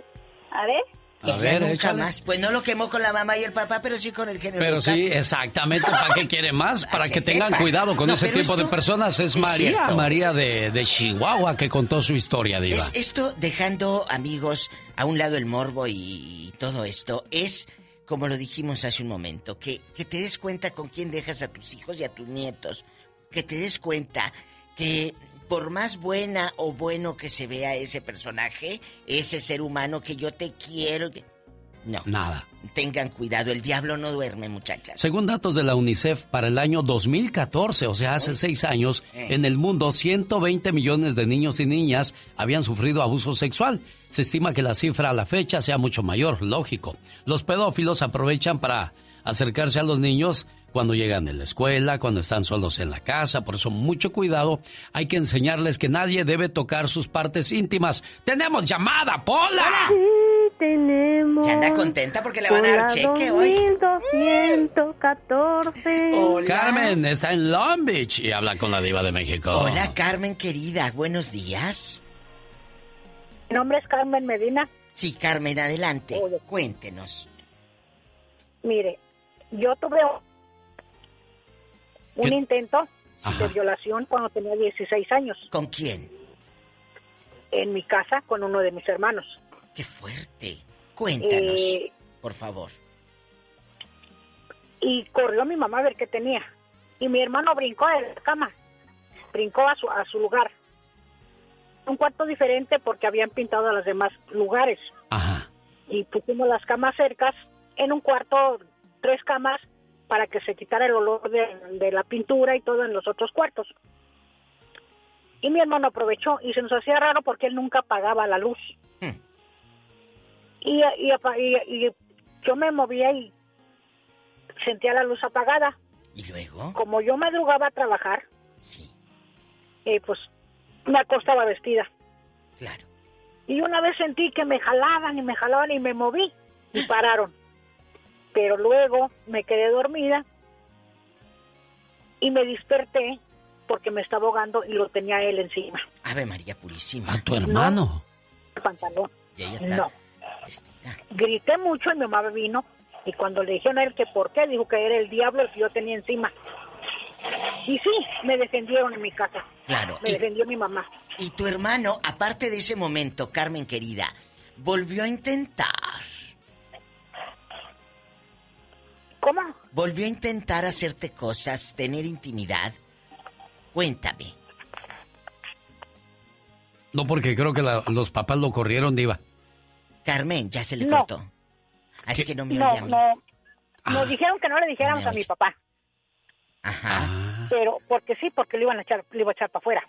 a ver, A ver, nunca échale. más. Pues no lo quemó con la mamá y el papá, pero sí con el género. Pero Lucas. sí, exactamente. ¿Para qué quiere más? Para que que tengan cuidado con No, ese tipo de personas. Es es María, cierto. María de, de Chihuahua, que contó su historia, Diva. Es esto dejando, amigos, a un lado el morbo y, y todo esto, es, como lo dijimos hace un momento, que, que te des cuenta con quién dejas a tus hijos y a tus nietos. Que te des cuenta que por más buena o bueno que se vea ese personaje, ese ser humano que yo te quiero... No, Nada. tengan cuidado, el diablo no duerme, muchachas. Según datos de la UNICEF, para el año 2014, o sea, hace seis años, Eh. en el mundo 120 millones de niños y niñas habían sufrido abuso sexual. Se estima que la cifra a la fecha sea mucho mayor, lógico. Los pedófilos aprovechan para acercarse a los niños cuando llegan de la escuela, cuando están solos en la casa, por eso mucho cuidado. Hay que enseñarles que nadie debe tocar sus partes íntimas. ¡Tenemos llamada, Pola! Sí, tenemos. Ya anda contenta porque le van a dar cheque hoy. 2214. Hola. Carmen está en Long Beach y habla con la diva de México. Hola, Carmen querida, buenos días. Mi nombre es Carmen Medina. Sí, Carmen, adelante. Cuéntenos. Mire, yo tuve un, intento de violación cuando tenía 16 años. ¿Con quién? En mi casa con uno de mis hermanos. ¡Qué fuerte! Cuéntanos, Eh, por favor. y corrió mi mamá a ver qué tenía. Y mi hermano brincó de la cama, brincó a su, a su lugar. Un cuarto diferente porque habían pintado a los demás lugares. Y pusimos las camas cercas en un cuarto, tres camas, para que se quitara el olor de, de la pintura y todo en los otros cuartos. Y mi hermano aprovechó y se nos hacía raro porque él nunca apagaba la luz. Y, y, y- y yo me movía y sentía la luz apagada. ¿Y luego? Como yo madrugaba a trabajar, eh, pues me acostaba vestida. Claro. Y una vez sentí que me jalaban y me jalaban y me moví y pararon. Pero luego me quedé dormida y me desperté porque me estaba ahogando y lo tenía él encima. Ave María Purísima. A tu hermano. El pantalón. Y ella está No. Grité mucho y mi mamá vino y cuando le dijeron a él que por qué, dijo que era el diablo el que yo tenía encima. Y sí, me defendieron en mi casa. Claro. Me Y, defendió mi mamá. y tu hermano, aparte de ese momento, Carmen querida, volvió a intentar. ¿Cómo? Volvió a intentar hacerte cosas, tener intimidad. Cuéntame. No, porque creo que la- los papás lo corrieron, Diva. Carmen, ya se le No. cortó. Ah, es que no me No, oye a mí. no. Ah. Nos dijeron que no le dijéramos a mi papá. Ajá. Pero, porque sí, porque le iban a echar, le iba a echar para afuera.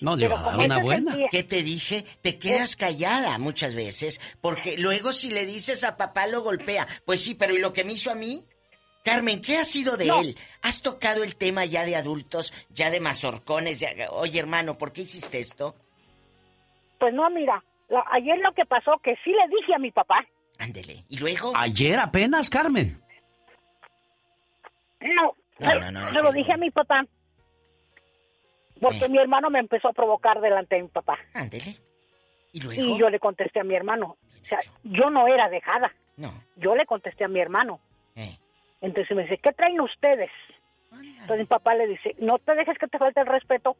No, le iba a dar una buena. sentía- ¿Qué te dije? Te quedas callada muchas veces, porque luego si le dices a papá lo golpea. Pues sí, pero ¿y lo que me hizo a mí? Carmen, ¿qué ha sido de No. él? ¿Has tocado el tema ya de adultos, ya de mazorcones? ya- Oye, hermano, ¿por qué hiciste esto? Pues no, mira, la- ayer lo que pasó, que sí le dije a mi papá. Ándele. ¿Y luego? Ayer apenas, Carmen. No, No, no, no, no, se lo dije a mi papá. Porque mi hermano me empezó a provocar delante de mi papá. Ándele. ¿Y luego? Y yo le contesté a mi hermano. O sea, yo no era dejada. No. Yo le contesté a mi hermano. Eh. Entonces me dice, ¿qué traen ustedes? Entonces mi papá le dice, no te dejes que te falte el respeto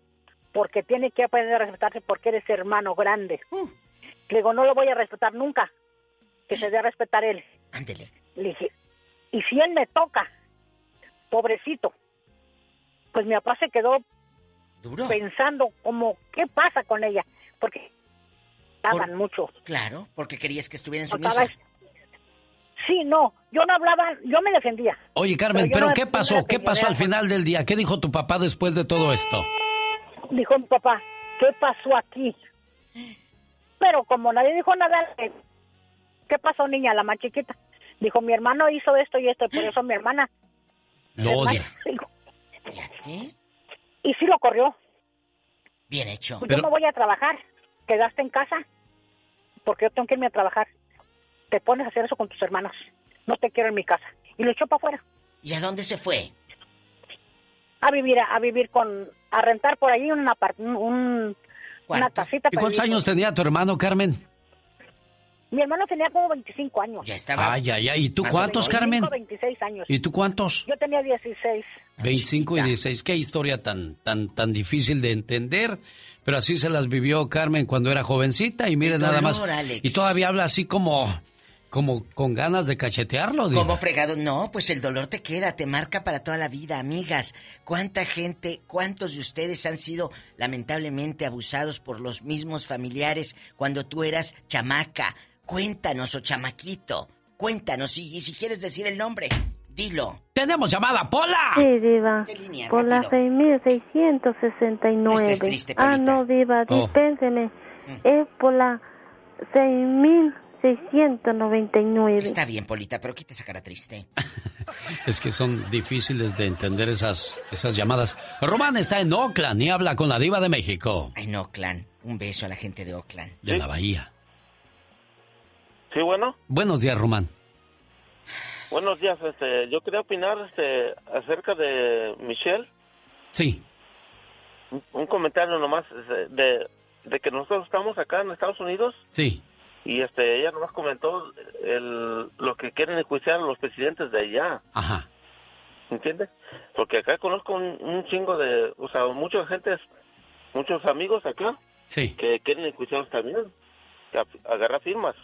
porque tiene que aprender a respetarse porque eres hermano grande. Uh. Le digo, no lo voy a respetar nunca. Que se dé a respetar él. Ándele. Le dije, y si él me toca, pobrecito, pues mi papá se quedó Duro. pensando como, ¿qué pasa con ella? Porque estaban mucho. Claro, porque querías que estuviera en su misa. Sí, no, yo no hablaba, yo me defendía. Oye, Carmen, Pero ¿pero no- qué pasó? ¿Qué pasó al final del día? ¿Qué dijo tu papá después de todo esto? Dijo mi papá, ¿qué pasó aquí? Pero como nadie dijo nada, eh, ¿qué pasó, niña, la más chiquita? Dijo, mi hermano hizo esto y esto, y por eso mi hermana. Lo odia. dijo, ¿Eh? Y sí lo corrió. Bien hecho. Pues yo no voy a trabajar. Quedaste en casa porque yo tengo que irme a trabajar. Te pones a hacer eso con tus hermanos. No te quiero en mi casa. Y lo echó para afuera. ¿Y a dónde se fue? A vivir, a, vivir con, a rentar por ahí un apart- un, un- una casita. ¿Y cuántos vivir. años tenía tu hermano, Carmen? Mi hermano tenía como 25 años. Ya estaba. Ay, ay, ay. ¿Y tú cuántos, 25, Carmen? 26 años. ¿Y tú cuántos? Yo tenía 16. 25 y 16. Qué historia tan, tan, tan difícil de entender. Pero así se las vivió Carmen cuando era jovencita y mire nada más. Alex. Y todavía habla así como, como con ganas de cachetearlo. diva. ¿Cómo fregado? No, pues el dolor te queda, te marca para toda la vida, amigas. ¿Cuánta gente, cuántos de ustedes han sido lamentablemente abusados por los mismos familiares cuando tú eras chamaca? Cuéntanos, o chamaquito. Cuéntanos, y, y si quieres decir el nombre, dilo. ¡Tenemos llamada, Pola! Sí, Diva. ¿Qué línea? Por la Rápido. 6669. Este es triste, ah, no, Diva, Oh. dispénseme. Es por la 6699. Está bien, Polita, pero quita esa cara triste. Es que son difíciles de entender esas, esas llamadas. Román está en Oakland y habla con la diva de México. No, Oakland. Un beso a la gente de Oakland. De la Bahía. Sí, bueno. Buenos días, Román. Buenos días. Este, yo quería opinar este, acerca de Michelle. Sí. Un, un comentario nomás este, de, de que nosotros estamos acá en Estados Unidos Sí. y este, ella nomás comentó el, lo que quieren enjuiciar a los presidentes de allá. Ajá. ¿Entiendes? Porque acá conozco un, un chingo de, o sea, muchas gentes, muchos amigos acá Sí. que quieren enjuiciarlos también. Agarrar firmas.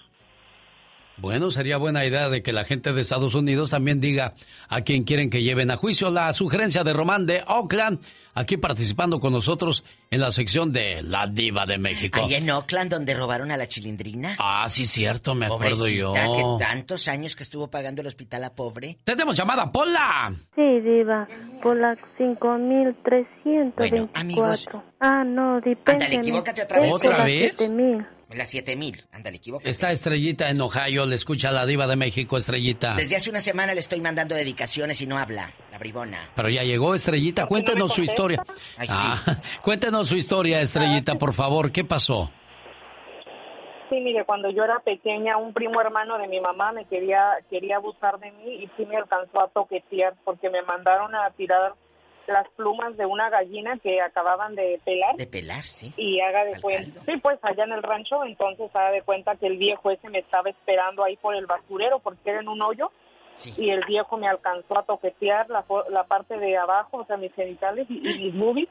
Bueno, sería buena idea de que la gente de Estados Unidos también diga a quién quieren que lleven a juicio. La sugerencia de Román de Oakland, aquí participando con nosotros en la sección de La Diva de México. Ahí en Oakland, donde robaron a la chilindrina. Ah, sí, cierto, me acuerdo yo. Pobrecita, que tantos años que estuvo pagando el hospital a pobre. Tenemos llamada, Pola. Sí, Diva. Por la 5324. Bueno, amigos. Ah, no, dispénseme. Ándale, equivócate otra vez. ¿Otra vez? 7000. Las 7000. Ándale, equivócate. Está Estrellita en Ohio, le escucha a la Diva de México, Estrellita. Desde hace una semana le estoy mandando dedicaciones y no habla, la bribona. Pero ya llegó Estrellita, cuéntenos su historia. Ay, sí. Ah, cuéntenos su historia, Estrellita, por favor, ¿qué pasó? Sí, mire, cuando yo era pequeña, un primo hermano de mi mamá me quería quería abusar de mí y sí me alcanzó a toquetear porque me mandaron a tirar las plumas de una gallina que acababan de pelar. De pelar, sí. Y haga de cuenta, sí, pues allá en el rancho, entonces haga de cuenta que el viejo ese me estaba esperando ahí por el basurero porque era en un hoyo y el viejo me alcanzó a toquetear la, la parte de abajo, o sea, mis genitales y, y mis boobies.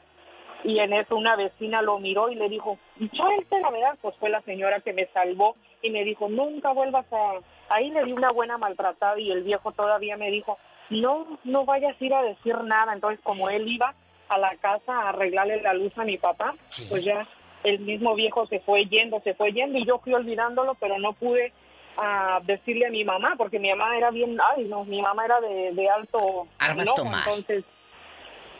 Y en eso una vecina lo miró y le dijo, suelte la verdad, pues fue la señora que me salvó y me dijo, nunca vuelvas a... Ahí le di una buena maltratada y el viejo todavía me dijo, no, no vayas a ir a decir nada. Entonces, como él iba a la casa a arreglarle la luz a mi papá, pues ya el mismo viejo se fue yendo, se fue yendo y yo fui olvidándolo, pero no pude ah, decirle a mi mamá, porque mi mamá era bien, ay no, mi mamá era de, de alto Armas entonces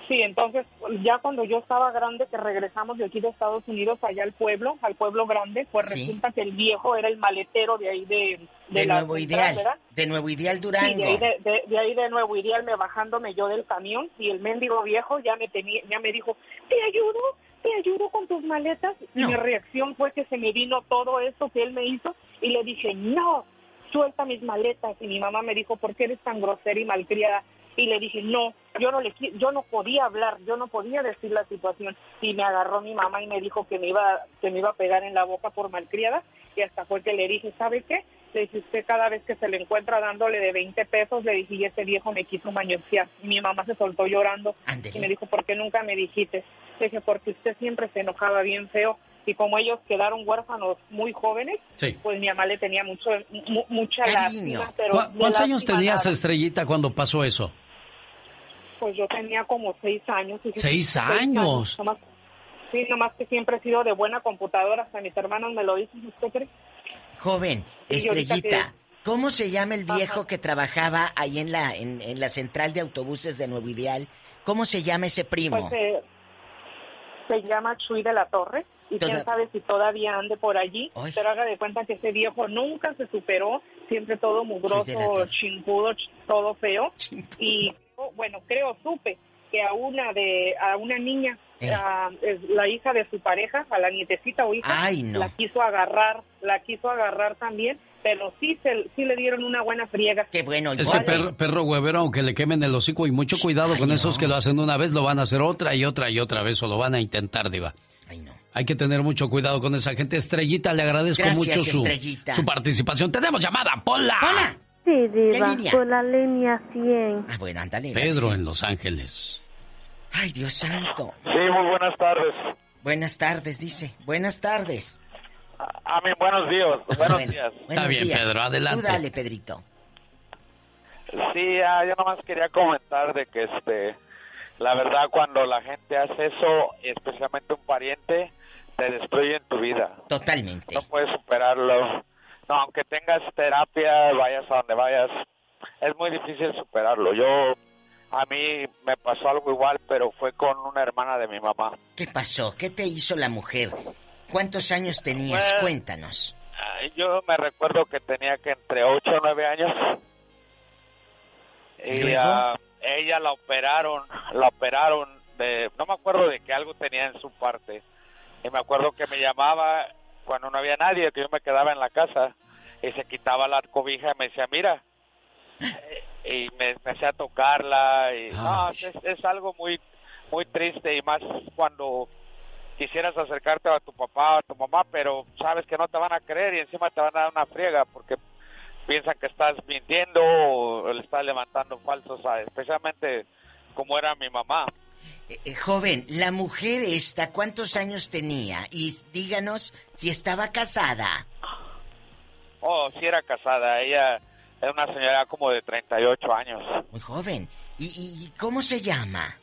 Sí, entonces ya cuando yo estaba grande, que regresamos de aquí de Estados Unidos allá al pueblo, al pueblo grande, pues Sí. resulta que el viejo era el maletero de ahí de, de, De la Nuevo Ideal. ¿verdad? De Nuevo Ideal Sí, Durango. de ahí de, de- de ahí de Nuevo Ideal me bajándome yo del camión y el mendigo viejo ya me tenía, ya me dijo, te ayudo, te ayudo con tus maletas. Y mi reacción fue que se me vino todo eso que él me hizo y le dije, no, suelta mis maletas. Y mi mamá me dijo, ¿por qué eres tan grosera y malcriada? Y le dije, no, yo no le yo no podía hablar, yo no podía decir la situación. Y me agarró mi mamá y me dijo que me iba, que me iba a pegar en la boca por malcriada. Y hasta fue que le dije, ¿sabe qué? Le dije, usted cada vez que se le encuentra dándole de 20 pesos, le dije, y ese viejo me quiso mañosear. Y mi mamá se soltó llorando y me dijo, ¿por qué nunca me dijiste? Le dije, porque usted siempre se enojaba bien feo. Y como ellos quedaron huérfanos muy jóvenes, Sí. pues mi mamá le tenía mucho, mu- mucha Cariño. lástima. Pero ¿Cu- de ¿Cuántos años tenías, nada. Estrellita, cuando pasó eso? Pues yo tenía como seis años. fíjese. ¿Seis años? Nomás- sí, nomás que siempre he sido de buena computadora. Hasta mis hermanos me lo dicen. ¿Usted cree? Joven, Estrellita, ¿cómo se llama el viejo que trabajaba ahí en la, en, en la central de autobuses de Nuevo Ideal? ¿Cómo se llama ese primo? Pues eh, se llama Chuy de la Torre. Y Toda- quién sabe si todavía ande por allí. Pero haga de cuenta que ese viejo nunca se superó. Siempre todo mugroso, Torre. chingudo, ch- todo feo. Y oh, bueno, creo, supe que a una de a una niña, Eh. a- es la hija de su pareja, a la nietecita o hija, Ay, no. la quiso agarrar, la quiso agarrar también, pero sí se, sí le dieron una buena friega. Qué bueno, Es que perro, perro huevero, aunque le quemen el hocico, y mucho cuidado con esos que lo hacen una vez, lo van a hacer otra y otra y otra vez, o lo van a intentar, Diva. Hay que tener mucho cuidado con esa gente. Estrellita, le agradezco Gracias, mucho su, Estrellita. su participación. tenemos llamada, Pola. Sí, Diva, línea? por la línea 100. Ah, bueno, ándale. Pedro en Los Ángeles. Ay, Dios santo. Sí, muy buenas tardes. Buenas tardes, dice. Buenas tardes. A mí, buenos días. Buenos días. Buenos bien, días. Pedro, adelante. Tú dale, Pedrito. Sí, ah, yo nomás quería comentar de que, este, la verdad, cuando la gente hace eso, especialmente un pariente, te destruye en tu vida. Totalmente. No puedes superarlo. No, aunque tengas terapia, vayas a donde vayas, es muy difícil superarlo. Yo, a mí me pasó algo igual, pero fue con una hermana de mi mamá. ¿Qué pasó? ¿Qué te hizo la mujer? ¿Cuántos años tenías? Pues- Cuéntanos. Yo me recuerdo que tenía que entre 8 o 9 años. Y ¿Luego? ah, ella la operaron, la operaron de, no me acuerdo de que algo tenía en su parte. Y me acuerdo que me llamaba cuando no había nadie, que yo me quedaba en la casa y se quitaba la cobija y me decía, mira. Y me empecé a tocarla y no, es, es algo muy muy triste y más cuando quisieras acercarte a tu papá o a tu mamá, pero sabes que no te van a creer y encima te van a dar una friega porque piensan que estás mintiendo o le estás levantando falsos, a- especialmente como era mi mamá. Eh, eh, joven, la mujer esta, ¿cuántos años tenía? Y díganos si estaba casada. Oh, sí era casada, ella era una señora como de 38 años. Muy joven. ¿Y, y- y cómo se llama?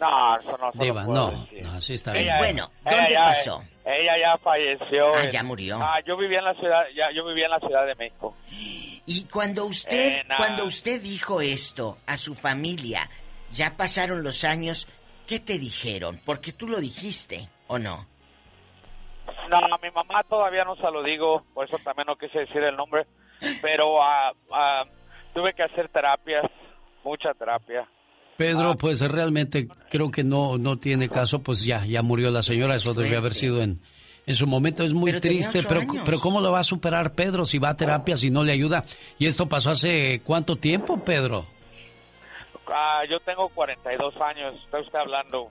No, eso no se lo Diva, puedo no, decir. no, sí está Eh, bien. bueno, Ella ¿dónde ya- pasó? Ella ya falleció. Ah, en- ya murió. Ah, yo vivía en la ciudad, ya, yo vivía en la ciudad de México. Y cuando usted, Eh, cuando usted dijo esto a su familia, ya pasaron los años, ¿qué te dijeron? Porque tú lo dijiste, ¿o no? No, a mi mamá todavía no se lo digo, por eso también no quise decir el nombre, pero ah, ah, tuve que hacer terapias, mucha terapia. Pedro, pues realmente creo que no, no tiene caso, pues ya, ya murió la señora, eso debió haber sido en, en su momento, es muy Pero triste, pero, años. pero ¿cómo lo va a superar Pedro si va a terapia, si no le ayuda? ¿Y esto pasó hace cuánto tiempo, Pedro? Ah, yo tengo 42 años, está usted hablando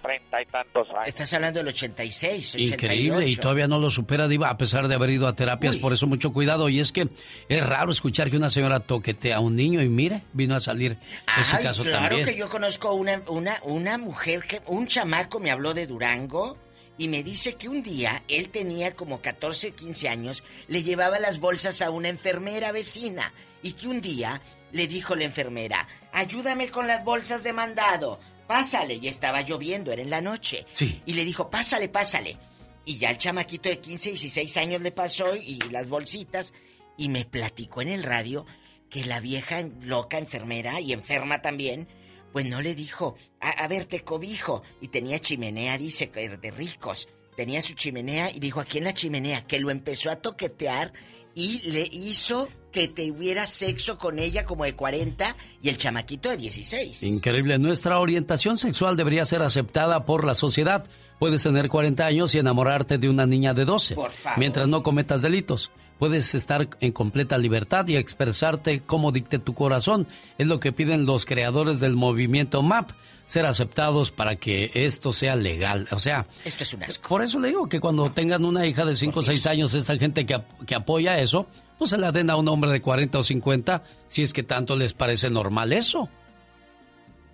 treinta y tantos años. Estás hablando del 86, 88. Increíble, y todavía no lo supera, Diva, a pesar de haber ido a terapias, por eso mucho cuidado. Y es que es raro escuchar que una señora toquetea a un niño y mire, vino a salir ese Ay, caso claro también. que yo conozco una, una, una mujer que, un chamaco me habló de Durango y me dice que un día él tenía como 14, 15 años, le llevaba las bolsas a una enfermera vecina y que un día le dijo la enfermera, ayúdame con las bolsas de mandado. pásale. Y estaba lloviendo, era en la noche. Sí. Y le dijo, pásale, pásale. Y ya el chamaquito de 15, 16 años le pasó y las bolsitas. Y me platicó en el radio que la vieja loca, enfermera y enferma también, pues no le dijo, a, a ver, te cobijo. Y tenía chimenea, dice, que de ricos. Tenía su chimenea y dijo, aquí en la chimenea, que lo empezó a toquetear y le hizo que tuviera sexo con ella como de 40 y el chamaquito de 16. Increíble, nuestra orientación sexual debería ser aceptada por la sociedad. Puedes tener 40 años y enamorarte de una niña de 12, Por favor. mientras no cometas delitos. Puedes estar en completa libertad y expresarte como dicte tu corazón. Es lo que piden los creadores del movimiento MAP, ser aceptados para que esto sea legal. O sea, Esto es un asco. por eso le digo que cuando tengan una hija de 5 o 6 años, esa gente que, que apoya eso, pues se la den a un hombre de 40 o 50, si es que tanto les parece normal eso.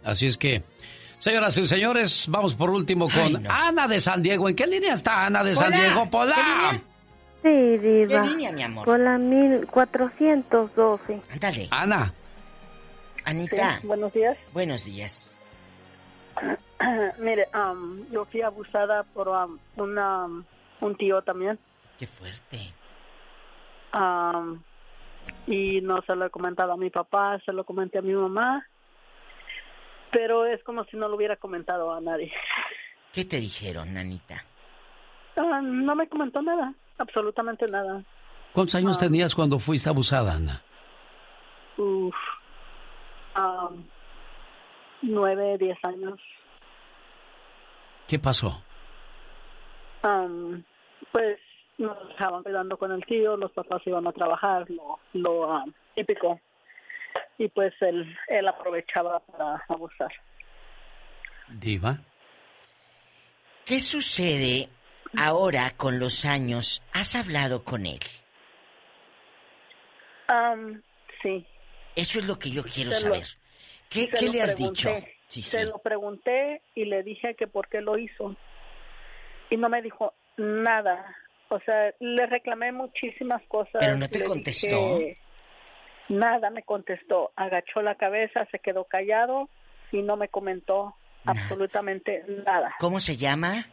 Así es que, señoras y señores, vamos por último con Ana de San Diego. ¿En qué línea está Ana de San Hola. Diego? Pola. Sí, Diva. ¿Qué línea, mi amor? Por la 1412. Ándale. Ana. Anita. Sí, buenos días. Buenos días. Mire, am, yo fui abusada por am, una, un tío también. Qué fuerte. Am, y no se lo he comentado a mi papá, se lo comenté a mi mamá. Pero es como si no lo hubiera comentado a nadie. ¿Qué te dijeron, Anita? Ah, no me comentó nada, absolutamente nada. ¿Cuántos años Ah. tenías cuando fuiste abusada, Ana? Uf. Am, nueve, diez años. ¿Qué pasó? Am, pues nos dejaban cuidando con el tío, los papás iban a trabajar, lo, lo am, típico. Y pues él, él aprovechaba para abusar. Diva. ¿Qué sucede ahora con los años? ¿Has hablado con él? Am, sí. Eso es lo que yo quiero Se lo- saber. ¿Qué, le has pregunté. dicho? Sí, Se sí. lo pregunté y le dije que por qué lo hizo. Y no me dijo nada. O sea, le reclamé muchísimas cosas. Pero no te contestó. dije- nada me contestó. Agachó la cabeza, se quedó callado y no me comentó absolutamente nada. ¿Cómo se llama?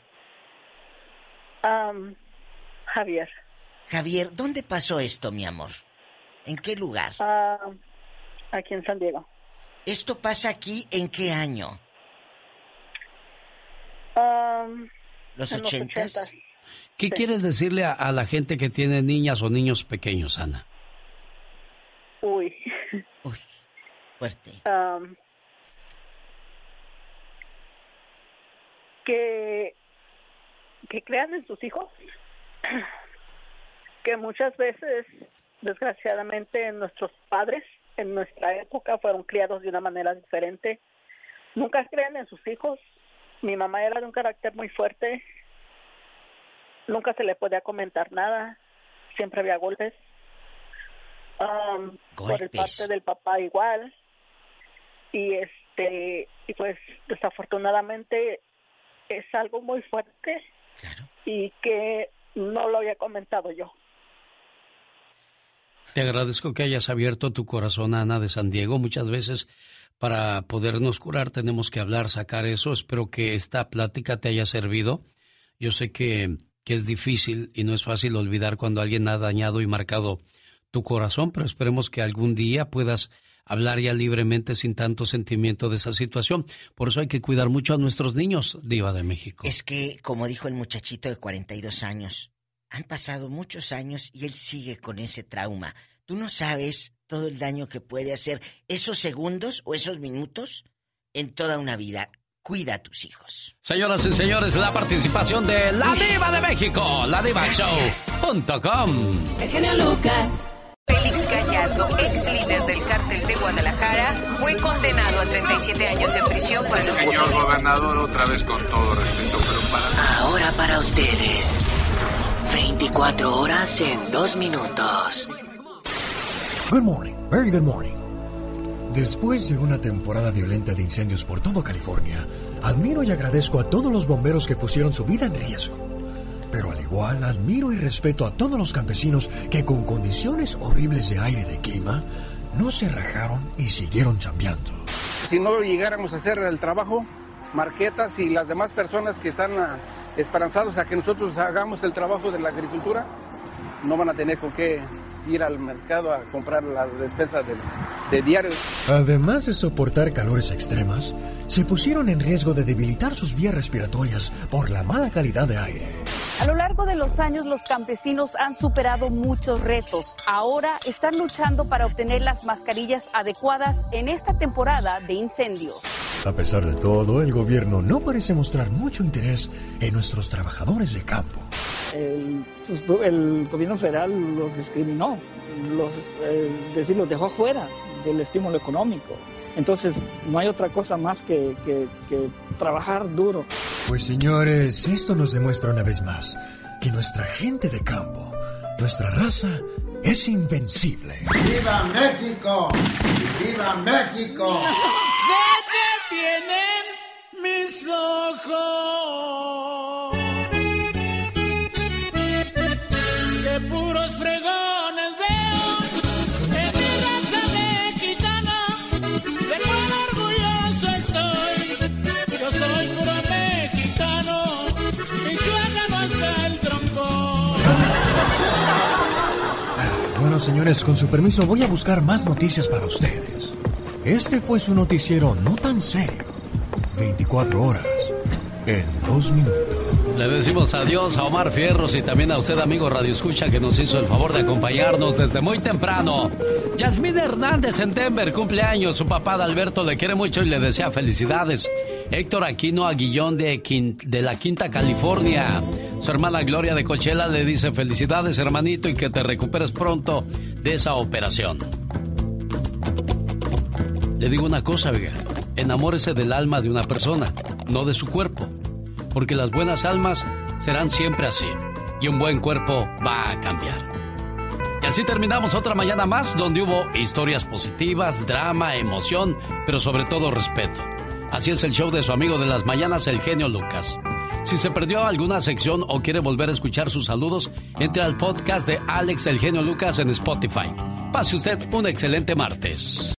Am, Javier. Javier, ¿dónde pasó esto, mi amor? ¿En qué lugar? ah, aquí en San Diego. ¿Esto pasa aquí en qué año? Am, ¿Los en los ochentas? ¿Qué quieres decirle a, a la gente que tiene niñas o niños pequeños, Ana? Uy. Fuerte. Am, que, que crean en sus hijos. Que muchas veces, desgraciadamente, nuestros padres en nuestra época fueron criados de una manera diferente. Nunca creen en sus hijos. Mi mamá era de un carácter muy fuerte. Nunca se le podía comentar nada. Siempre había golpes. Am, por el parte del papá igual y este y pues desafortunadamente es algo muy fuerte y que no lo había comentado yo Te agradezco que hayas abierto tu corazón, Ana de San Diego. Muchas veces para podernos curar tenemos que hablar, sacar eso. Espero que esta plática te haya servido. Yo sé que, que es difícil y no es fácil olvidar cuando alguien ha dañado y marcado tu corazón, pero esperemos que algún día puedas hablar ya libremente sin tanto sentimiento de esa situación. Por eso hay que cuidar mucho a nuestros niños, Diva de México. Es que, como dijo el muchachito de 42 años, han pasado muchos años y él sigue con ese trauma. Tú no sabes todo el daño que puede hacer esos segundos o esos minutos en toda una vida. Cuida a tus hijos. Señoras y señores, la participación de La Diva de México, la El genio Lucas. Félix Gallardo, ex líder del cártel de Guadalajara, fue condenado a 37 años de prisión por el Señor gobernador, otra vez con todo respeto, pero para... Ahora para ustedes. 24 horas en 2 minutos. Good morning, very good morning. Después de una temporada violenta de incendios por todo California, admiro y agradezco a todos los bomberos que pusieron su vida en riesgo. Pero al igual, admiro y respeto a todos los campesinos que con condiciones horribles de aire y de clima, no se rajaron y siguieron chambeando. Si no llegáramos a hacer el trabajo, Marquetas y las demás personas que están ah, esperanzados a que nosotros hagamos el trabajo de la agricultura, no van a tener con qué ir al mercado a comprar la despensa de, de diario. Además de soportar calores extremas, se pusieron en riesgo de debilitar sus vías respiratorias por la mala calidad de aire. A lo largo de los años los campesinos han superado muchos retos. Ahora están luchando para obtener las mascarillas adecuadas en esta temporada de incendios. A pesar de todo, el gobierno no parece mostrar mucho interés en nuestros trabajadores de campo. El, el gobierno federal los discriminó, los, eh, decir, los dejó fuera del estímulo económico. Entonces, no hay otra cosa más que, que, que trabajar duro. Pues señores, esto nos demuestra una vez más que nuestra gente de campo, nuestra raza, es invencible. ¡Viva México! ¡Viva México! ¡Se detienen mis ojos! Bueno, señores, con su permiso voy a buscar más noticias para ustedes. Este fue su noticiero no tan serio. 24 horas en dos minutos. Le decimos adiós a Omar Fierros y también a usted, amigo Radio Escucha, que nos hizo el favor de acompañarnos desde muy temprano. Yasmín Hernández en Denver, cumpleaños. Su papá de Alberto le quiere mucho y le desea felicidades. Héctor Aquino Aguillón de, la Quinta California. Su hermana Gloria de Cochela le dice felicidades, hermanito, y que te recuperes pronto de esa operación. Le digo una cosa, oiga. Enamórese del alma de una persona, no de su cuerpo. Porque las buenas almas serán siempre así. Y un buen cuerpo va a cambiar. Y así terminamos otra mañana más donde hubo historias positivas, drama, emoción, pero sobre todo respeto. Así es el show de su amigo de las mañanas, el genio Lucas. Si se perdió alguna sección o quiere volver a escuchar sus saludos, entre al podcast de Alex el genio Lucas en Spotify. Pase usted un excelente martes.